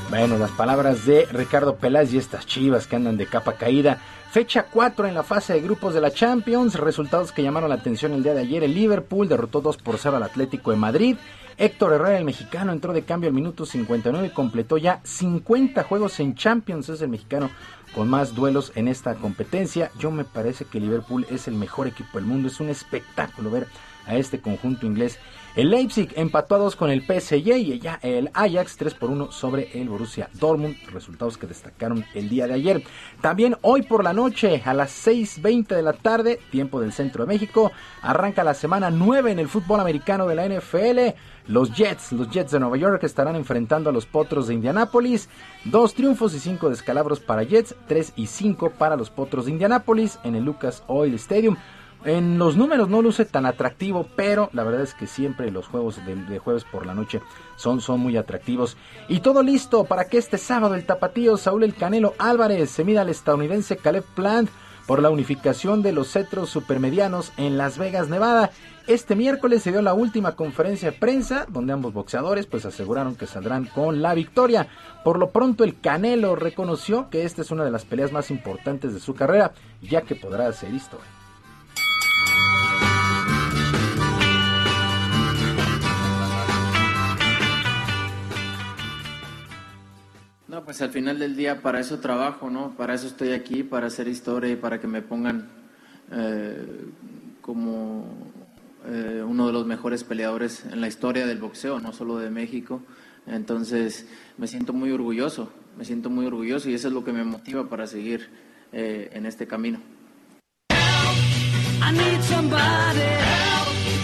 Bueno, las palabras de Ricardo Peláez y estas chivas que andan de capa caída. Fecha 4 en la fase de grupos de la Champions. Resultados que llamaron la atención el día de ayer. El Liverpool derrotó 2 por 0 al Atlético de Madrid. Héctor Herrera, el mexicano, entró de cambio al minuto 59 y completó ya 50 juegos en Champions. Es el mexicano con más duelos en esta competencia. Yo me parece que Liverpool es el mejor equipo del mundo. Es un espectáculo ver a este conjunto inglés. El Leipzig empató a 2 con el PSG y ya el Ajax 3 por 1 sobre el Borussia Dortmund, resultados que destacaron el día de ayer. También hoy por la noche a las 6.20 de la tarde, tiempo del centro de México, arranca la semana 9 en el fútbol americano de la NFL. Los Jets, los Jets de Nueva York estarán enfrentando a los Potros de Indianápolis. Dos triunfos y cinco descalabros para Jets, 3 y 5 para los Potros de Indianápolis en el Lucas Oil Stadium. En los números no luce tan atractivo, pero la verdad es que siempre los juegos de, jueves por la noche son, son muy atractivos. Y todo listo para que este sábado el tapatío Saúl El Canelo Álvarez se mida al estadounidense Caleb Plant por la unificación de los cetros supermedianos en Las Vegas, Nevada. Este miércoles se dio la última conferencia de prensa donde ambos boxeadores pues aseguraron que saldrán con la victoria. Por lo pronto el Canelo reconoció que esta es una de las peleas más importantes de su carrera, ya que podrá hacer historia. Pues al final del día para eso trabajo, ¿no? Para eso estoy aquí, para hacer historia y para que me pongan eh, como eh, uno de los mejores peleadores en la historia del boxeo, no solo de México. Entonces me siento muy orgulloso, me siento muy orgulloso y eso es lo que me motiva para seguir eh, en este camino.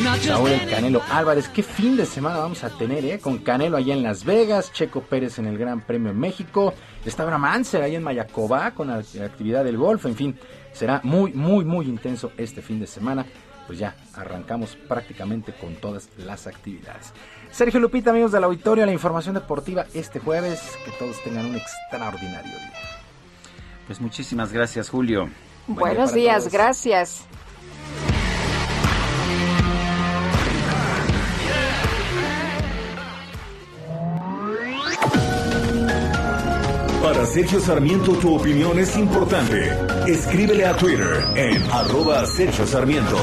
Saúl el Canelo Álvarez, qué fin de semana vamos a tener, ¿eh? Con Canelo allá en Las Vegas, Checo Pérez en el Gran Premio en México, está Abraham Manser ahí en Mayacobá con la actividad del golf, en fin, será muy, muy, muy intenso este fin de semana. Pues ya arrancamos prácticamente con todas las actividades. Sergio Lupita, amigos del auditorio, la información deportiva este jueves. Que todos tengan un extraordinario día. Pues muchísimas gracias, Julio. Buenos días, gracias. Para Sergio Sarmiento tu opinión es importante. Escríbele a Twitter en arroba Sergio Sarmiento.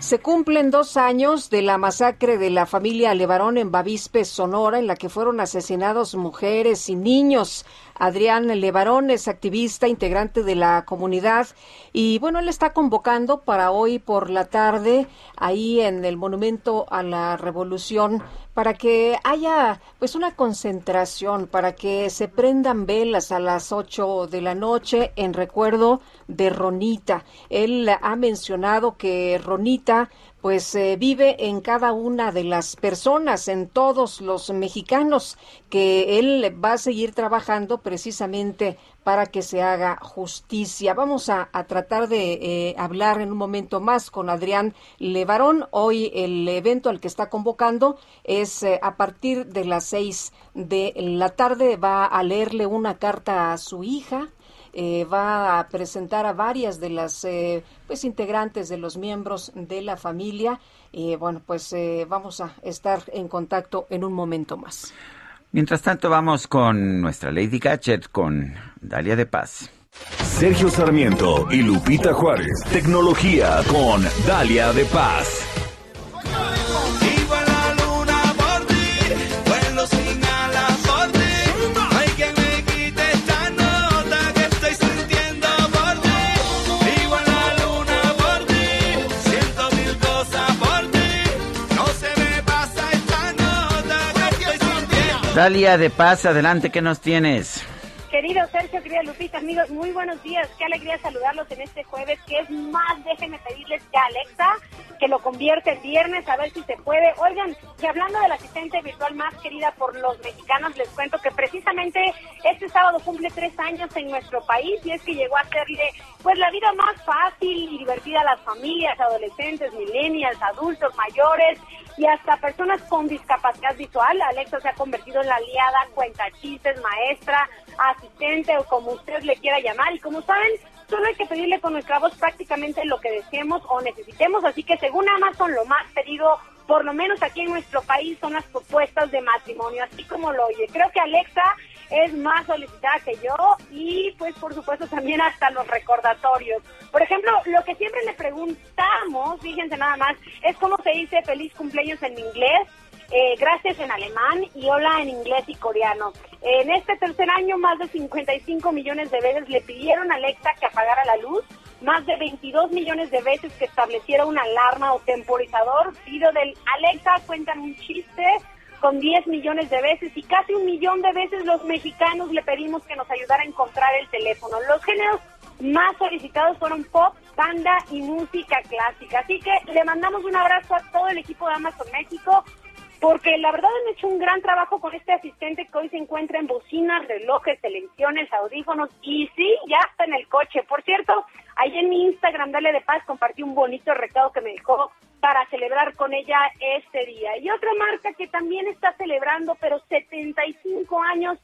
Se cumplen dos años de la masacre de la familia Levarón en Bavispe, Sonora, en la que fueron asesinados mujeres y niños. Adrián Levarón es activista, integrante de la comunidad y bueno, él está convocando para hoy por la tarde ahí en el Monumento a la Revolución para que haya pues una concentración, para que se prendan velas a las 8 de la noche en recuerdo de Ronita. Él ha mencionado que Ronita pues eh, vive en cada una de las personas, en todos los mexicanos, que él va a seguir trabajando precisamente para que se haga justicia. Vamos a, tratar de eh, hablar en un momento más con Adrián Levarón. Hoy el evento al que está convocando es eh, a partir de las seis de la tarde. Va a leerle una carta a su hija eh, va a presentar a varias de las eh, pues integrantes de los miembros de la familia. bueno, pues vamos a estar en contacto en un momento más. Mientras tanto, vamos con nuestra Lady Gadget, con Dalia de Paz. Sergio Sarmiento y Lupita Juárez. Tecnología con Dalia de Paz. Dalia de Paz, adelante, ¿qué nos tienes? Querido Sergio, querida Lupita, amigos, muy buenos días. Qué alegría saludarlos en este jueves, que es más, déjenme pedirles que Alexa, que lo convierte en viernes, a ver si se puede. Oigan, que hablando de la asistente virtual más querida por los mexicanos, les cuento que precisamente este sábado cumple tres años en nuestro país y es que llegó a hacerle pues la vida más fácil y divertida a las familias, adolescentes, millennials, adultos, mayores y hasta personas con discapacidad visual. Alexa se ha convertido en la aliada, cuenta chistes, maestra, asistente o como usted le quiera llamar. Y como saben, solo hay que pedirle con nuestra voz prácticamente lo que deseemos o necesitemos. Así que según Amazon, lo más pedido, por lo menos aquí en nuestro país, son las propuestas de matrimonio, así como lo oye. Creo que Alexa es más solicitada que yo y pues por supuesto también hasta los recordatorios. Por ejemplo, lo que siempre le preguntamos, fíjense nada más, es cómo se dice feliz cumpleaños en inglés. Eh, gracias en alemán y hola en inglés y coreano. En este tercer año, más de 55 millones de veces le pidieron a Alexa que apagara la luz, más de 22 millones de veces que estableciera una alarma o temporizador. Pido del Alexa, cuentan un chiste con 10 millones de veces y casi un millón de veces los mexicanos le pedimos que nos ayudara a encontrar el teléfono. Los géneros más solicitados fueron pop, banda y música clásica. Así que le mandamos un abrazo a todo el equipo de Amazon México porque la verdad han hecho un gran trabajo con este asistente que hoy se encuentra en bocinas, relojes, televisiones, audífonos y sí, ya está en el coche. Por cierto, ahí en mi Instagram, Dale de Paz, compartí un bonito recado que me dejó para celebrar con ella este día. Y otra marca que también está celebrando, pero 75 años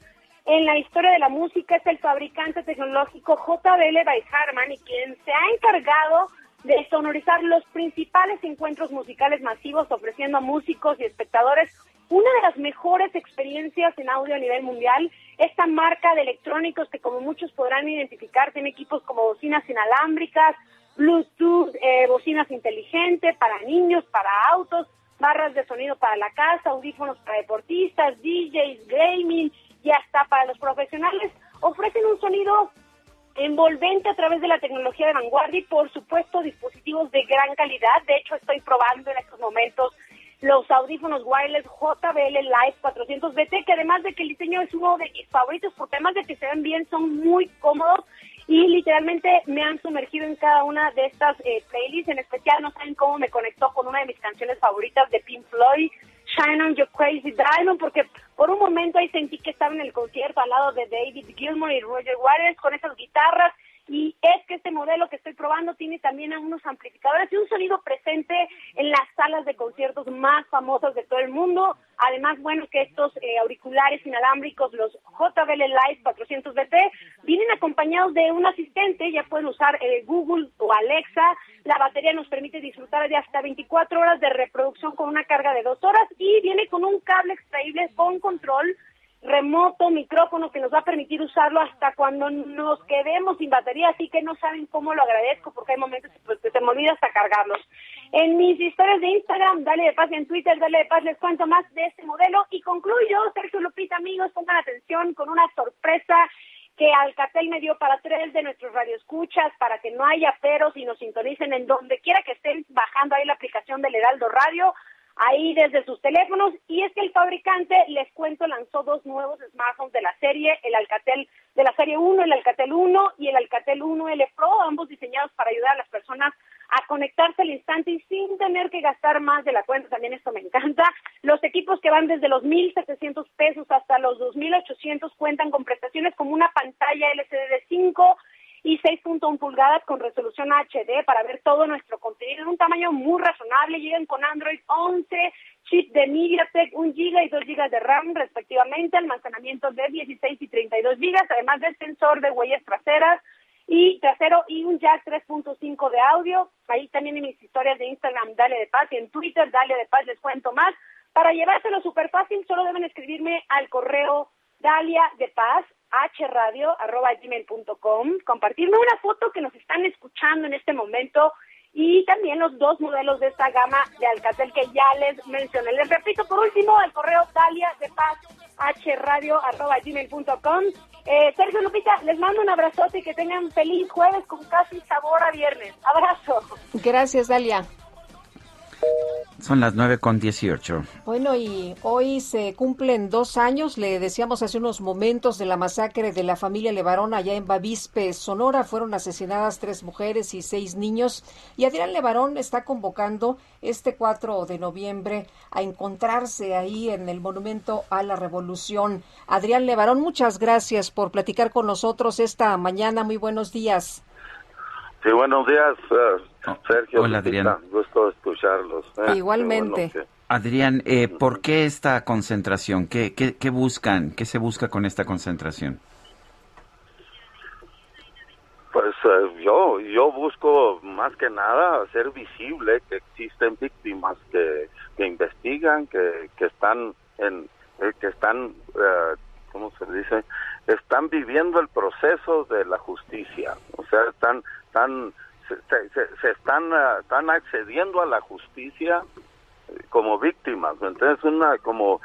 en la historia de la música, es el fabricante tecnológico JBL by Harman y quien se ha encargado de sonorizar los principales encuentros musicales masivos, ofreciendo a músicos y espectadores una de las mejores experiencias en audio a nivel mundial. Esta marca de electrónicos que como muchos podrán identificar tiene equipos como bocinas inalámbricas, Bluetooth, eh, bocinas inteligentes para niños, para autos, barras de sonido para la casa, audífonos para deportistas, DJs, gaming y hasta para los profesionales. Ofrecen un sonido envolvente a través de la tecnología de vanguardia y por supuesto dispositivos de gran calidad. De hecho, estoy probando en estos momentos los audífonos wireless JBL Live 400BT, que además de que el diseño es uno de mis favoritos, por temas de que se ven bien, son muy cómodos y literalmente me han sumergido en cada una de estas eh, playlists. En especial, no saben cómo me conectó con una de mis canciones favoritas de Pink Floyd, Crazy. Diamond, porque por un momento ahí sentí que estaba en el concierto al lado de David Gilmour y Roger Waters con esas guitarras y es que este modelo que estoy probando tiene también unos amplificadores y un sonido presente en las salas de conciertos más famosas de todo el mundo. Además, bueno, que estos eh, auriculares inalámbricos, los JBL Live 400BT, vienen acompañados de un asistente, ya pueden usar eh, Google o Alexa. La batería nos permite disfrutar de hasta 24 horas de reproducción con una carga de dos horas y viene con un cable extraíble con control remoto, micrófono que nos va a permitir usarlo hasta cuando nos quedemos sin batería, así que no saben cómo lo agradezco porque hay momentos pues, que se me olvida hasta cargarlos. En mis historias de Instagram, dale de paz, en Twitter, dale de paz, les cuento más de este modelo y concluyo, Sergio Lupita, amigos, pongan atención con una sorpresa que Alcatel me dio para tres de nuestros radioescuchas, para que no haya peros y nos sintonicen en donde quiera que estén bajando ahí la aplicación del Heraldo Radio ahí desde sus teléfonos y es que el fabricante, les cuento, lanzó dos nuevos smartphones de la serie, el Alcatel de la serie 1, el Alcatel 1 y el Alcatel 1L Pro, ambos diseñados para ayudar a las personas a conectarse al instante y sin tener que gastar más de la cuenta, también esto me encanta. Los equipos que van desde los 1.700 pesos hasta los 2.800 cuentan con prestaciones como una pantalla LCD de 5 y 6.1 pulgadas con resolución HD para ver todo nuestro contenido en un tamaño muy razonable. Llegan con Android 11, chip de MediaTek, 1 GB y 2 GB de RAM respectivamente, almacenamiento de 16 y 32 GB, además del sensor de huellas traseras y trasero y un jack 3.5 de audio. Ahí también en mis historias de Instagram, Dale de Paz, y en Twitter, Dale de Paz, les cuento más. Para llevárselo súper fácil, solo deben escribirme al correo Dalia de Paz hradio.gmail.com, compartirme una foto que nos están escuchando en este momento y también los dos modelos de esta gama de Alcatel que ya les mencioné. Les repito por último el correo dalia de paz hradio.gmail.com. Eh, Sergio Lupita, les mando un abrazote y que tengan feliz jueves con casi sabor a viernes. Abrazo. Gracias, Dalia. Son las nueve con dieciocho. Bueno, y hoy se cumplen dos años, le decíamos hace unos momentos, de la masacre de la familia Levarón allá en Bavispe, Sonora. Fueron asesinadas tres mujeres y seis niños. Y Adrián Levarón está convocando este 4 de noviembre a encontrarse ahí en el Monumento a la Revolución. Adrián Levarón, muchas gracias por platicar con nosotros esta mañana. Muy buenos días. Sí, buenos días, uh, Sergio. Hola, Adrián. Gusto escucharlos. ¿eh? Igualmente. Bueno, Adrián, eh, ¿por qué esta concentración? ¿Qué, ¿Qué, qué, buscan? ¿Qué se busca con esta concentración? Pues uh, yo yo busco más que nada hacer visible que existen víctimas que, que investigan, que, que están en que están, ¿cómo se dice? Están viviendo el proceso de la justicia. O sea, están están se, se, se están, uh, están accediendo a la justicia como víctimas, entonces una como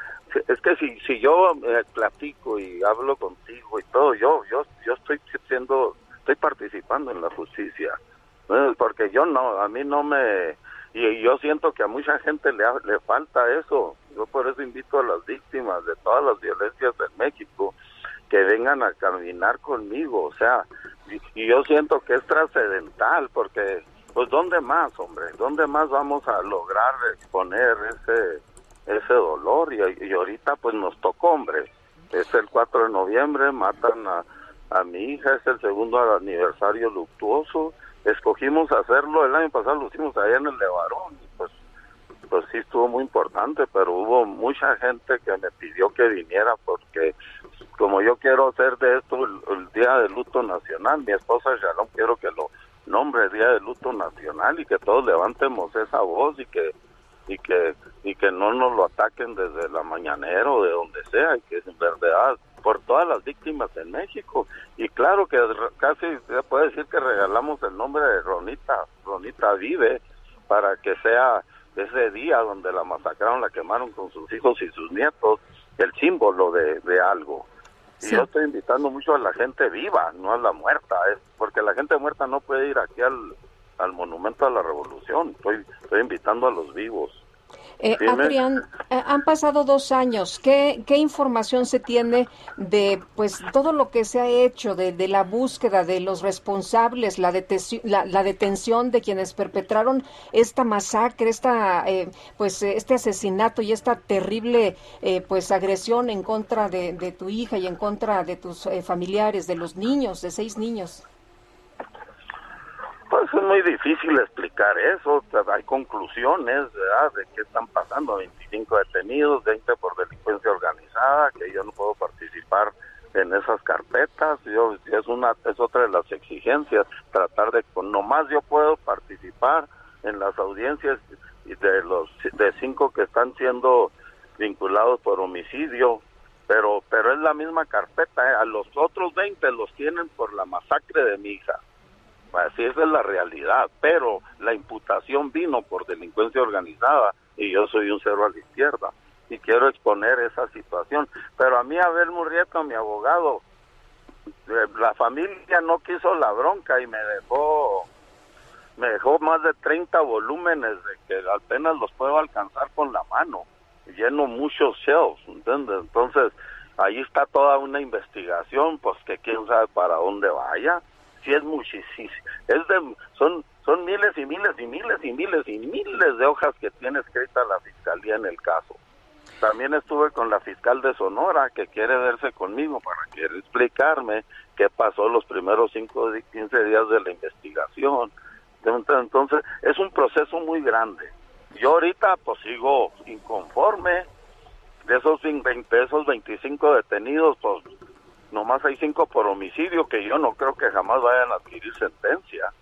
es que si si yo eh, platico y hablo contigo y todo, yo yo yo estoy siendo estoy participando en la justicia, porque yo no, a mí no me y yo siento que a mucha gente le le falta eso. Yo por eso invito a las víctimas de todas las violencias en México que vengan a caminar conmigo, o sea, y, yo siento que es trascendental porque pues dónde más, hombre, dónde más vamos a lograr exponer ese ese dolor y, y ahorita pues nos tocó, hombre. Es el 4 de noviembre, matan a, a mi hija, es el segundo aniversario luctuoso. Escogimos hacerlo, el año pasado lo hicimos allá en el Levarón, y pues pues sí estuvo muy importante, pero hubo mucha gente que me pidió que viniera porque como yo quiero hacer de esto el, día de luto nacional, mi esposa Shalom quiero que lo nombre día de luto nacional y que todos levantemos esa voz y que y que y que no nos lo ataquen desde la mañanera o de donde sea y que en verdad por todas las víctimas en México. Y claro que casi se puede decir que regalamos el nombre de Ronita, Ronita Vive, para que sea ese día donde la masacraron, la quemaron con sus hijos y sus nietos, el símbolo de, de algo. Y yo estoy invitando mucho a la gente viva, no a la muerta, es porque la gente muerta no puede ir aquí al, al monumento a la revolución. Estoy, estoy invitando a los vivos. Eh. Adrián, eh, han pasado dos años. ¿Qué, ¿Qué información se tiene de pues todo lo que se ha hecho, de, de la búsqueda de los responsables, la, detenci- la, la detención de quienes perpetraron esta masacre, esta eh, pues eh, este asesinato y esta terrible eh, pues agresión en contra de, de tu hija y en contra de tus eh, familiares, de los niños, de seis niños? Es muy difícil explicar eso. Hay conclusiones, ¿verdad? De qué están pasando. 25 detenidos, 20 por delincuencia organizada, que yo no puedo participar en esas carpetas. Yo es una es otra de las exigencias tratar de nomás yo puedo participar en las audiencias de los de cinco que están siendo vinculados por homicidio, pero pero es la misma carpeta. ¿eh? A los otros 20 los tienen por la masacre de mi hija. Así esa es la realidad, pero la imputación vino por delincuencia organizada y yo soy un cero a la izquierda y quiero exponer esa situación. Pero a mí, Abel Murrieta, mi abogado, eh, la familia no quiso la bronca y me dejó me dejó más de 30 volúmenes de que apenas los puedo alcanzar con la mano. Lleno muchos shelves, ¿entiendes? Entonces, ahí está toda una investigación, pues que quién sabe para dónde vaya. Si es muchísimo, es de, son, son miles y miles y miles y miles y miles de hojas que tiene escrita la fiscalía en el caso. También estuve con la fiscal de Sonora que quiere verse conmigo para quiere explicarme qué pasó los primeros 5 di- 15 días de la investigación. Entonces, es un proceso muy grande. Yo ahorita pues sigo inconforme de esos 20, esos 25 detenidos, pues nomás hay 5 por homicidio que yo no creo que jamás vayan a adquirir sentencia.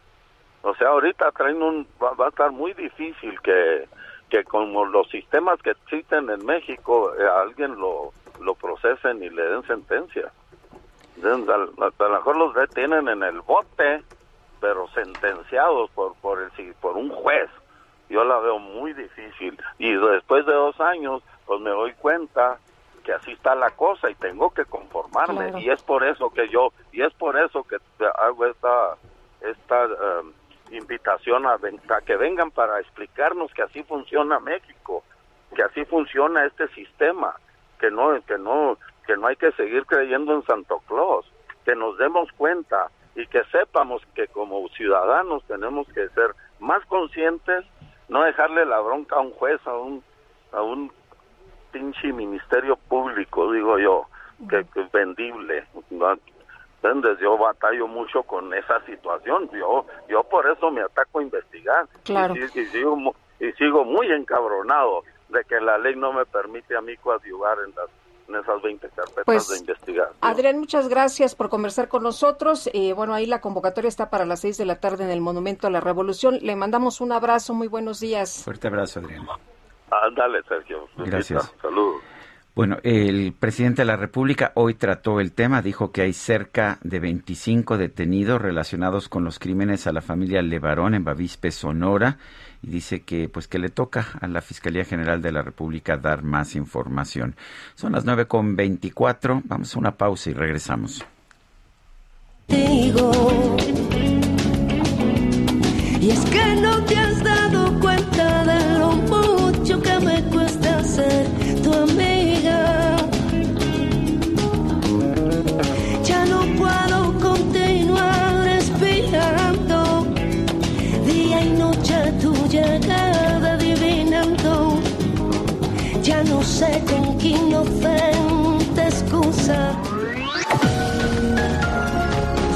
O sea, ahorita traen un va, va a estar muy difícil que que como los sistemas que existen en México eh, alguien lo lo procesen y le den sentencia. A, lo mejor los detienen en el bote, pero sentenciados por por el por un juez. Yo la veo muy difícil y después de dos años, pues me doy cuenta que así está la cosa y tengo que conformarme Claro. y es por eso que yo y es por eso que hago esta esta em, invitación a, ven- a que vengan para explicarnos que así funciona México, que así funciona este sistema, que no que no que no hay que seguir creyendo en Santo Claus, que nos demos cuenta y que sepamos que como ciudadanos tenemos que ser más conscientes, no dejarle la bronca a un juez, a un a un pinche ministerio público, digo yo, que, que es vendible. ¿no? ¿Entiendes? Yo batallo mucho con esa situación. Yo yo por eso me ataco a investigar. Claro. Y, y sigo, y sigo muy encabronado de que la ley no me permite a mí coadyuvar en, las, en esas 20 carpetas Pues, de investigación. Adrián, muchas gracias por conversar con nosotros. Eh, bueno, ahí la convocatoria está para las seis de la tarde en el Monumento a la Revolución. Le mandamos un abrazo, muy buenos días. Fuerte abrazo, Adrián. Ándale, Sergio. Gracias. Saludos. Bueno, el presidente de la República hoy trató el tema, dijo que hay cerca de 25 detenidos relacionados con los crímenes a la familia Levarón en Bavispe, Sonora, y dice que pues que le toca a la Fiscalía General de la República dar más información. Son las 9 con 24, vamos a una pausa y regresamos. contigo. Y es que no te has dado cuenta de lo mucho que me cuesta ser tu amiga. Ya no puedo continuar esperando día y noche tu llegada adivinando. Ya no sé con qué inocente excusa.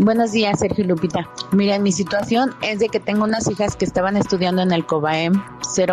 Buenos días, Sergio Lupita. Miren, mi situación es de que tengo unas hijas que estaban estudiando en el COBAEM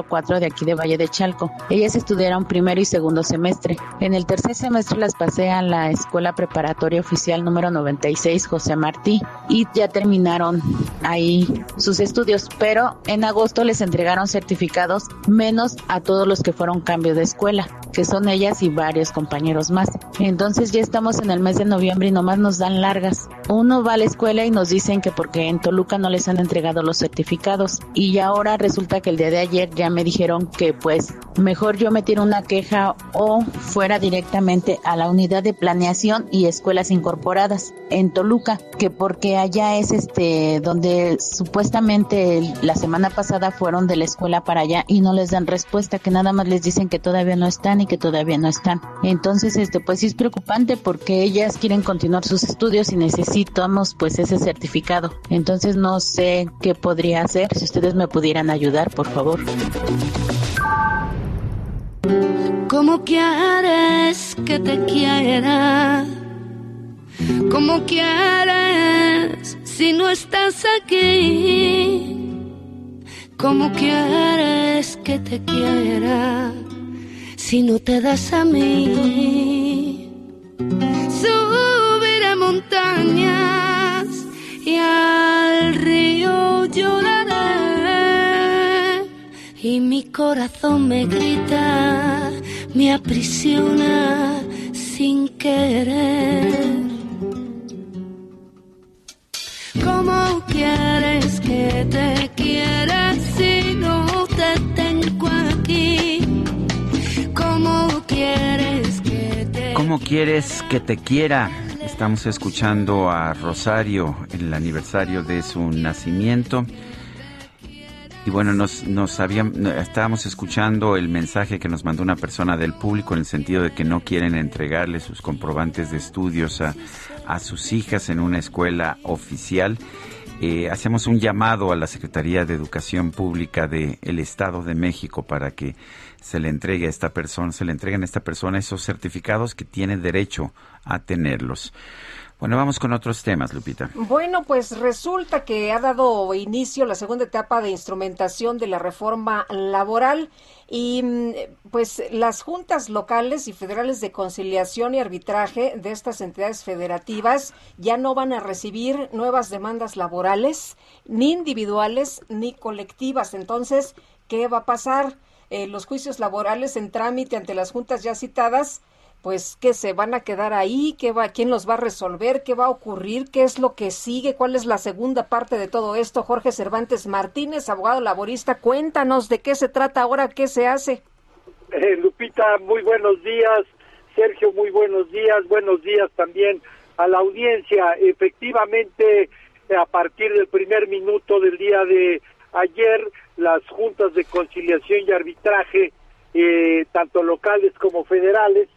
04 de aquí de Valle de Chalco. Ellas estudiaron primero y segundo semestre. En el tercer semestre las pasé a la Escuela Preparatoria Oficial número 96 José Martí y ya terminaron ahí sus estudios, pero en agosto les entregaron certificados menos a todos los que fueron cambio de escuela, que son ellas y varios compañeros más. Entonces ya estamos en el mes de noviembre y nomás nos dan largas. Uno va a la escuela y nos dicen que porque en Toluca no les han entregado los certificados y ahora resulta que el día de ayer ya me dijeron que pues mejor yo metiera una queja o fuera directamente a la unidad de planeación y escuelas incorporadas en Toluca, que porque allá es este donde supuestamente la semana pasada fueron de la escuela para allá y no les dan respuesta, que nada más les dicen que todavía no están y que todavía no están. Entonces, este pues sí es preocupante porque ellas quieren continuar sus estudios y necesitamos pues ese certificado. Entonces no sé qué podría hacer. Si ustedes me pudieran ayudar, por favor. ¿Cómo quieres que te quiera? ¿Cómo quieres si no estás aquí? ¿Cómo quieres que te quiera si no te das a mí? Subiré montañas y al río lloraré y mi corazón me grita, me aprisiona sin querer. ¿Cómo quieres que te quiera si no te tengo aquí? ¿Cómo quieres que te ¿Cómo quieres que te quiera? Estamos escuchando a Rosario en el aniversario de su nacimiento. Y bueno, nos, nos habían, estábamos escuchando el mensaje que nos mandó una persona del público en el sentido de que no quieren entregarle sus comprobantes de estudios a, a sus hijas en una escuela oficial. Eh, hacemos un llamado a la Secretaría de Educación Pública del Estado de México para que se le entregue a esta persona, se le entreguen a esta persona esos certificados que tiene derecho a tenerlos. Bueno, vamos con otros temas, Lupita. Bueno, pues resulta que ha dado inicio la segunda etapa de instrumentación de la reforma laboral y mm, pues las juntas locales y federales de conciliación y arbitraje de estas entidades federativas ya no van a recibir nuevas demandas laborales, ni individuales ni colectivas. Entonces, ¿qué va a pasar? Eh, los juicios laborales en trámite ante las juntas ya citadas pues que se van a quedar ahí, qué va, quién los va a resolver, qué va a ocurrir, qué es lo que sigue, cuál es la segunda parte de todo esto. Jorge Cervantes Martínez, abogado laborista, cuéntanos de qué se trata ahora, qué se hace. Eh, Lupita, muy buenos días. Sergio, muy buenos días. Buenos días también a la audiencia. Efectivamente, a partir del primer minuto del día de ayer, las juntas de conciliación y arbitraje, eh, tanto locales como federales,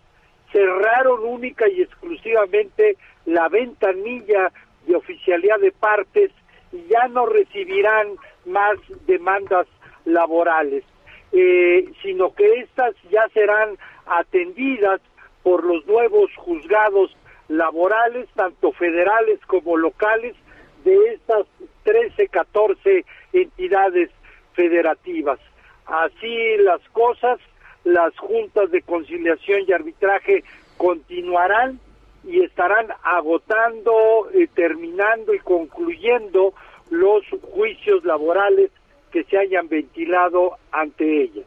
cerraron única y exclusivamente la ventanilla de oficialidad de partes y ya no recibirán más demandas laborales, eh, sino que estas ya serán atendidas por los nuevos juzgados laborales, tanto federales como locales, de estas 13, 14 entidades federativas. Así las cosas, las juntas de conciliación y arbitraje continuarán y estarán agotando, eh, terminando y concluyendo los juicios laborales que se hayan ventilado ante ellas.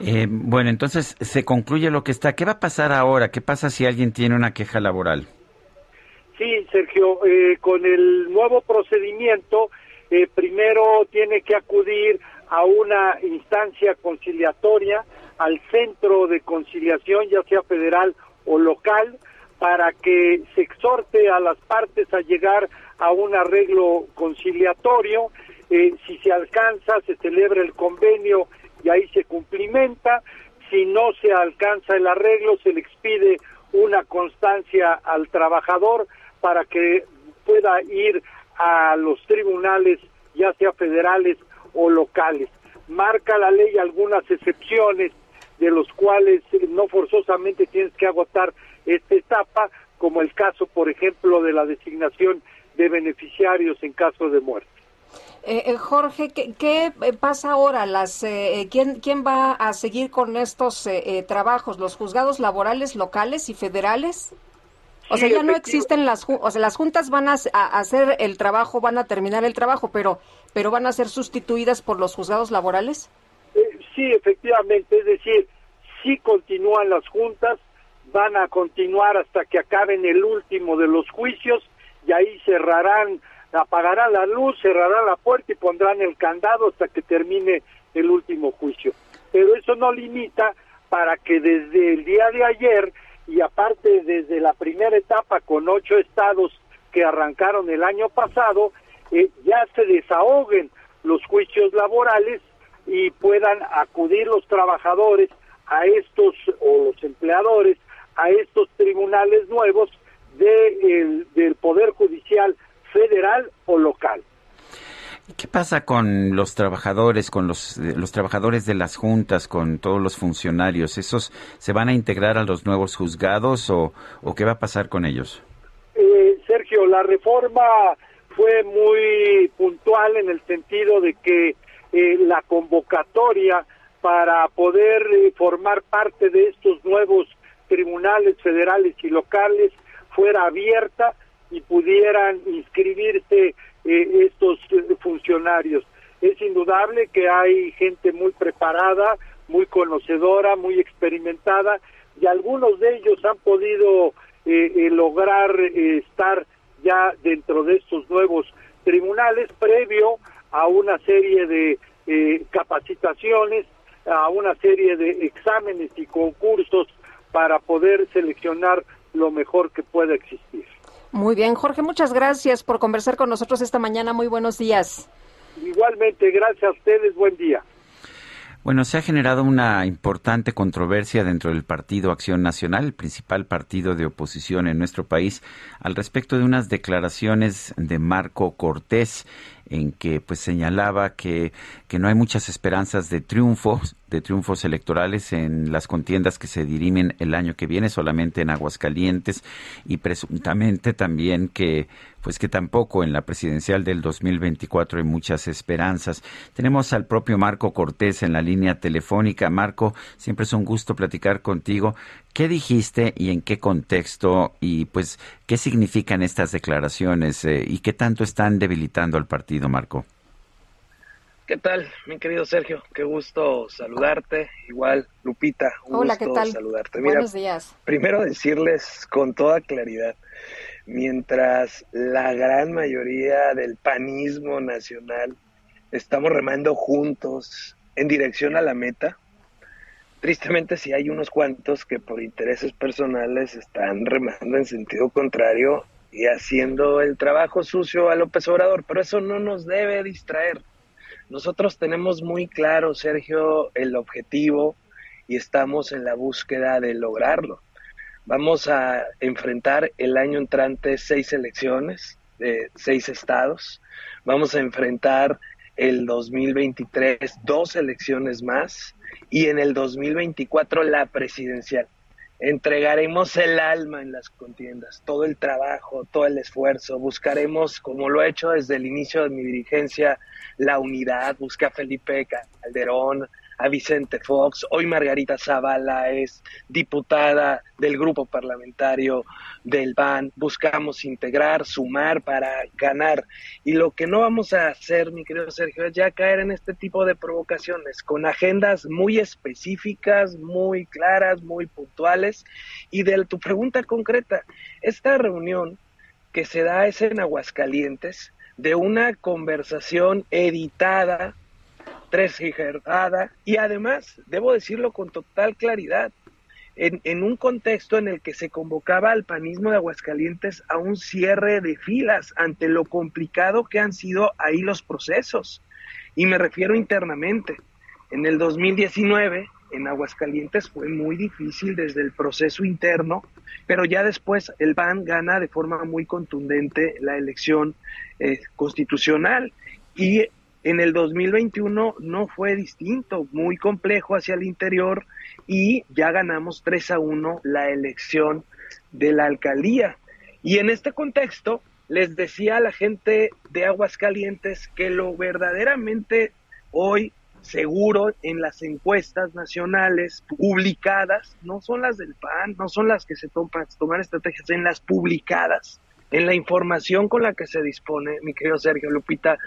Eh, bueno, entonces se concluye lo que está. ¿Qué va a pasar ahora? ¿Qué pasa si alguien tiene una queja laboral? Sí, Sergio, eh, con el nuevo procedimiento eh, primero tiene que acudir a una instancia conciliatoria, al centro de conciliación, ya sea federal o local, para que se exhorte a las partes a llegar a un arreglo conciliatorio. Eh, si se alcanza, se celebra el convenio y ahí se cumplimenta. Si no se alcanza el arreglo, se le expide una constancia al trabajador para que pueda ir a los tribunales, ya sea federales o locales. Marca la ley algunas excepciones de los cuales no forzosamente tienes que agotar esta etapa, como el caso, por ejemplo, de la designación de beneficiarios en caso de muerte. Eh, eh, Jorge, ¿qué, qué pasa ahora? Las, eh, ¿quién, ¿Quién va a seguir con estos eh, trabajos? ¿Los juzgados laborales locales y federales? O sea, ya no existen las, o sea, las juntas van a, hacer el trabajo, van a terminar el trabajo, pero, pero van a ser sustituidas por los juzgados laborales. Eh, sí, efectivamente, es decir, sí continúan las juntas, van a continuar hasta que acaben el último de los juicios y ahí cerrarán, apagarán la luz, cerrarán la puerta y pondrán el candado hasta que termine el último juicio. Pero eso no limita para que desde el día de ayer y aparte desde la primera etapa con ocho estados que arrancaron el año pasado, eh, ya se desahoguen los juicios laborales y puedan acudir los trabajadores a estos o los empleadores a estos tribunales nuevos de el, del Poder Judicial federal o local. ¿Qué pasa con los trabajadores, con los, trabajadores de las juntas, con todos los funcionarios? ¿Esos se van a integrar a los nuevos juzgados o, o qué va a pasar con ellos? Eh, Sergio, la reforma fue muy puntual en el sentido de que eh, la convocatoria para poder eh, formar parte de estos nuevos tribunales federales y locales fuera abierta y pudieran inscribirse eh, estos eh, funcionarios. Es indudable que hay gente muy preparada, muy conocedora, muy experimentada y algunos de ellos han podido eh, lograr estar ya dentro de estos nuevos tribunales previo a una serie de capacitaciones, a una serie de exámenes y concursos para poder seleccionar lo mejor que pueda existir. Muy bien, Jorge, muchas gracias por conversar con nosotros esta mañana. Muy buenos días. Igualmente, gracias a ustedes. Buen día. Bueno, se ha generado una importante controversia dentro del Partido Acción Nacional, el principal partido de oposición en nuestro país, al respecto de unas declaraciones de Marco Cortés en que pues señalaba que, que no hay muchas esperanzas de triunfos, de triunfos electorales en las contiendas que se dirimen el año que viene solamente en Aguascalientes y presuntamente también que pues que tampoco en la presidencial del 2024 hay muchas esperanzas. Tenemos al propio Marco Cortés en la línea telefónica. Marco, siempre es un gusto platicar contigo. ¿Qué dijiste y en qué contexto y pues qué significan estas declaraciones eh, y qué tanto están debilitando al partido, Marco? ¿Qué tal, mi querido Sergio? Qué gusto saludarte. Igual, Lupita, un Hola, gusto ¿qué tal? saludarte. Buenos días. Primero decirles con toda claridad, mientras la gran mayoría del panismo nacional estamos remando juntos en dirección a la meta, tristemente sí hay unos cuantos que por intereses personales están remando en sentido contrario y haciendo el trabajo sucio a López Obrador, pero eso no nos debe distraer. Nosotros tenemos muy claro, Sergio, el objetivo y estamos en la búsqueda de lograrlo. Vamos a enfrentar el año entrante seis elecciones de seis estados. Vamos a enfrentar el 2023 dos elecciones más y en el 2024 la presidencial. Entregaremos el alma en las contiendas, todo el trabajo, todo el esfuerzo. Buscaremos, como lo he hecho desde el inicio de mi dirigencia, la unidad. Busqué a Felipe Calderón, a Vicente Fox. Hoy Margarita Zavala es diputada del grupo parlamentario del PAN. Buscamos integrar, sumar para ganar. Y lo que no vamos a hacer, mi querido Sergio, es ya caer en este tipo de provocaciones, con agendas muy específicas, muy claras, muy puntuales. Y de tu pregunta concreta, esta reunión que se da es en Aguascalientes, de una conversación editada, transgigerada y además, debo decirlo con total claridad, en, en, un contexto en el que se convocaba al panismo de Aguascalientes a un cierre de filas ante lo complicado que han sido ahí los procesos. Y me refiero internamente. En el 2019, en Aguascalientes fue muy difícil desde el proceso interno, pero ya después el PAN gana de forma muy contundente la elección eh, constitucional. Y en el 2021 no fue distinto, muy complejo hacia el interior y ya ganamos 3 a 1 la elección de la alcaldía. Y en este contexto les decía a la gente de Aguascalientes que lo verdaderamente hoy seguro en las encuestas nacionales publicadas, no son las del PAN, no son las que se toman, toman estrategias, en las publicadas, en la información con la que se dispone, mi querido Sergio Lupita,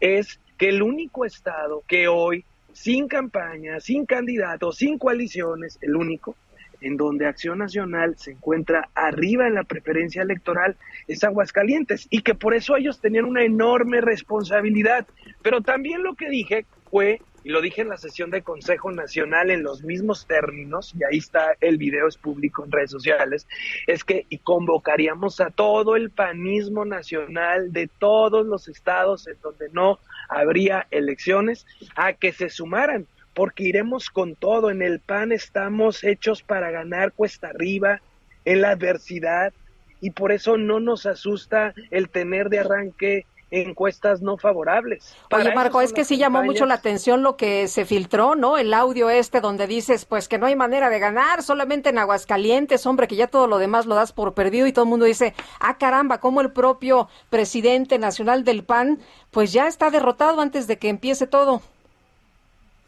es que el único estado que hoy, sin campaña, sin candidatos, sin coaliciones, el único, en donde Acción Nacional se encuentra arriba en la preferencia electoral es Aguascalientes y que por eso ellos tenían una enorme responsabilidad. Pero también lo que dije fue, y lo dije en la sesión de Consejo Nacional en los mismos términos, y ahí está el video, es público en redes sociales, es que convocaríamos a todo el panismo nacional de todos los estados en donde no habría elecciones a que se sumaran porque iremos con todo. En el PAN estamos hechos para ganar cuesta arriba, en la adversidad, y por eso no nos asusta el tener de arranque encuestas no favorables. Oye, Marco, es que sí llamó mucho la atención lo que se filtró, ¿no? El audio este donde dices, pues que no hay manera de ganar, solamente en Aguascalientes, hombre, que ya todo lo demás lo das por perdido y todo el mundo dice, ah, caramba, como el propio presidente nacional del PAN, pues ya está derrotado antes de que empiece todo.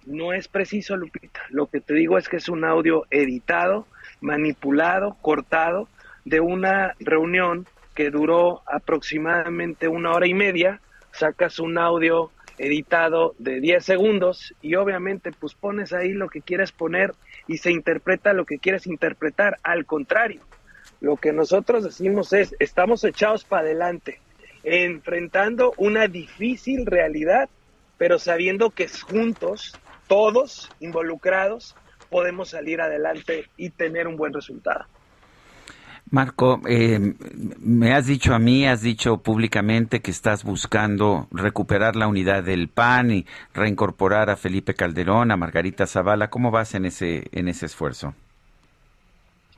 No es preciso, Lupita. Lo que te digo es que es un audio editado, manipulado, cortado de una reunión que duró aproximadamente una hora y media. Sacas un audio editado de 10 segundos y obviamente pues pones ahí lo que quieres poner y se interpreta lo que quieres interpretar. Al contrario, lo que nosotros decimos es, estamos echados para adelante, enfrentando una difícil realidad, pero sabiendo que juntos todos involucrados podemos salir adelante y tener un buen resultado. Marco, eh, me has dicho a mí, has dicho públicamente que estás buscando recuperar la unidad del PAN y reincorporar a Felipe Calderón, a Margarita Zavala. ¿Cómo vas en ese, en ese esfuerzo?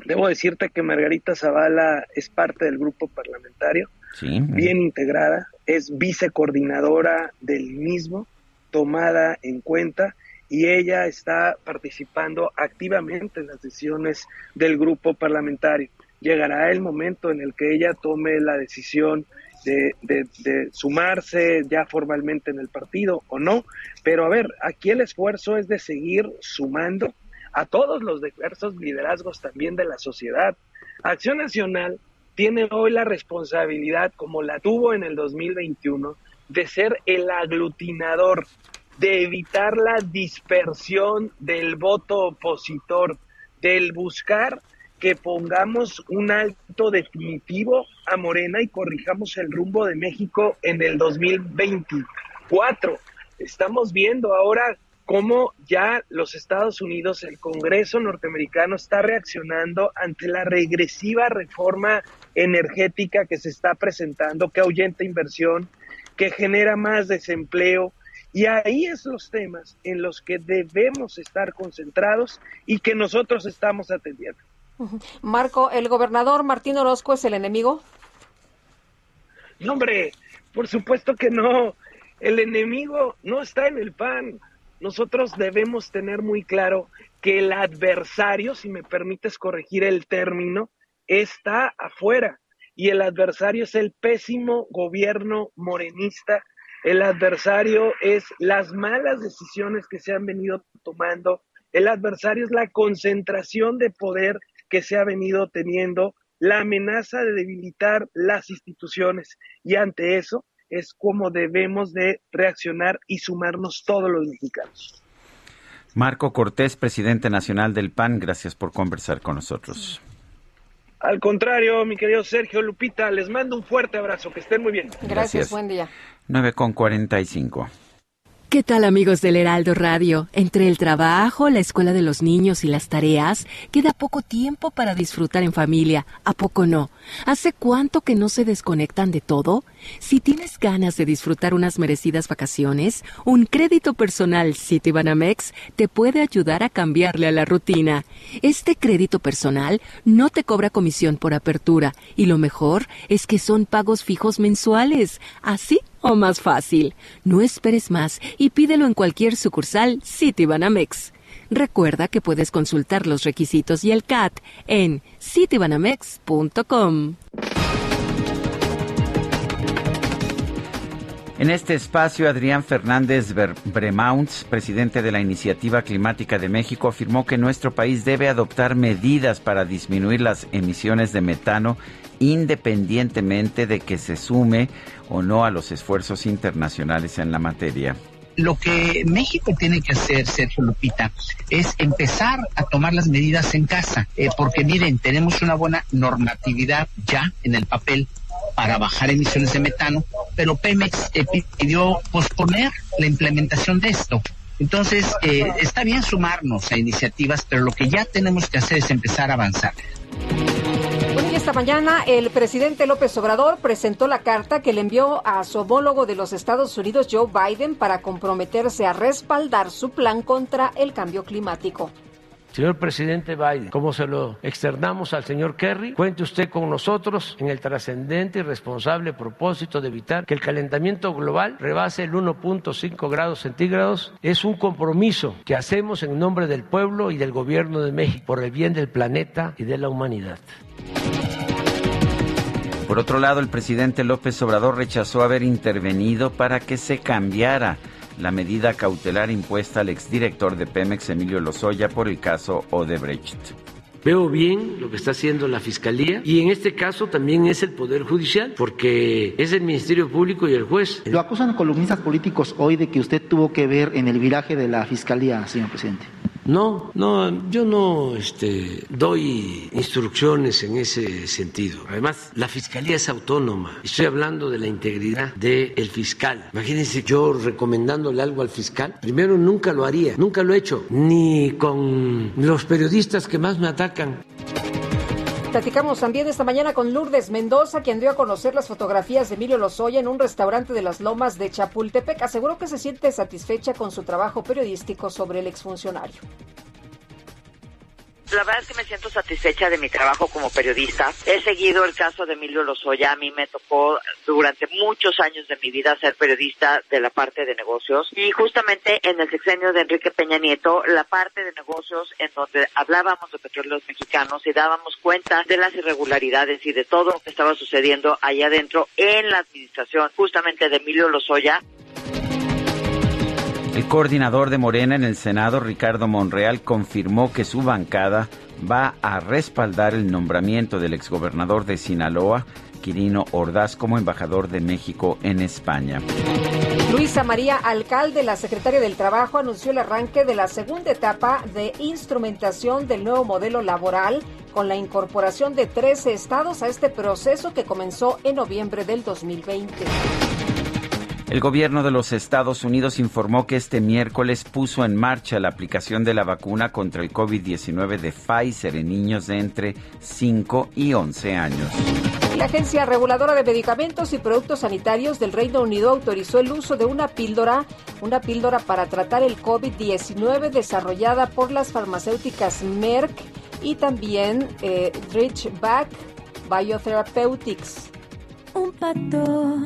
Debo decirte que Margarita Zavala es parte del grupo parlamentario, bien integrada, es vicecoordinadora del mismo, tomada en cuenta y ella está participando activamente en las decisiones del grupo parlamentario. Llegará el momento en el que ella tome la decisión de, sumarse ya formalmente en el partido o no, pero a ver, aquí el esfuerzo es de seguir sumando a todos los diversos liderazgos también de la sociedad. Acción Nacional tiene hoy la responsabilidad, como la tuvo en el 2021, de ser el aglutinador de evitar la dispersión del voto opositor, del buscar que pongamos un alto definitivo a Morena y corrijamos el rumbo de México en el 2024. Estamos viendo ahora cómo ya los Estados Unidos, el Congreso norteamericano está reaccionando ante la regresiva reforma energética que se está presentando, que ahuyenta inversión, que genera más desempleo, y ahí es los temas en los que debemos estar concentrados y que nosotros estamos atendiendo. Marco, ¿el gobernador Martín Orozco es el enemigo? No, hombre, por supuesto que no. El enemigo no está en el PAN. Nosotros debemos tener muy claro que el adversario, si me permites corregir el término, está afuera. Y el adversario es el pésimo gobierno morenista el adversario es las malas decisiones que se han venido tomando. El adversario es la concentración de poder que se ha venido teniendo, la amenaza de debilitar las instituciones. Y ante eso es como debemos de reaccionar y sumarnos todos los mexicanos. Marco Cortés, presidente nacional del PAN, gracias por conversar con nosotros. Al contrario, mi querido Sergio Lupita, les mando un fuerte abrazo, que estén muy bien. Gracias, Gracias. buen día. 9 con 45. ¿Qué tal amigos del Heraldo Radio? Entre el trabajo, la escuela de los niños y las tareas, queda poco tiempo para disfrutar en familia. ¿A poco no? ¿Hace cuánto que no se desconectan de todo? Si tienes ganas de disfrutar unas merecidas vacaciones, un crédito personal Citibanamex te puede ayudar a cambiarle a la rutina. Este crédito personal no te cobra comisión por apertura y lo mejor es que son pagos fijos mensuales. Así o más fácil. No esperes más y pídelo en cualquier sucursal Citibanamex. Recuerda que puedes consultar los requisitos y el CAT en citibanamex.com. En este espacio, Adrián Fernández Bremaunts, presidente de la Iniciativa Climática de México, afirmó que nuestro país debe adoptar medidas para disminuir las emisiones de metano independientemente de que se sume o no a los esfuerzos internacionales en la materia. Lo que México tiene que hacer, Sergio Lupita, es empezar a tomar las medidas en casa, eh, porque miren, tenemos una buena normatividad ya en el papel para bajar emisiones de metano, pero Pemex eh, pidió posponer la implementación de esto. Entonces, eh, está bien sumarnos a iniciativas, pero lo que ya tenemos que hacer es empezar a avanzar. Bueno, esta mañana el presidente López Obrador presentó la carta que le envió a su homólogo de los Estados Unidos, Joe Biden, para comprometerse a respaldar su plan contra el cambio climático. Señor presidente Biden, como se lo externamos al señor Kerry, cuente usted con nosotros en el trascendente y responsable propósito de evitar que el calentamiento global rebase el 1.5 grados centígrados. Es un compromiso que hacemos en nombre del pueblo y del gobierno de México por el bien del planeta y de la humanidad. Por otro lado, el presidente López Obrador rechazó haber intervenido para que se cambiara la medida cautelar impuesta al exdirector de Pemex, Emilio Lozoya, por el caso Odebrecht. Veo bien lo que está haciendo la Fiscalía y en este caso también es el Poder Judicial, porque es el Ministerio Público y el juez. Lo acusan columnistas políticos hoy de que usted tuvo que ver en el viraje de la Fiscalía, señor presidente. No, no, yo no este, doy instrucciones en ese sentido. Además, la fiscalía es autónoma. Estoy hablando de la integridad del fiscal. Imagínense yo recomendándole algo al fiscal. Primero, nunca lo haría, nunca lo he hecho, ni con los periodistas que más me atacan. Platicamos también esta mañana con Lourdes Mendoza, quien dio a conocer las fotografías de Emilio Lozoya en un restaurante de las Lomas de Chapultepec. Aseguró que se siente satisfecha con su trabajo periodístico sobre el exfuncionario. La verdad es que me siento satisfecha de mi trabajo como periodista. He seguido el caso de Emilio Lozoya. A mí me tocó durante muchos años de mi vida ser periodista de la parte de negocios. Y justamente en el sexenio de Enrique Peña Nieto, la parte de negocios en donde hablábamos de petróleos mexicanos y dábamos cuenta de las irregularidades y de todo lo que estaba sucediendo allá adentro en la administración justamente de Emilio Lozoya. El coordinador de Morena en el Senado, Ricardo Monreal, confirmó que su bancada va a respaldar el nombramiento del exgobernador de Sinaloa, Quirino Ordaz, como embajador de México en España. Luisa María Alcalde, la secretaria del Trabajo, anunció el arranque de la segunda etapa de instrumentación del nuevo modelo laboral con la incorporación de 13 estados a este proceso que comenzó en noviembre del 2020. El gobierno de los Estados Unidos informó que este miércoles puso en marcha la aplicación de la vacuna contra el COVID-19 de Pfizer en niños de entre 5 y 11 años. La Agencia Reguladora de Medicamentos y Productos Sanitarios del Reino Unido autorizó el uso de una píldora, una píldora para tratar el COVID-19 desarrollada por las farmacéuticas Merck y también eh, Biotherapeutics. Un pato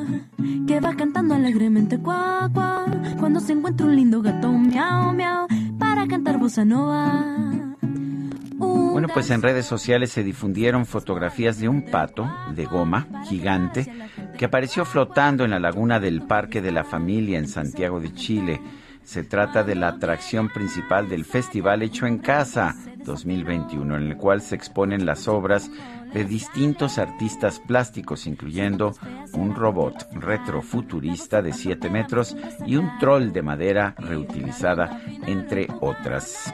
que va cantando alegremente cuá, cuá, cuando se encuentra un lindo gato miau, miau, para cantar bossa nova. Bueno, pues en redes sociales se difundieron fotografías de un pato de goma gigante que apareció flotando en la laguna del Parque de la Familia en Santiago de Chile. Se trata de la atracción principal del Festival Hecho en Casa 2021, en el cual se exponen las obras de distintos artistas plásticos, incluyendo un robot retrofuturista de 7 metros y un troll de madera reutilizada, entre otras.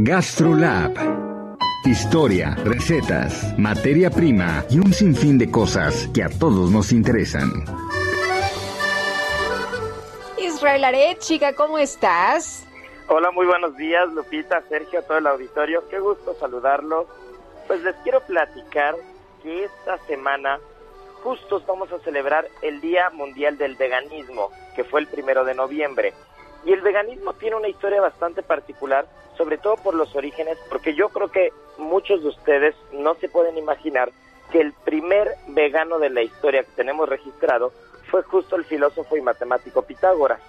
GastroLab. Historia, recetas, materia prima y un sinfín de cosas que a todos nos interesan. Israel Arechiga, ¿cómo estás? Hola, muy buenos días, Lupita, Sergio, todo el auditorio. Qué gusto saludarlos. Pues les quiero platicar que esta semana justos vamos a celebrar el Día Mundial del Veganismo, que fue el primero de noviembre. Y el veganismo tiene una historia bastante particular, sobre todo por los orígenes, porque yo creo que muchos de ustedes no se pueden imaginar que el primer vegano de la historia que tenemos registrado fue justo el filósofo y matemático Pitágoras,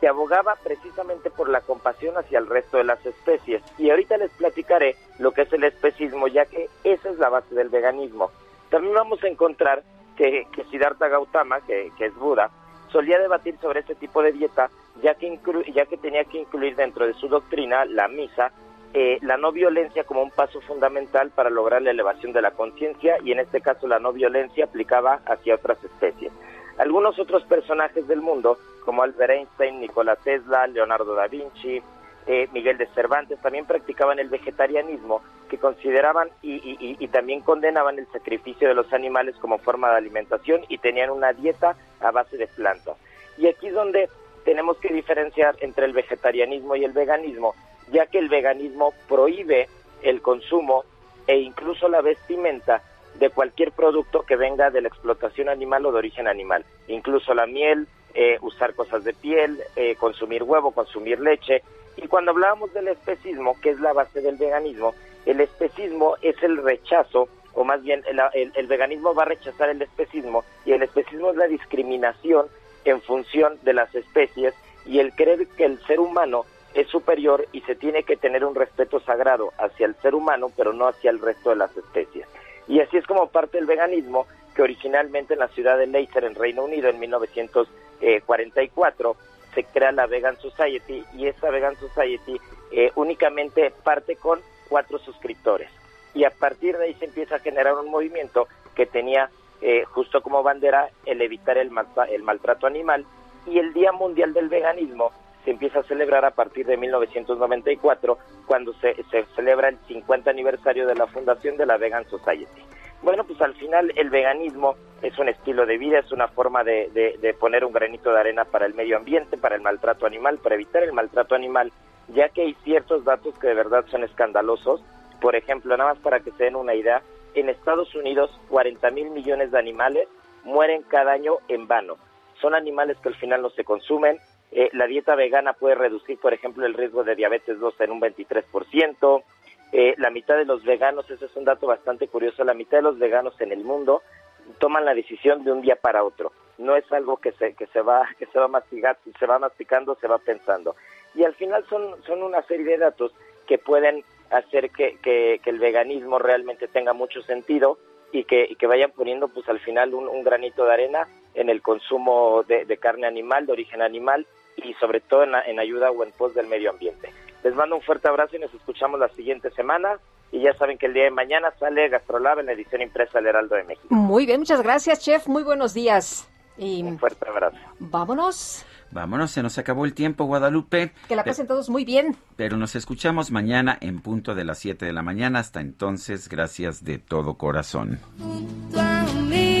que abogaba precisamente por la compasión hacia el resto de las especies. Y ahorita les platicaré lo que es el especismo, ya que esa es la base del veganismo. También vamos a encontrar que, Siddhartha Gautama, que es Buda, solía debatir sobre este tipo de dieta, ya que, inclu ya que tenía que incluir dentro de su doctrina la misa, eh, la no violencia como un paso fundamental para lograr la elevación de la conciencia y en este caso la no violencia aplicaba hacia otras especies. Algunos otros personajes del mundo, como Albert Einstein, Nikola Tesla, Leonardo da Vinci, eh, Miguel de Cervantes, también practicaban el vegetarianismo, que consideraban y, y, y, también condenaban el sacrificio de los animales como forma de alimentación y tenían una dieta a base de plantas. Y aquí es donde tenemos que diferenciar entre el vegetarianismo y el veganismo, ya que el veganismo prohíbe el consumo e incluso la vestimenta de cualquier producto que venga de la explotación animal o de origen animal, incluso la miel, eh, usar cosas de piel, eh, consumir huevo, consumir leche. Y cuando hablábamos del especismo, que es la base del veganismo, el especismo es el rechazo, o más bien el, el, el veganismo va a rechazar el especismo, y el especismo es la discriminación en función de las especies y el creer que el ser humano es superior y se tiene que tener un respeto sagrado hacia el ser humano, pero no hacia el resto de las especies. Y así es como parte del veganismo que originalmente en la ciudad de Leicester, en Reino Unido, en 1944, se crea la Vegan Society y esa Vegan Society eh, únicamente parte con cuatro suscriptores. Y a partir de ahí se empieza a generar un movimiento que tenía eh, justo como bandera el evitar el, mal, el maltrato animal y el Día Mundial del Veganismo se empieza a celebrar a partir de 1994 cuando se, se, celebra el 50 aniversario de la fundación de la Vegan Society. Bueno, pues al final el veganismo es un estilo de vida, es una forma de, de, poner un granito de arena para el medio ambiente, para el maltrato animal, para evitar el maltrato animal, ya que hay ciertos datos que de verdad son escandalosos. Por ejemplo, nada más para que se den una idea, en Estados Unidos 40 mil millones de animales mueren cada año en vano. Son animales que al final no se consumen. Eh, la dieta vegana puede reducir, por ejemplo, el riesgo de diabetes 2 en un 23%. Eh, la mitad de los veganos, ese es un dato bastante curioso, la mitad de los veganos en el mundo toman la decisión de un día para otro. No es algo que se, que se va, <laughs> que se va mastigar, se va masticando, se va pensando. Y al final son, son una serie de datos que pueden hacer que, que, el veganismo realmente tenga mucho sentido y que, que vayan poniendo pues al final un, un, granito de arena en el consumo de, de carne animal, de origen animal y sobre todo en, en ayuda o en pos del medio ambiente. Les mando un fuerte abrazo y nos escuchamos la siguiente semana. Y ya saben que el día de mañana sale Gastrolab en la edición impresa del Heraldo de México. Muy bien, muchas gracias, chef. Muy buenos días. Y un fuerte abrazo. Vámonos. Vámonos, se nos acabó el tiempo, Guadalupe. Que la pasen todos muy bien. Pero nos escuchamos mañana en punto de las 7 de la mañana. Hasta entonces, gracias de todo corazón. Junto a mí,